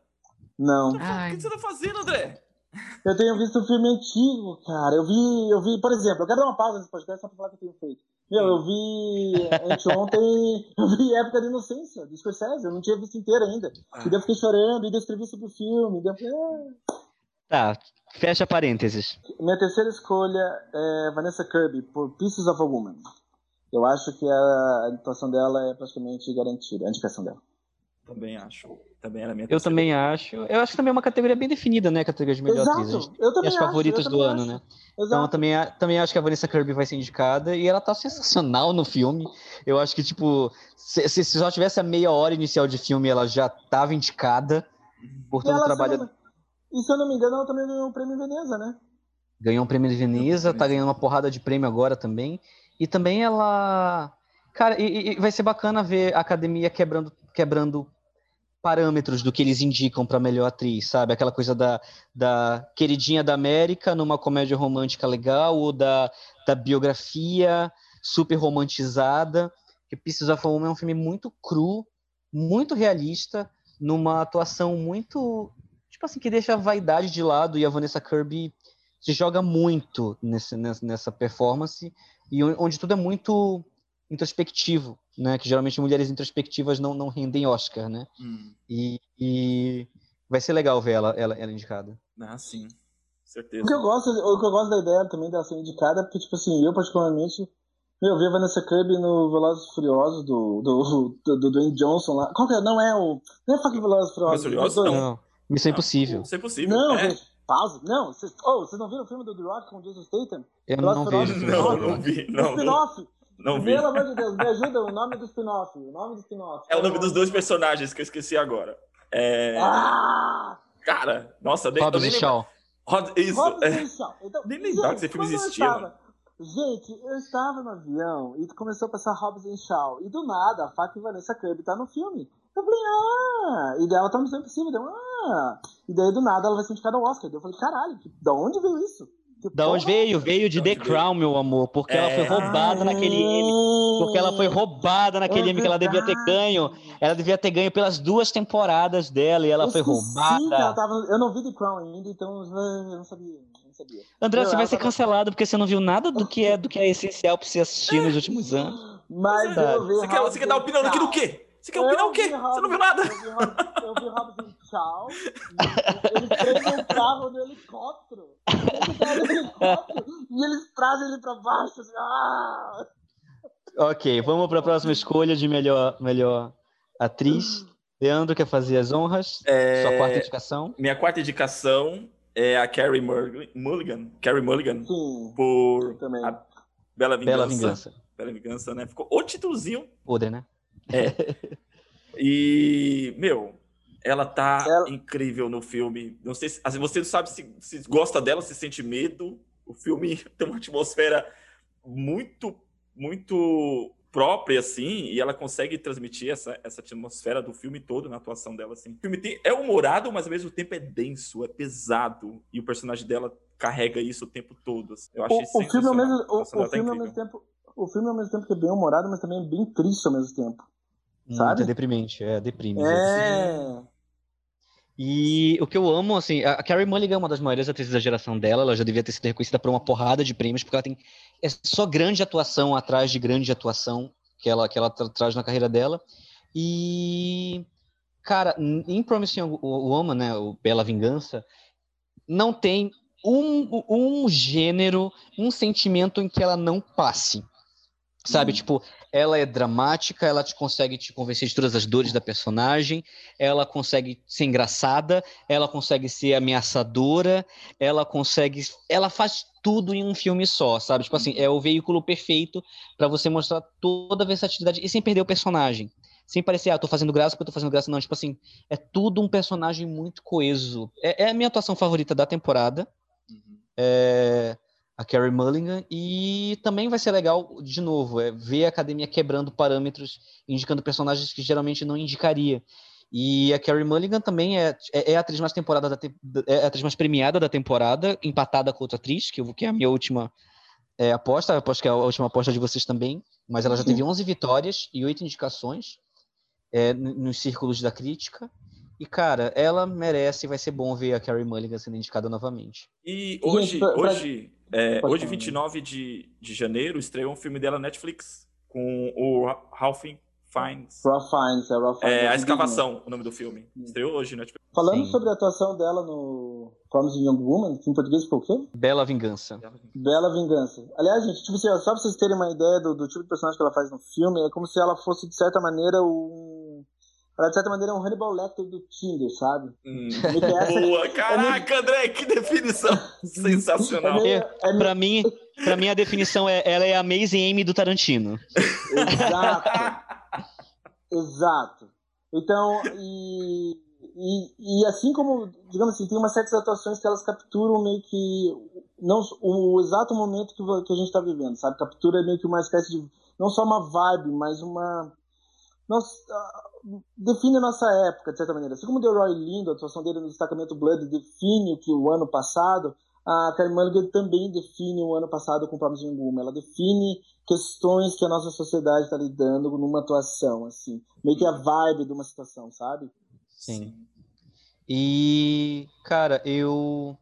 Não. O que você tá fazendo, André? Eu tenho visto um filme antigo, cara. Eu vi, eu vi, por exemplo, eu quero dar uma pausa nesse podcast só pra falar que eu tenho feito. Meu, eu vi anteontem, (laughs) eu vi Época de Inocência, de Scorsese, eu não tinha visto inteiro ainda. Ah. E daí eu fiquei chorando, e descrevi sobre o filme, e daí eu falei, ah. Tá, fecha parênteses. Minha terceira escolha é Vanessa Kirby, por Pieces of a Woman. Eu acho que a atuação dela é praticamente garantida, a indicação dela. Também acho. Também era minha Eu também acho. Eu acho que também é uma categoria bem definida, né? A categoria de melhor Exato. atriz. Eu também E as acho, favoritas do ano, acho. né? Exato. Então eu também, também acho que a Vanessa Kirby vai ser indicada e ela tá sensacional no filme. Eu acho que, tipo, se, se só tivesse a meia hora inicial de filme, ela já tava indicada por E todo o trabalho. se eu não- E se eu não me engano, ela também ganhou o prêmio Veneza, né? Ganhou um prêmio de Veneza, tá ganhando uma porrada de prêmio agora também. E também ela. Cara, e, e vai ser bacana ver a academia quebrando, quebrando parâmetros do que eles indicam pra melhor atriz, sabe? Aquela coisa da, da queridinha da América numa comédia romântica legal, ou da, da biografia super romantizada. Que Pieces of a Woman é um filme muito cru, muito realista, numa atuação muito. Tipo assim, que deixa a vaidade de lado e a Vanessa Kirby se joga muito nesse, nessa, performance e on- onde tudo é muito introspectivo, né? Que geralmente mulheres introspectivas não, não rendem Oscar, né? Hum. E, e vai ser legal ver ela, ela, ela indicada. Ah, sim. O que, Certeza. eu gosto, o que eu gosto da ideia também dela ser indicada é porque, tipo assim, eu particularmente. Meu, eu vi a Vanessa Kirby no Velozes e Furiosos do, do, do, do Dwayne Johnson lá. Qual que é? Não é o. Não é fucking Velozes Furiosos. Furiosos. Não. Não, Missão Não. Impossível. Isso é possível. Não, é. gente. Pausa. Não, vocês, oh, vocês não viram o filme do The Rock com o Jason Statham? Eu Velozes não. Furiosos? Não, filme. não vi. Não, não. Não vi. Pelo amor de Deus, me ajuda o nome do spin-off. O nome do spin-off. É o nome dos dois personagens que eu esqueci agora. É... Ah! Cara, nossa, eu nem, eu Hobbs nem e lembro- Shaw. Rod- Isso. Hobbs é. e Shaw. Então, Nem lembrava que esse filme eu existia, estava- Gente, eu estava no avião e começou a passar Hobbs e Shaw. E do nada, a Faca e Vanessa Kirby tá no filme. Eu falei, ah! E daí ela tá no Impossível. Deu, ah! E daí do nada ela vai ser indicada ao Oscar. Eu falei, caralho, que, da onde veio isso? Da onde veio? Veio de The? Crown, meu amor. Porque ela foi É. roubada naquele M. Porque ela foi roubada naquele É M que ela devia ter ganho. Ela devia ter ganho pelas duas temporadas dela e ela Eu foi que ela roubada. tava Eu não vi The Crown ainda, então eu não sabia. Não sabia. André, você vai ser tava- cancelado porque você não viu nada do que é do que é essencial pra você assistir nos últimos (laughs) anos. Mas Verdade. eu vi Você quer, você quer dar opinião aqui do quê? Você quer opinar o quê? Você não viu nada? Eu vi Hobbs, e Ele prende o carro no helicóptero. Ele tá no helicóptero e eles trazem ele pra baixo. Assim, ah! Ok, vamos para a próxima escolha de melhor, melhor atriz. Leandro quer fazer as honras. É, Sua quarta indicação. Minha quarta indicação é a Carrie Mulligan, Mulligan, Carrie Mulligan Sim, por também. a Bela Vingança. Bela Vingança. Bela Vingança, né? Ficou o titulozinho. Podre, né? (laughs) E, meu, ela tá Ela- incrível no filme. Não sei se assim, você não sabe se, se gosta dela, se sente medo. O filme (laughs) tem uma atmosfera muito, muito própria, assim, e ela consegue transmitir essa, essa atmosfera do filme todo na atuação dela, assim. O filme tem, é humorado, mas ao mesmo tempo é denso, é pesado, e o personagem dela carrega isso o tempo todo. assim. Eu achei O, o filme, ao mesmo, o, o tá filme ao incrível. mesmo tempo. O filme ao mesmo tempo que é bem humorado, mas também é bem triste ao mesmo tempo. Muito Sabe? é deprimente, é deprime. É. E o que eu amo, assim, a Carrie Mulligan é uma das maiores atrizes da geração dela, ela já devia ter sido reconhecida por uma porrada de prêmios, porque ela tem é só grande atuação atrás de grande atuação que ela, que ela tra- traz na carreira dela. E, cara, em Promising Woman, né, o Bela Vingança, não tem um, um gênero, um sentimento em que ela não passe. Sabe, Hum. tipo, ela é dramática, ela te consegue te convencer de todas as dores da personagem, ela consegue ser engraçada, ela consegue ser ameaçadora, ela consegue. Ela faz tudo em um filme só, sabe? Tipo assim, é o veículo perfeito pra você mostrar toda a versatilidade e sem perder o personagem. Sem parecer, ah, tô fazendo graça porque eu tô fazendo graça, não. Tipo assim, é tudo um personagem muito coeso. É, é a minha atuação favorita da temporada Uhum. é, a Carrie Mulligan e também vai ser legal de novo é ver a academia quebrando parâmetros indicando personagens que geralmente não indicaria. E a Carrie Mulligan também é, é, é a atriz mais temporada da te- é a atriz mais premiada da temporada empatada com outra atriz que, eu, que é a minha última é, aposta aposto que é a última aposta de vocês também mas ela já teve 11 vitórias e 8 indicações é, nos círculos da crítica e cara ela merece e vai ser bom ver a Carrie Mulligan sendo indicada novamente E Gente, hoje, pra- hoje, é, hoje falar. 29 de, de janeiro, estreou um filme dela na Netflix com o Ra- Ralph Fiennes. Raw Fiennes, é Raw Fiennes. É, A é Escavação, o nome do filme. Estreou hoje na Netflix. Falando Sim. sobre a atuação dela no Promising Young Woman, que em português ficou o quê? Bela Vingança Bela Vingança. Aliás, gente, tipo assim, ó, só pra vocês terem uma ideia do, do tipo de personagem que ela faz no filme, é como se ela fosse, de certa maneira, um. Ela, de certa maneira, é um Hannibal Lecter do Tinder, sabe? Hum. Boa, caraca, André, que definição (laughs) sensacional. É meio, é pra, mim, pra mim, a definição é ela é a Maisie Amy do Tarantino. Exato. (laughs) Exato. Então, e, e, e, assim como, digamos assim, tem umas certas atuações que elas capturam meio que não o exato momento que, que a gente está vivendo, sabe? Captura meio que uma espécie de não só uma vibe, mas uma uh, define a nossa época de certa maneira. Assim como o Roy Lindo, a atuação dele no destacamento Blood define o que o ano passado, a Karen Mulligan também define o ano passado com Promising Woman. Ela define questões que a nossa sociedade está lidando numa atuação, assim. Meio que a vibe de uma situação, sabe? Sim. E, cara, eu.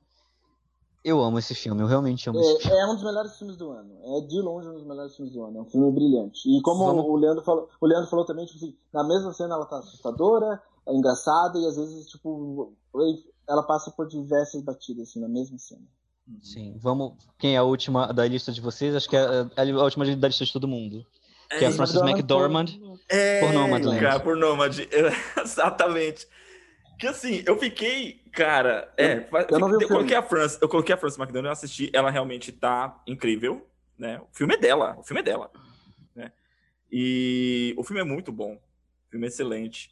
Eu amo esse filme, eu realmente amo é, esse filme. É um dos melhores filmes do ano. É de longe um dos melhores filmes do ano. É um filme brilhante. E como Vamos... o, Leandro falou, o Leandro falou também, tipo assim, na mesma cena ela tá assustadora, é engraçada e às vezes, tipo, ela passa por diversas batidas, assim, na mesma cena. Sim, vamos. Quem é a última da lista de vocês? Acho que é a, última da lista de todo mundo. que é a Frances McDormand é, por Nomadland. Cara, por Nomad, (laughs) exatamente. Que assim, eu fiquei, cara, é, eu, não vi eu coloquei a Frances, eu coloquei a Frances McDormand, eu assisti, ela realmente tá incrível, né? O filme é dela, o filme é dela, né? E o filme é muito bom, o filme é excelente.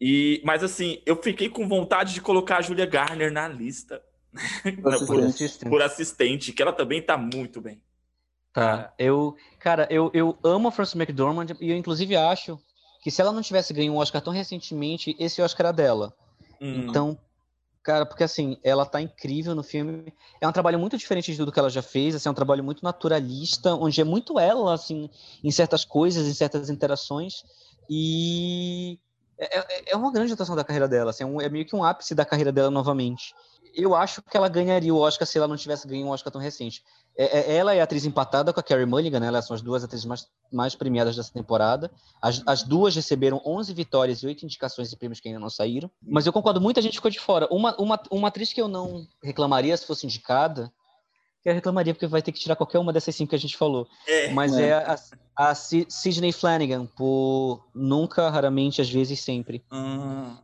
E, mas assim, eu fiquei com vontade de colocar a Julia Garner na lista. (laughs) Por assistente. por, assistente, que ela também tá muito bem. Tá. Eu, cara, eu, eu amo a Frances McDormand e eu inclusive acho que se ela não tivesse ganho um Oscar tão recentemente, esse Oscar era dela. Hum. Então, cara, porque assim, ela tá incrível no filme. É um trabalho muito diferente de tudo que ela já fez, assim, é um trabalho muito naturalista, onde é muito ela, assim, em certas coisas, em certas interações. E é, é, é uma grande atuação da carreira dela, assim, é, um, é meio que um ápice da carreira dela novamente eu acho que ela ganharia o Oscar se ela não tivesse ganho um Oscar tão recente. É, é, ela é a atriz empatada com a Carrie Mulligan, né? Elas são as duas atrizes mais, mais premiadas dessa temporada. As, as, duas receberam 11 vitórias e 8 indicações de prêmios que ainda não saíram. Mas eu concordo, muita gente ficou de fora. Uma, uma, uma atriz que eu não reclamaria se fosse indicada, eu reclamaria porque vai ter que tirar qualquer uma dessas cinco que a gente falou. É, Mas é, é a, a Sidney Flanagan, por Nunca, Raramente, Às vezes, Sempre. Hum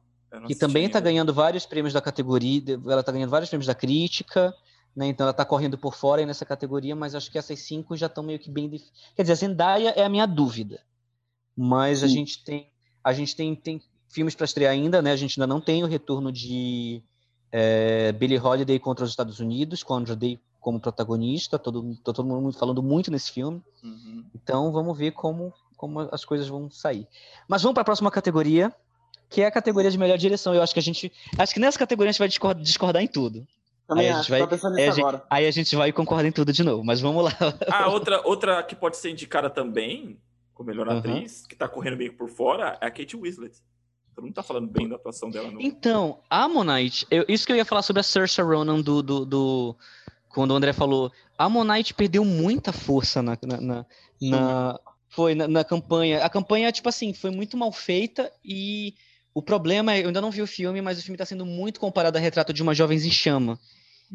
que também está ganhando vários prêmios da categoria, ela está ganhando vários prêmios da crítica, né? Então ela está correndo por fora aí nessa categoria, mas acho que essas cinco já estão meio que bem. Def... Quer dizer, a Zendaya é a minha dúvida. Mas Sim. a gente tem. A gente tem, tem filmes para estrear ainda, né? A gente ainda não tem o retorno de é, Billie Holiday contra os Estados Unidos, com Andrew Day como protagonista. Todo, todo mundo falando muito nesse filme. Uhum. Então vamos ver como, como as coisas vão sair. Mas vamos para a próxima categoria, que é a categoria de melhor direção. Eu acho que a gente. Acho que nessa categoria a gente vai discordar, discordar em tudo. Também aí acho, a gente vai, aí a, gente, aí a gente vai concordar em tudo de novo, mas vamos lá. Ah, outra, outra que pode ser indicada também, como melhor uhum. atriz, que tá correndo meio por fora, é a Kate Winslet. Todo mundo tá falando bem da atuação dela. No... Então, a Monite, eu, isso que eu ia falar sobre a Saoirse Ronan do, do, do, Quando o André falou, a Monite perdeu muita força na, na, na, na foi na, na, campanha. A campanha, tipo assim, foi muito mal feita e o problema é, eu ainda não vi o filme, mas o filme está sendo muito comparado a Retrato de uma Jovem em Chama.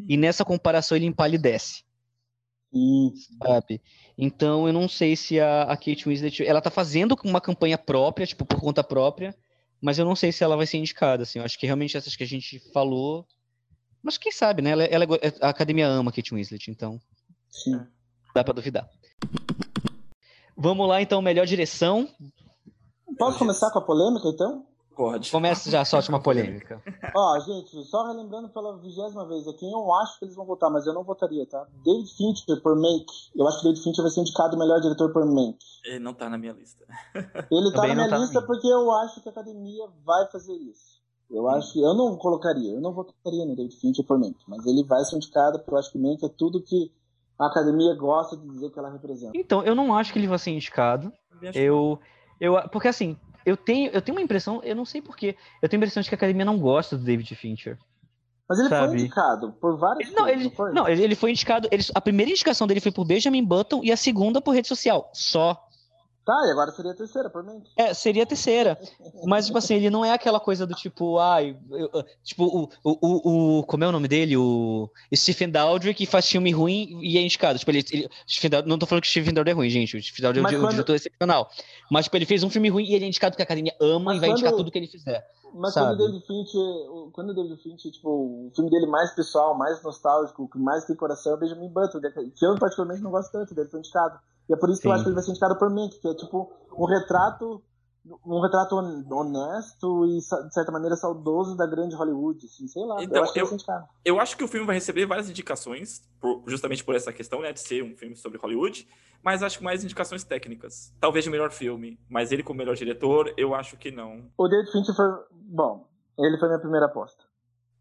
E nessa comparação ele empalidece. Hum. Sabe? Então eu não sei se a, a Kate Winslet, ela tá fazendo uma campanha própria, tipo, por conta própria, mas eu não sei se ela vai ser indicada, assim. Eu acho que realmente essas que a gente falou, mas quem sabe, né? Ela, ela é, a academia ama a Kate Winslet, então Sim. dá para duvidar. Vamos lá, então, melhor direção. Pode começar com a polêmica, então? Pode. Começa já, solte uma polêmica. (laughs) Ó, gente, só relembrando pela vigésima vez aqui, eu acho que eles vão votar, mas eu não votaria, tá? David Fincher por Mank. Eu acho que David Fincher vai ser indicado o melhor diretor por Mank. Ele não tá na minha lista. (laughs) Ele tá na minha tá lista na porque eu acho que a academia vai fazer isso. Eu acho que eu não colocaria, eu não votaria no David Fincher por Mank, mas ele vai ser indicado porque eu acho que Mank é tudo que a academia gosta de dizer que ela representa. Então, eu não acho que ele vai ser indicado. Eu, eu, porque assim, eu tenho, eu tenho uma impressão, eu não sei porquê, eu tenho a impressão de que a academia não gosta do David Fincher. Mas ele sabe? foi indicado por vários. Não, ele, não, não, ele, ele foi indicado. Ele, a primeira indicação dele foi por Benjamin Button e a segunda por rede social. Só. Tá, e agora seria a terceira, por mim. É, seria a terceira. Mas, tipo assim, ele não é aquela coisa do tipo, ai, ah, tipo, o, o, o, como é o nome dele? O Stephen Daldry que faz filme ruim e é indicado. Tipo, ele, ele Stephen não tô falando que o Stephen Daldry é ruim, gente. O Stephen Daldry é um quando... diretor excepcional. Mas, tipo, ele fez um filme ruim e ele é indicado porque a academia ama Mas e vai quando... indicar tudo que ele fizer. Mas sabe? quando o David Fincher, quando o David Fincher, tipo, o filme dele mais pessoal, mais nostálgico, que mais tem coração é o Benjamin Button, que eu particularmente não gosto tanto, dele foi indicado. E é por isso Sim. que eu acho que ele vai ser indicado por mim, que é tipo um retrato um retrato honesto e, de certa maneira, saudoso da grande Hollywood, assim, sei lá. Então, eu acho, eu, eu acho que o filme vai receber várias indicações, por, justamente por essa questão, né, de ser um filme sobre Hollywood, mas acho que mais indicações técnicas. Talvez de melhor filme, mas ele como melhor diretor, eu acho que não. O David Fincher foi, bom, ele foi minha primeira aposta.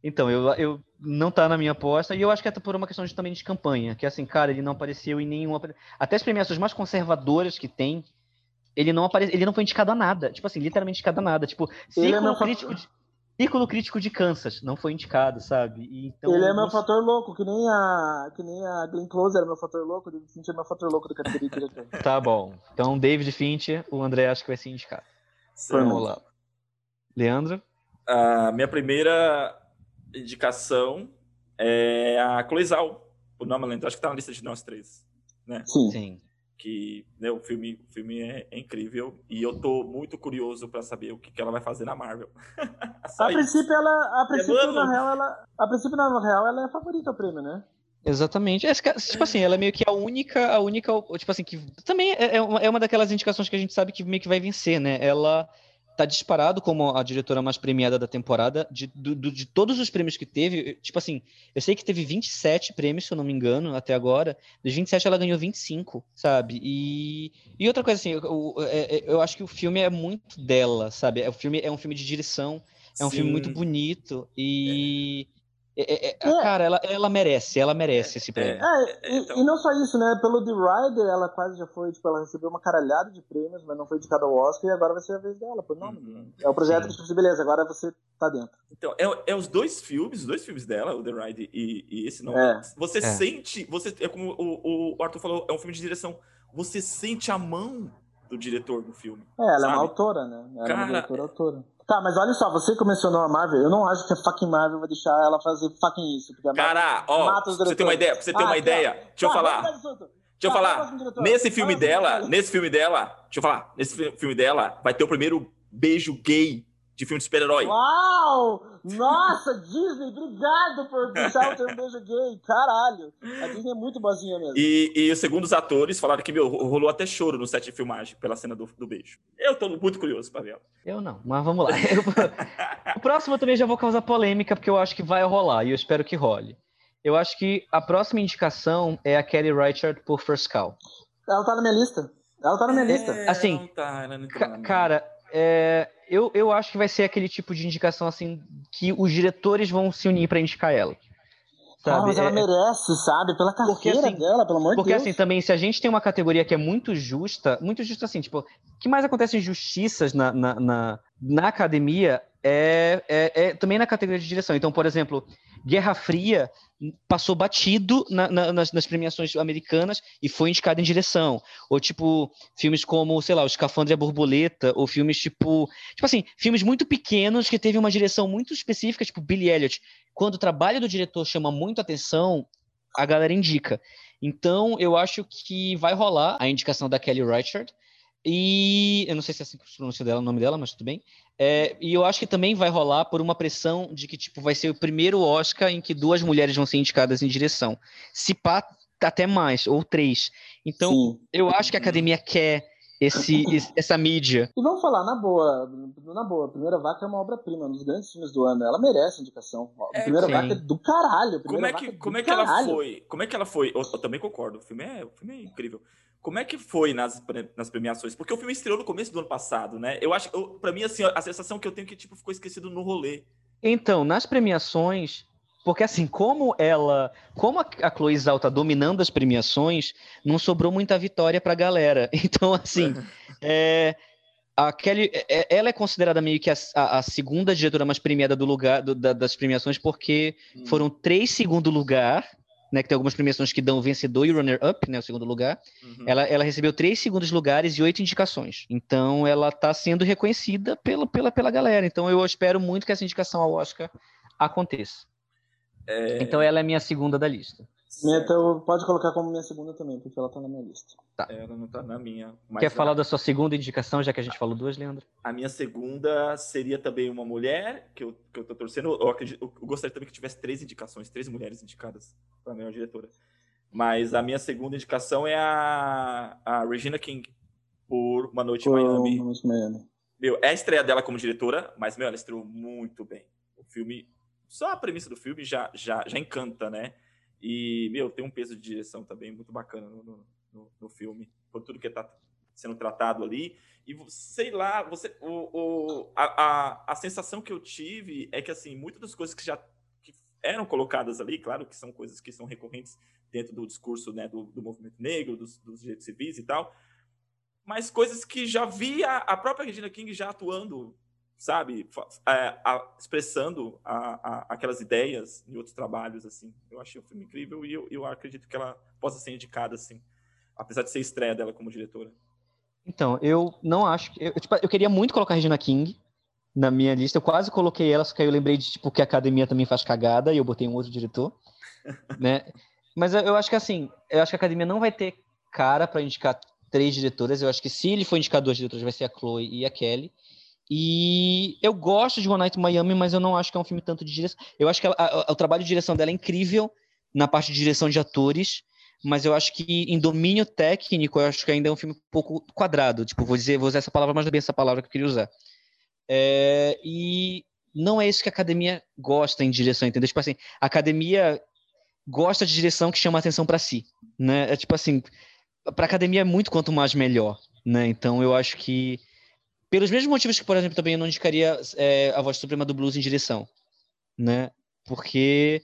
Então, eu, eu não tá na minha aposta, e eu acho que é por uma questão de, também de campanha, que assim, cara, ele não apareceu em nenhuma. Até as premiações mais conservadoras que tem, ele não aparece, ele não foi indicado a nada. Tipo assim, literalmente indicado a nada. Tipo, círculo, é crítico, de, círculo crítico de Kansas não foi indicado, sabe? Então, ele é meu fator louco, que nem a. Que nem a Glenn Close era meu fator louco, o David Fincher é meu fator louco do categoria diretor. (laughs) tá bom. Então, David Fincher, o André acho que vai ser indicado. Vamos lá. Leandro? A minha primeira indicação é a Cloizal, o Nomadland. Acho que tá na lista de nós três, né? Sim. Sim. Que né, o filme, o filme é, é incrível e eu tô muito curioso para saber o que, que ela vai fazer na Marvel. (laughs) a princípio, ela, a princípio, é, na real, ela, a princípio, na real, ela é a favorita ao prêmio, né? Exatamente. É, tipo assim, ela é meio que a única, a única, tipo assim, que também é, é uma, é uma daquelas indicações que a gente sabe que meio que vai vencer, né? Ela tá disparado como a diretora mais premiada da temporada, de, de, de, todos os prêmios que teve, tipo assim, eu sei que teve 27 prêmios, se eu não me engano, até agora, dos 27 ela ganhou 25, sabe? E, e outra coisa assim, eu, eu, é, é, eu acho que o filme é muito dela, sabe? É, o filme, é um filme de direção, é um Sim. filme muito bonito e... É é, é, é, é, cara, ela, ela merece, ela merece esse prêmio. É, e, então... e, não só isso, né? Pelo The Rider, ela quase já foi, tipo, ela recebeu uma caralhada de prêmios, mas não foi indicada ao Oscar e agora vai ser a vez dela, por nome. Uhum. É o projeto Sim. que, beleza, agora você tá dentro. Então, é, é os dois filmes, os dois filmes dela, o The Rider e, e esse não. É. Você sente, você, é como o, o Arthur falou, é um filme de direção. Você sente a mão do diretor no filme. É, ela sabe? é uma autora, né? Ela Cara, é uma diretora autora. Tá, mas olha só, você que mencionou a Marvel, eu não acho que a fucking Marvel vai deixar ela fazer fucking isso. Porque Cara, ó, você tem uma ideia, você tem uma ah, ideia, deixa eu falar. Deixa eu falar, nesse filme dela, nesse filme dela, deixa eu falar, nesse filme dela, vai ter o primeiro beijo gay de filme de super-herói. Uau! Nossa, (laughs) Disney, obrigado por deixar o termo beijo gay. Caralho. A Disney é muito boazinha mesmo. E, e segundo os atores, falaram que meu, rolou até choro no set de filmagem pela cena do, do beijo. Eu tô muito curioso pra ver ela. Eu não, mas vamos lá. Eu, (laughs) o próximo eu também já vou causar polêmica, porque eu acho que vai rolar, e eu espero que role. Eu acho que a próxima indicação é a Kelly Reichardt por First Call. Ela tá na minha lista. Ela tá na minha é, lista. Assim, tá, tá cara, é, eu, eu acho que vai ser aquele tipo de indicação assim que os diretores vão se unir para indicar ela. Sabe? Ah, mas ela é, merece, sabe? Pela carreira porque, assim, dela, pelo amor de Deus. Porque assim, também, se a gente tem uma categoria que é muito justa, muito justa assim, tipo, o que mais acontece injustiças na, na, na, na academia é, é, é, também na categoria de direção. Então, por exemplo, Guerra Fria passou batido na, na, nas, nas, premiações americanas e foi indicado em direção. Ou, tipo, filmes como, sei lá, O Escafandre e a Borboleta, ou filmes tipo. Tipo assim, filmes muito pequenos que teve uma direção muito específica, tipo Billy Elliot. Quando o trabalho do diretor chama muito atenção, a galera indica. Então, eu acho que vai rolar a indicação da Kelly Reichardt. E eu não sei se é assim que se pronuncia dela, o nome dela, mas tudo bem. É, e eu acho que também vai rolar por uma pressão de que tipo vai ser o primeiro Oscar em que duas mulheres vão ser indicadas em direção. Se pá, até mais, ou três. Então, Sim. eu acho que a academia quer esse, essa mídia. E vamos falar, na boa, na boa, a Primeira Vaca é uma obra-prima, um dos grandes filmes do ano. Ela merece indicação. A é, Primeira sim. Vaca é do caralho. Como é que, é como é que ela foi? Como é que ela foi? Eu, eu, também concordo, o filme é, o filme é incrível. Como é que foi nas, nas premiações? Porque o filme estreou no começo do ano passado, né? Eu acho, pra mim, assim, a sensação que eu tenho é que, tipo, ficou esquecido no rolê. Então, nas premiações, porque assim, como ela, como a Chloe Zhao tá dominando as premiações, não sobrou muita vitória pra galera. (laughs) Então, assim, (laughs) é, a Kelly, é, é, ela é considerada meio que a, a, a segunda diretora mais premiada do lugar do, da, das premiações, porque hum. foram três segundo lugar né, que tem algumas premiações que dão o vencedor e o runner-up, né, o segundo lugar. Uhum. Ela, ela recebeu três segundos lugares e oito indicações. Então, ela está sendo reconhecida pela, pela, pela galera. Então, eu espero muito que essa indicação ao Oscar aconteça. É... Então, ela é minha segunda da lista. Então, pode colocar como minha segunda também, porque ela tá na minha lista. Tá. Ela não tá na minha. Quer falar da sua segunda indicação, já que a gente falou duas, Leandro? A minha segunda seria também uma mulher, que eu, que eu tô torcendo. Eu, acredito, eu gostaria também que tivesse três indicações, três mulheres indicadas para a melhor diretora. Mas a minha segunda indicação é a, a Regina King, por Uma Noite em Miami. Uma Noite Miami. Meu, é a estreia dela como diretora, mas, meu, ela estreou muito bem. O filme, só a premissa do filme já, já, já encanta, né? E, meu, tem um peso de direção também muito bacana no, no, no filme, por tudo que está sendo tratado ali. E, sei lá, você, o, o, a, a, a sensação que eu tive é que, assim, muitas das coisas que já que eram colocadas ali, claro que são coisas que são recorrentes dentro do discurso né, do, do movimento negro, dos, dos direitos civis e tal, mas coisas que já via a própria Regina King já atuando sabe, é, a, expressando a, a, aquelas ideias em outros trabalhos, assim. Eu achei o filme incrível e eu, eu acredito que ela possa ser indicada, assim, apesar de ser estreia dela como diretora. Então, eu não acho que... Eu, tipo, eu queria muito colocar a Regina King na minha lista, eu quase coloquei ela, só que aí eu lembrei de, tipo, que a academia também faz cagada e eu botei um outro diretor, (laughs) né? Mas eu, eu acho que, assim, eu acho que a academia não vai ter cara para indicar três diretoras, eu acho que se ele for indicar duas diretoras, vai ser a Chloe e a Kelly, e eu gosto de One Night in Miami, mas eu não acho que é um filme tanto de direção. Eu acho que ela, a, a, o trabalho de direção dela é incrível na parte de direção de atores, mas eu acho que em domínio técnico, eu acho que ainda é um filme um pouco quadrado. Tipo, vou dizer, vou usar essa palavra, mas não é bem essa palavra que eu queria usar. É, e não é isso que a academia gosta em direção, entendeu? Tipo assim, a academia gosta de direção que chama atenção para si, né? É tipo assim, para academia é muito quanto mais melhor, né? Então eu acho que pelos mesmos motivos que, por exemplo, também eu não indicaria é, A Voz Suprema do Blues em direção, né? Porque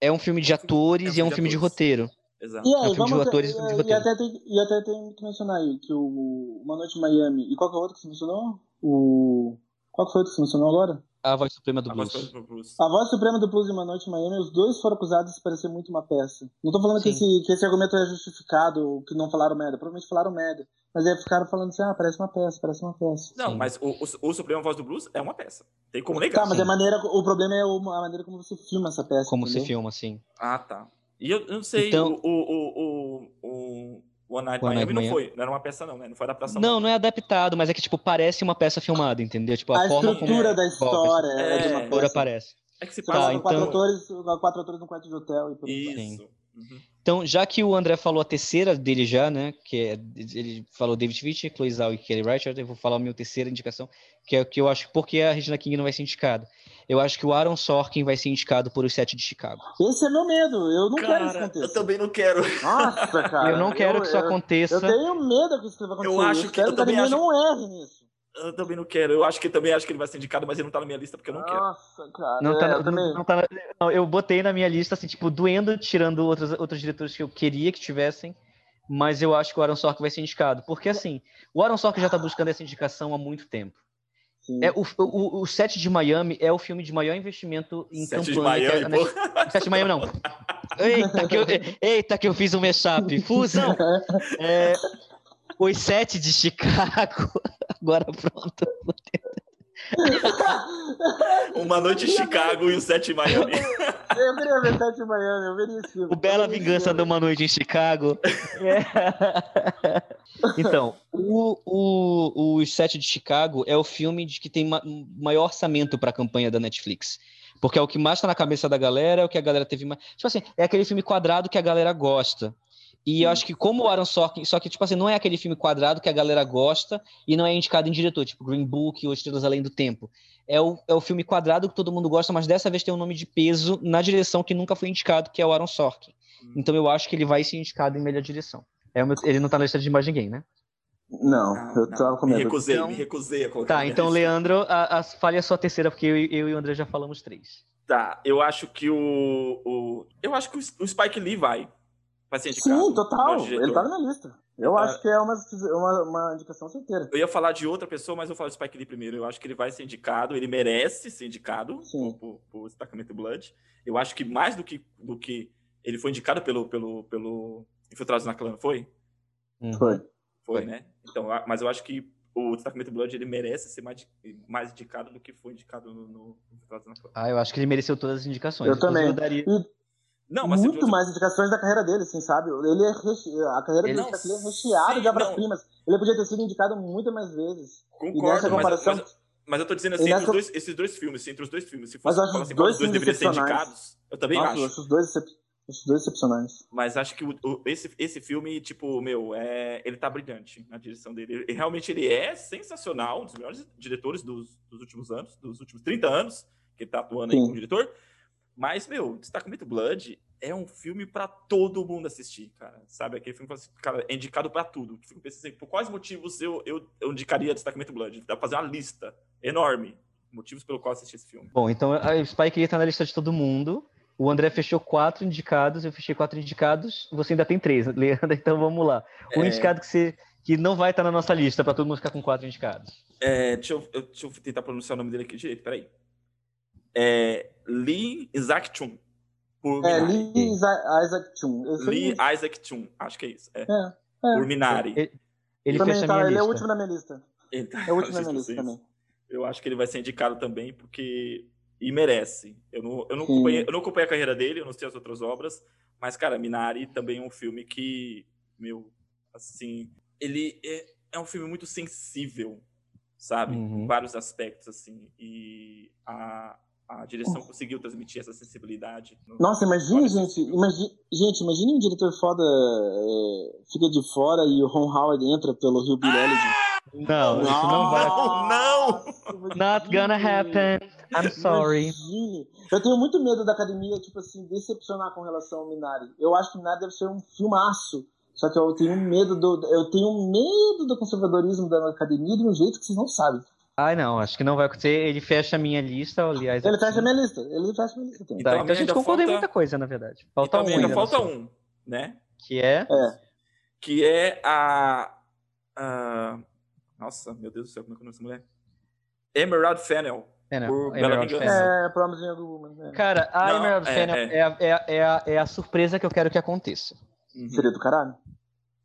é um filme de atores é e é um filme de, roteiro. Exato. E aí, é um filme de atores e, e, de e, até tem, e até tem que mencionar aí que o Uma Noite em Miami e qual que é o outro que você mencionou? O... Qual que foi o que você mencionou agora? A Voz Suprema do Blues. A Voz Suprema do Blues e Uma Noite em Miami, os dois foram acusados de parecer muito uma peça. Não tô falando que esse, que esse argumento é justificado, que não falaram merda. Provavelmente falaram merda. Mas aí ficaram falando assim, ah, parece uma peça, parece uma peça. Não, Sim. mas o, o, o Suprema Voz do Blues é uma peça. Tem como negar. Tá, mas a maneira, o problema é a maneira como você filma essa peça. Como entendeu? se filma, sim. Ah, tá. E eu, eu não sei, então... o, o, o, o, One Night One Miami Night não foi, não era uma peça não, né? Não foi adaptação. Não, não é adaptado, mas é que, tipo, parece uma peça filmada, entendeu? Tipo, a, a forma estrutura da história é, é de uma parece. É que se passa tá, então... quatro, atores, quatro atores no quarto de hotel e por Isso. Uhum. Então, já que o André falou a terceira dele já, né, que é, ele falou David Fincher, Chloe Zhao e Kelly Reichardt, eu vou falar a minha terceira indicação, que é o que eu acho, porque a Regina King não vai ser indicada. Eu acho que o Aaron Sorkin vai ser indicado por Os Sete de Chicago. Esse é meu medo, eu não cara, quero isso aconteça. Eu também não quero. Nossa, cara. Eu não quero eu, que isso eu, aconteça. Eu tenho medo que isso vai acontecer. Eu acho eu que, eu também acho... não erre nisso. Eu também não quero. Eu acho que também acho que ele vai ser indicado, mas ele não tá na minha lista porque eu não Nossa, quero. Nossa, cara. Não tá, é, eu, também... não tá não, eu botei na minha lista, assim, tipo, doendo, tirando outros, outros diretores que eu queria que tivessem, mas eu acho que o Aaron Sorkin vai ser indicado. Porque, assim, o Aaron Sorkin já tá buscando essa indicação há muito tempo. É, o, o, o Set de Miami é o filme de maior investimento em Sete campanha. De Miami, é, Sete de Miami, não. (laughs) Eita que, eu, eita, que eu fiz um mashup. Fusão! É, (laughs) os Sete de Chicago. (laughs) Agora pronto. Uma noite em Chicago e o Sete em Miami. Eu queria ver Sete em Miami, eu veria isso. O Bela Vingança de uma Noite em Chicago. É. (laughs) Então, o, o, o Sete de Chicago é o filme de que tem ma maior orçamento para a campanha da Netflix. Porque é o que mais está na cabeça da galera, é o que a galera teve mais. Tipo assim, é aquele filme quadrado que a galera gosta. E eu acho que como o Aaron Sorkin, só que tipo assim, não é aquele filme quadrado que a galera gosta e não é indicado em diretor, tipo Green Book ou Estrelas Além do Tempo. É o, é o filme quadrado que todo mundo gosta, mas dessa vez tem um nome de peso na direção que nunca foi indicado, que é o Aaron Sorkin. Hum. Então eu acho que ele vai ser indicado em melhor direção. É meu, ele não tá na lista de mais ninguém, né? Não, eu tava com medo. Me recusei, então, me recusei a colocar. Tá, então, Leandro, a, a, fale a sua terceira, porque eu, eu e o André já falamos três. Tá, eu acho que o. o eu acho que o Spike Lee vai. Paciente Sim, total. Ele tá na minha lista. Eu tá... acho que é uma, uma, uma, indicação certeira. Eu ia falar de outra pessoa, mas eu vou falar do Spike Lee primeiro. Eu acho que ele vai ser indicado, ele merece ser indicado por, por, por Destacamento Blood. Eu acho que mais do que, do que Ele foi indicado pelo, pelo, pelo Infiltrados na Clã, foi? Uhum. Foi. Foi, foi, né? Então, mas eu acho que o Destacamento Blood ele merece ser mais, mais indicado do que foi indicado no, no Infiltrados na Clã. Ah, eu acho que ele mereceu todas as indicações. Eu também. Eu daria... E não, mas muito mais indicações da carreira dele, assim, sabe? Ele é reche... A carreira ele dele não, é recheada de obras-primas. Ele podia ter sido indicado muitas mais vezes. Concordo, comparação... mas, mas, mas, eu tô dizendo assim, entre nessa... dois, esses dois filmes, entre os dois filmes, se fosse falar assim, dois, dois deveriam ser indicados, eu também Nossa, acho. Os dois, os dois excepcionais. Mas acho que o, o, esse, esse filme, tipo, meu, é, ele tá brilhante na direção dele. Ele, realmente ele é sensacional, um dos melhores diretores dos, dos últimos anos, dos últimos 30 anos, que ele tá atuando Sim. aí como diretor. Mas, meu, Destacamento Blood é um filme para todo mundo assistir, cara. Sabe? Aquele filme cara, é indicado para tudo. Fico pensando assim, por quais motivos eu, eu, eu indicaria Destacamento Blood? Dá pra fazer uma lista enorme. Motivos pelo qual assistir esse filme. Bom, então a Spike tá na lista de todo mundo. O André fechou quatro indicados, eu fechei quatro indicados, você ainda tem três, Leandro, (laughs) então vamos lá. O é... indicado que você que não vai estar na nossa lista, para todo mundo ficar com quatro indicados. É, deixa, eu, deixa eu tentar pronunciar o nome dele aqui direito, peraí. É Lee Isaac Chung. Por é, Minari. Lee Isaac Chung. Lee Isaac Chung, acho que é isso. É. é, é. Por Minari. Ele, ele fecha tá, minha ele lista. é o último na minha lista. Tá, é o último (laughs) na minha lista também. Eu acho que ele vai ser indicado também, porque. E merece. Eu não, eu, não acompanhei, eu não acompanhei a carreira dele, eu não sei as outras obras, mas, cara, Minari também é um filme que, meu, assim, ele é, é um filme muito sensível, sabe? Uhum. Em vários aspectos, assim. E a, a direção conseguiu transmitir essa sensibilidade. Nossa, imagine, gente, gente, imagine um diretor foda é, fica de fora e o Ron Howard entra pelo Rio Billy ah! Não, não, isso não vai. Não! Not gonna happen. I'm sorry. Imagine. Eu tenho muito medo da academia, tipo assim, decepcionar com relação ao Minari. Eu acho que Minari deve ser um filmaço. Só que eu tenho medo do. Eu tenho medo do conservadorismo da academia de um jeito que vocês não sabem. Ai, não, acho que não vai acontecer. Ele fecha a minha lista, aliás. Ele fecha a minha lista. Ele fecha a minha lista também. Tá, então, então a gente concorda falta... em muita coisa, na verdade. Falta então, um. Ainda falta um, né? Que é? é? Que é a, a. Nossa, meu Deus do céu, como é que é essa mulher? Emerald Fennel. É, por Emerald Fennel. É, Promising Young Woman. É. Cara, a não, Emerald é, Fennel é. É, a, é, a, é, a, é a surpresa que eu quero que aconteça. Uhum. Seria do caralho?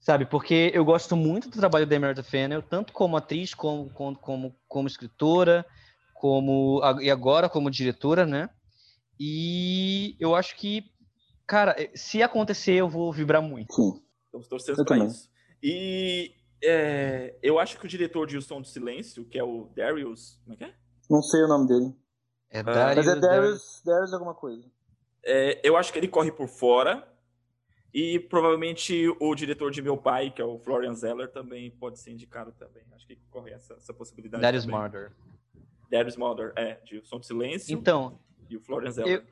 Sabe, porque eu gosto muito do trabalho da Emerald Fennel, tanto como atriz, como, como, como, como escritora, como e agora como diretora, né? E eu acho que, cara, se acontecer, eu vou vibrar muito. Sim. Estamos torcendo para isso. E é, eu acho que o diretor de O Som do Silêncio, que é o Darius. Como é que é? Não sei o nome dele. É Darius, Mas é Darius, Darius alguma coisa. É, eu acho que ele corre por fora. E provavelmente o diretor de Meu Pai, que é o Florian Zeller, também pode ser indicado também. Acho que corre essa, essa possibilidade. Darius Marder. Darius Marder, é, de Som de Silêncio. Então. E o Florian Zeller.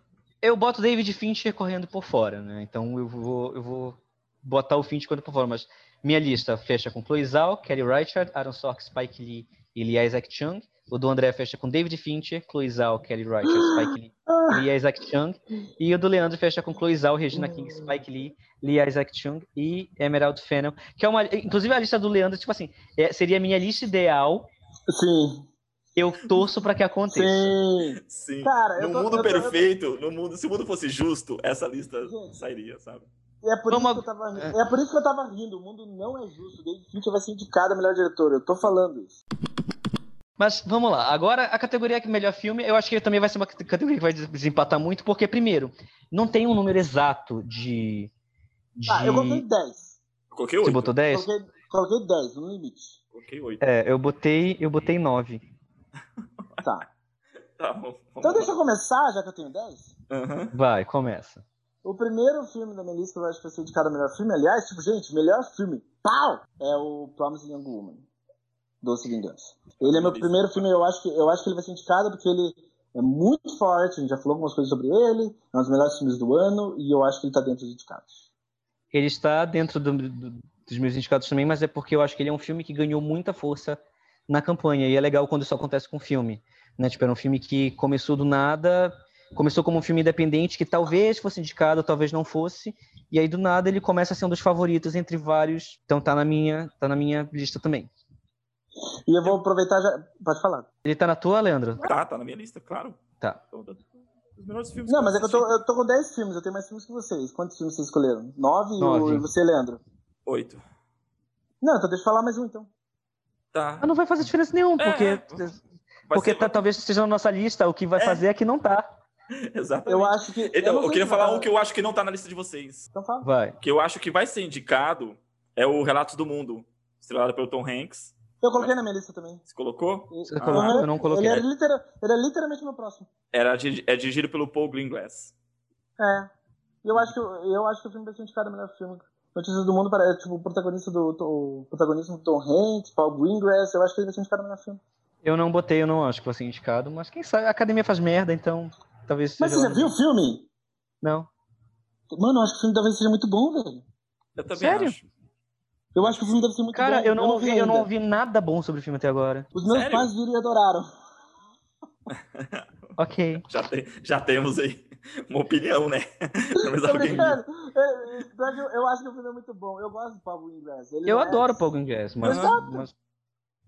Eu, eu boto David Fincher correndo por fora, né? Então eu vou, eu vou botar o Fincher correndo por fora. Mas minha lista fecha com Chloe Zhao, Kelly Reichardt, Aaron Sorkin, Spike Lee e Lee Isaac Chung. O do André fecha com David Fincher, Chloe Zhao, Kelly Reichardt, Spike Lee, (gasps) Lee Isaac Chung. E o do Leandro fecha com Chloe Zhao, Regina King, Spike Lee, Lee Isaac Chung e Emerald Fennel. Que é uma, inclusive a lista do Leandro, tipo assim, é, seria a minha lista ideal. Sim. Eu torço para que aconteça. Sim. Sim. Cara, no tô, mundo tô, perfeito, no mundo, se o mundo fosse justo, essa lista sairia, sabe? E é por, isso que eu tava, é. é por isso que eu tava rindo. O mundo não é justo. David Fincher vai ser indicado a melhor diretor. Eu tô falando isso. Mas vamos lá. Agora, a categoria que melhor filme, eu acho que também vai ser uma categoria que vai desempatar muito, porque, primeiro, não tem um número exato de. de... Ah, eu coloquei 10. Coloquei 8. Você botou 10? Coloquei, coloquei 10, no limite. Coloquei 8. É, eu botei, eu botei 9. Tá. (laughs) tá bom, então deixa eu começar, já que eu tenho 10. Uhum. Vai, começa. O primeiro filme da minha lista que eu acho que vai ser indicado melhor filme, aliás, tipo, gente, melhor filme, pau! É o Promising Young Woman. Doce Vingança. Ele é meu primeiro filme, eu acho que eu acho que ele vai ser indicado porque ele é muito forte, a gente já falou algumas coisas sobre ele, é um dos melhores filmes do ano e eu acho que ele está dentro dos indicados. Ele está dentro do, do, dos meus indicados também, mas é porque eu acho que ele é um filme que ganhou muita força na campanha e é legal quando isso acontece com o filme. Né? Tipo, era um filme que começou do nada, começou como um filme independente que talvez fosse indicado, talvez não fosse, e aí do nada ele começa a ser um dos favoritos entre vários. Então tá na minha, tá na minha lista também. E eu vou aproveitar já. Pode falar. Ele tá na tua, Leandro? Tá, tá na minha lista, claro. Tá. Os melhores filmes Não, que mas é que eu tô, eu tô com 10 filmes, eu tenho mais filmes que vocês. Quantos filmes vocês escolheram? 9 Nove. e você, Leandro? Oito. Não, então deixa eu falar mais um então. Tá. Mas não vai fazer diferença nenhuma, É, porque, vai porque ser- tá- talvez esteja na nossa lista, o que vai É. fazer é que não tá. (laughs) Exatamente. Eu acho que. Então, eu, sei queria falar um que eu acho que não tá na lista de vocês. Então fala. Vai. Que eu acho que vai ser indicado é o Relatos do Mundo, estrelado pelo Tom Hanks. Eu coloquei na minha lista também. Você colocou? Você Ah. colocou? Eu não coloquei. Ele é, litera- ele é literalmente meu próximo. Era, é dirigido pelo Paul Greengrass. É. E eu acho que, eu acho que o filme vai ser indicado ao melhor filme. Notícias do Mundo para tipo, o protagonista do o protagonismo do Tom Hanks, Paul Greengrass, eu acho que ele vai ser indicado ao melhor filme. Eu não botei, eu não acho que vai ser indicado, mas quem sabe, a academia faz merda, então talvez Mas você já viu no- o filme? Não. Mano, eu acho que o filme talvez seja muito bom, velho. Eu também Sério? acho. Eu acho que o filme deve ser muito Cara, bom. eu não ouvi, eu não ouvi nada bom sobre o filme até agora. Os meus Sério? pais viram e adoraram. (laughs) Ok. Já, tem- já temos aí uma opinião, né? (laughs) Talvez alguém. É, é, Eu, eu acho que o filme é muito bom. Eu gosto do Paul Greengrass. Ele Eu é- adoro o Paul Greengrass, mas, Exato. mas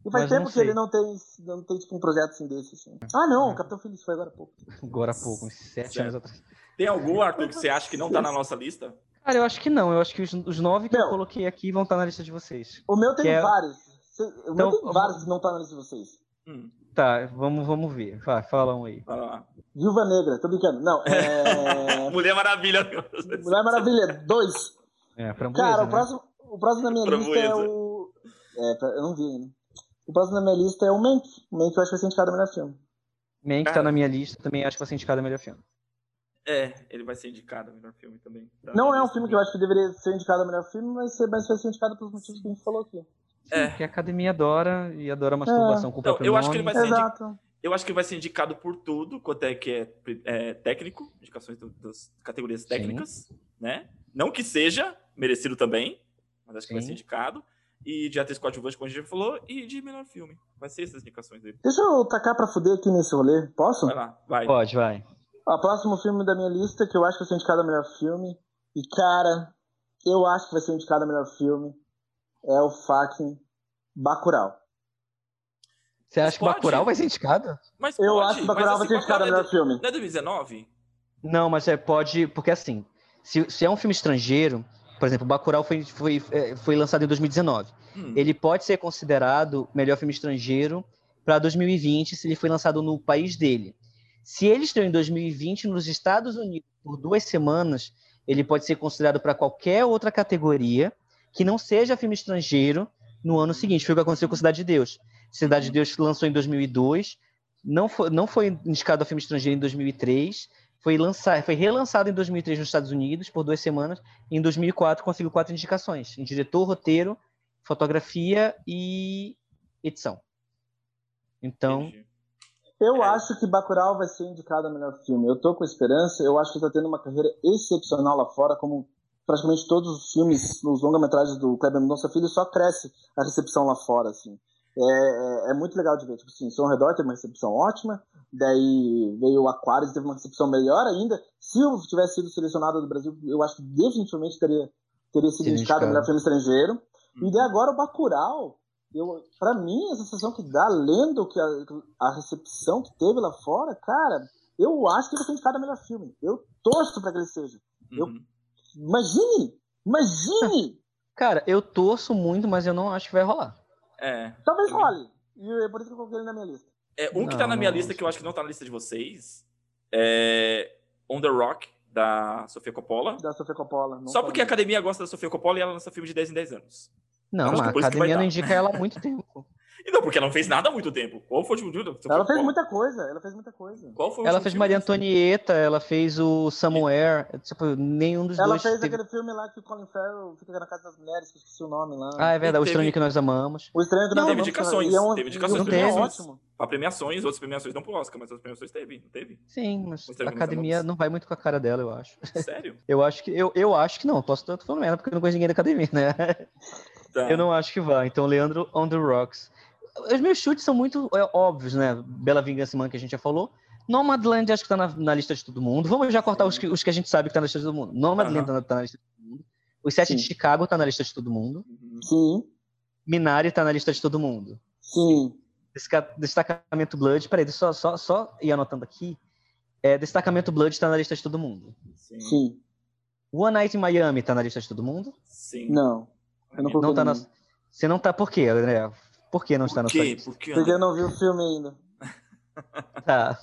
E faz mas tempo não que ele não tem, não tem tipo, um projeto assim desse. Assim. Ah, não, o Capitão Feliz foi agora há pouco. agora há pouco, uns sete Certo. anos atrás. Tem algum, Arthur, que você acha que não tá na nossa lista? Cara, eu acho que não. Eu acho que os, os nove que Meu. eu coloquei aqui vão estar na lista de vocês. O meu tem é- vários. O Então, meu tem vários que não tá na lista de vocês. Hum, Tá, vamos, vamos ver. Vai, fala um aí. fala lá. Viúva Negra, tô brincando. Não, (laughs) é. Mulher Maravilha. Mulher Maravilha 2. É, pra Cara, o né? próximo, o próximo na minha Framboesa. lista é o. É, eu não vi ainda. O próximo na minha lista é o Mank. O Mank eu acho que vai ser indicado ao melhor filme. Man, que tá na minha lista, também acho que vai ser indicado a melhor filme. É, ele vai ser indicado ao melhor filme também. Tá Não é um filme que eu acho que deveria ser indicado ao melhor filme, mas, vai ser indicado pelos motivos que a gente falou aqui. É. Que a academia adora e adora masturbação com o Então, eu acho que ele vai ser Exato. Eu acho que vai ser indicado por tudo, quanto é que é, é técnico, indicações do- das categorias técnicas, né? Não que seja merecido também, mas acho que vai Sim. ser indicado. E de atriz coadjuvante, como a gente já falou, e de melhor filme. Vai ser essas indicações dele. Deixa eu tacar pra fuder aqui nesse rolê. Posso? Vai lá, vai. Pode, vai. O próximo filme da minha lista, que eu acho que vai ser indicado ao melhor filme. E, cara, eu acho que vai ser indicado ao melhor filme. É o fucking Bacurau. Você Mas acha que pode? Bacurau vai ser indicado? Mas Eu pode, acho que Bacurau mas, vai ser assim, indicado ao melhor filme. Não é 2019? Não, mas é, pode, porque assim, se, se é um filme estrangeiro, por exemplo, Bacurau foi, foi, é, foi lançado em 2019. Hum, Ele pode ser considerado melhor filme estrangeiro para 2020 se ele foi lançado no país dele. Se ele estreou em 2020 nos Estados Unidos por duas semanas, ele pode ser considerado para qualquer outra categoria que não seja filme estrangeiro no ano seguinte. Foi o que aconteceu com Cidade de Deus. Cidade de Deus lançou em 2002, não foi, não foi indicado a filme estrangeiro em 2003, foi, lançado, foi relançado em 2003 nos Estados Unidos por duas semanas, e em 2004 conseguiu quatro indicações, em diretor, roteiro, fotografia e edição. Então, entendi. Eu É. acho que Bacurau vai ser indicado ao melhor filme. Eu tô com esperança. Eu acho que ele tá tendo uma carreira excepcional lá fora, como praticamente todos os filmes, os longa-metragens do Kleber Mendonça Filho, só cresce a recepção lá fora, assim. É, é, é muito legal de ver. Tipo assim, Som ao Redor teve uma recepção ótima, daí veio o Aquarius teve uma recepção melhor ainda. Se eu tivesse sido selecionado do Brasil, eu acho que definitivamente teria, teria sido indicado indicado. melhor filme estrangeiro. Hum. E daí agora o Bacurau, eu, pra mim, a sensação que dá, lendo que a, a recepção que teve lá fora, cara, eu acho que ele foi indicado ao melhor filme. Eu torço pra que ele seja. eu- Uhum. Imagine! Imagine! (laughs) cara, eu torço muito, mas eu não acho que vai rolar. É. Talvez Eu- role. E é por isso que eu coloquei ele na minha lista. É, um que Não, tá na minha lista, acho. que eu acho que não tá na lista de vocês, é On the Rock, da Sofia Coppola. Da Sofia Coppola. não Só porque a academia gosta da Sofia Coppola e ela lança filme de 10 em 10 anos. Não, mas a academia não indica ela há muito tempo. E (laughs) não, porque ela não fez nada há muito tempo. Qual foi o último filme Ela fez muita coisa, ela fez muita coisa. Qual foi o Ela fez filme Maria? Antonieta, ela fez o Somewhere, tipo, nenhum dos Ela dois fez teve... aquele filme lá que o Colin Farrell fica na casa das mulheres, que eu esqueci o nome lá. Ah, é verdade, o Teve- Estranho que Nós Amamos. O Estranho que Não, Nós teve Amamos, indicações, e é um- teve indicações o filme é teve. ótimo. Pra premiações, outras premiações não pro Oscar, mas as premiações teve, não teve? Sim, mas a academia não vai muito com a cara dela, eu acho. Sério? (laughs) Eu acho que, eu, eu acho que não, posso estar falando merda, porque eu não conheço ninguém da academia, né? (laughs) Tá. Eu não acho que vai. Então, Leandro on the rocks. Os meus chutes são muito é, óbvios, né? Bela Vingança Man, que a gente já falou. Nomadland acho que tá na, na lista de todo mundo. Vamos já cortar os que, os que a gente sabe que tá na lista de todo mundo. Nomadland Aham. tá, na- tá na lista de todo mundo. Os Sete Sim. de Chicago tá na lista de todo mundo. Uhum. Sim, Minari tá na lista de todo mundo. sim. Desca- Destacamento Blood, peraí, deixa eu só, só, só ir anotando aqui. É, Destacamento Blood tá na lista de todo mundo. Sim. Sim. One Night in Miami tá na lista de todo mundo? Sim. Não. Não, não tá na... Você não tá por quê, André? Por que não Por está na sua lista? Por quê? Porque eu não vi o filme ainda. (laughs) Tá.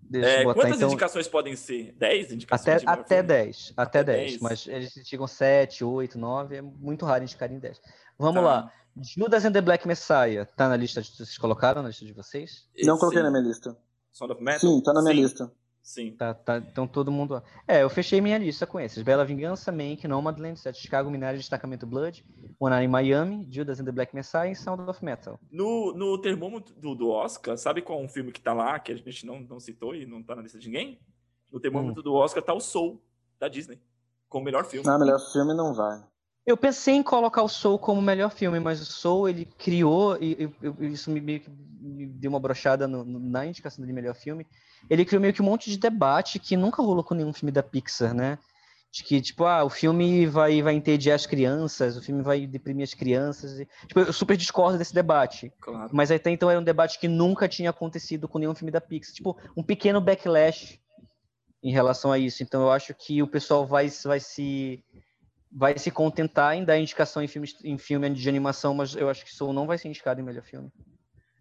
Deixa É, eu botar quantas então. indicações podem ser? 10 indicações? Até, de melhor até filme? 10. Até, Até 10. 10. Mas eles indicam 7, 8, 9. É muito raro indicar em 10. Vamos Tá. lá. Judas and the Black Messiah. Tá na lista de vocês colocaram na lista de vocês? Não coloquei na minha lista. Sound of Metal? Sim, tá na minha Sim, lista. Sim. Tá, tá, então todo mundo. É, eu fechei minha lista com esses: Bela Vingança, Mank, Nomadland, Sete Chicago, Minário, Destacamento Blood, One Eye in Miami, Judas and the Black Messiah e Sound of Metal. No, no termômetro do, do Oscar, sabe qual é um filme que tá lá, que a gente não, não citou e não tá na lista de ninguém? No termômetro do Oscar tá o Soul, da Disney, como melhor filme. Não, melhor filme não vai. Eu pensei em colocar o Soul como melhor filme, mas o Soul ele criou, e isso me, meio que me deu uma brochada no- na indicação de melhor filme. Ele criou meio que um monte de debate que nunca rolou com nenhum filme da Pixar, né? De que, tipo, ah, o filme vai, vai entediar as crianças, o filme vai deprimir as crianças. E, tipo, eu super discordo desse debate. Claro. Mas até então era um debate que nunca tinha acontecido com nenhum filme da Pixar. Tipo, um pequeno backlash em relação a isso. Então eu acho que o pessoal vai, vai se vai se contentar em dar indicação em, filmes, em filme de animação, mas eu acho que Soul não vai ser indicado em melhor filme.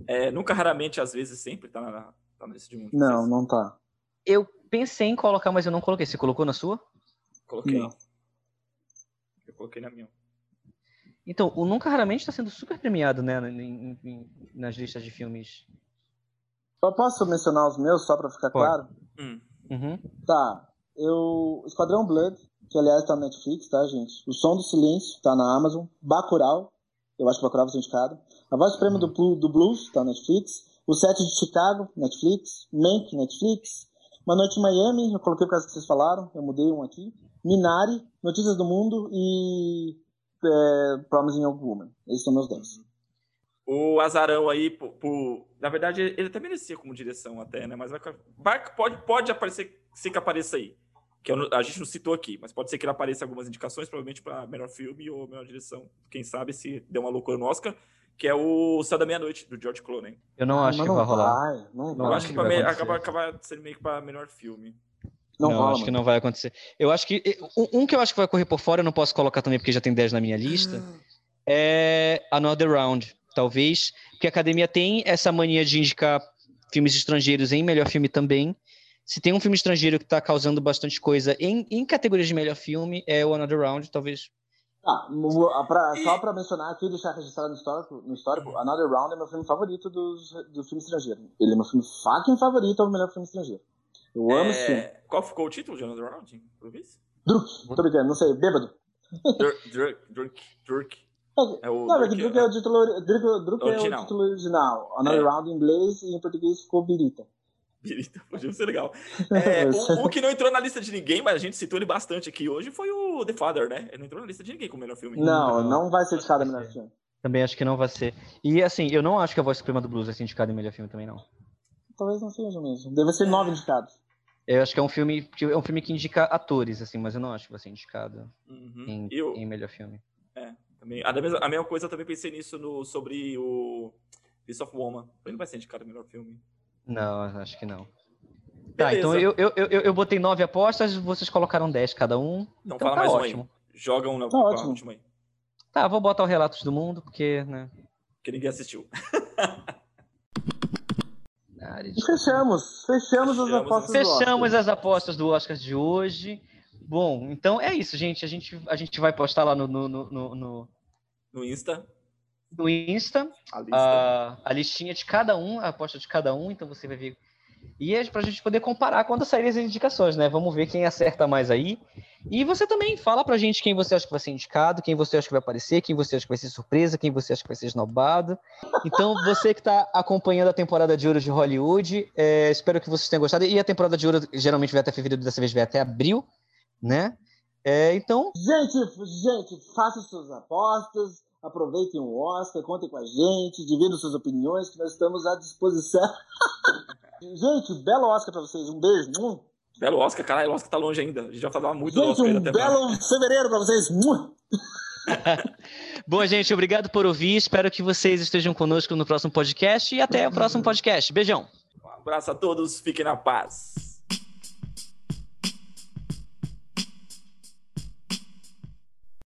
É, nunca, raramente, às vezes, sempre tá na, tá na lista de um. Não, não tá. Eu pensei em colocar, mas eu não coloquei. Você colocou na sua? Coloquei. Não. Eu coloquei na minha. Então, o Nunca Raramente está sendo super premiado, né, em- em- nas listas de filmes. Só posso mencionar os meus, só pra ficar Pode. claro? Hum. Uhum. Tá. Eu. Esquadrão Blood, que aliás tá na Netflix, tá, gente? O Som do Silêncio tá na Amazon. Bacurau, eu acho que Bacurau vai ser indicado. A Voz Suprema do, do Blues tá na Netflix. O Sete de Chicago, Netflix. Mank, Netflix. Uma Noite em Miami, eu coloquei por causa que vocês falaram, eu mudei um aqui. Minari, Notícias do Mundo e. É, Promising Young Woman. Esses são meus 10. O Azarão aí, por, por- na verdade, ele até merecia como direção até, né? Mas vai, vai- pode, pode aparecer, ser que apareça aí. Que eu a gente não citou aqui, mas pode ser que ele apareça algumas indicações, provavelmente para melhor filme ou melhor direção. Quem sabe se deu uma loucura no Oscar, que é o Céu da Meia-Noite, do George Clooney. Eu não acho Mas que não vai rolar. Vai, não Não. Eu acho acho que, que vai me- acontecer. acaba, acaba sendo meio que para melhor filme. Não, Não, rola, acho que mano. não vai acontecer. Eu acho que. Um um que eu acho que vai correr por fora, eu não posso colocar também porque já tem 10 na minha lista, é Another Round. Talvez. Porque a academia tem essa mania de indicar filmes estrangeiros em melhor filme também. Se tem um filme estrangeiro que está causando bastante coisa em, em categorias de melhor filme, é o Another Round, talvez. Ah, pra- só pra mencionar aqui, deixar registrado no histórico, no histórico, Another Round é meu filme favorito dos, do filme estrangeiro. Ele é meu filme fucking favorito, é o melhor filme estrangeiro. Eu amo esse filme. É, qual ficou o título de Another Round? Druk, tô brincando, não sei, bêbado. Druk, Druk, Druk. (laughs) É o não, é que Druk, é o título, Druk, Druk é o Original. título original. Another É. Round em inglês e em português ficou Birita. Birita, podia ser legal. (laughs) É, o, o que não entrou na lista de ninguém, mas a gente citou ele bastante aqui hoje, foi o The Father, né? Ele não entrou na lista de ninguém como melhor filme. Não, Não, não vai ser indicado a melhor filme. Também acho que não vai ser. E assim, eu não acho que a voz suprema do blues vai ser indicada em melhor filme também, não. Talvez não seja mesmo. Deve ser nove indicados. Eu acho que é um filme que é um filme que indica atores, assim, mas eu não acho que vai ser indicado Uhum. em, E o- em melhor filme. também, a, mesma, a mesma coisa, eu também pensei nisso no, sobre o Piece of Woman. Ele não vai ser indicado o melhor filme. Não, acho que não. Tá, Beleza. então eu, eu, eu, eu botei nove apostas, vocês colocaram 10 cada um. Então, Então fala tá mais ótimo. um aí. Joga um na Tá pra ótimo. última aí. Tá, vou botar o Relatos do Mundo, porque, né? Que ninguém assistiu. (laughs) de- fechamos. Fechamos as Fechamos, apostas do Fechamos Oscar. as apostas do Oscar de hoje. Bom, então é isso, gente. A gente, a gente vai postar lá no, no, no, no- no, No Insta, no Insta a lista. a, a listinha de cada um, a aposta de cada um, então você vai ver. E é pra gente poder comparar quando saírem as indicações, né? Vamos ver quem acerta mais aí. E você também fala pra gente quem você acha que vai ser indicado, quem você acha que vai aparecer, quem você acha que vai ser surpresa, quem você acha que vai ser esnobado. Então, você que tá acompanhando a temporada de ouro de Hollywood, é, espero que vocês tenham gostado. E a temporada de ouro geralmente vai até fevereiro, dessa vez vai até abril, né? É, então, Gente, gente, façam suas apostas, aproveitem o Oscar, contem com a gente, dividam suas opiniões, que nós estamos à disposição. (laughs) gente, belo Oscar pra vocês. Um beijo. Belo Oscar, caralho, o Oscar tá longe ainda. A gente já falava muito do Gente, Oscar ainda um até belo (laughs) fevereiro pra vocês. (laughs) Bom, gente, obrigado por ouvir. Espero que vocês estejam conosco no próximo podcast e até o próximo podcast. Beijão. Falou. abraço a todos, fiquem na paz.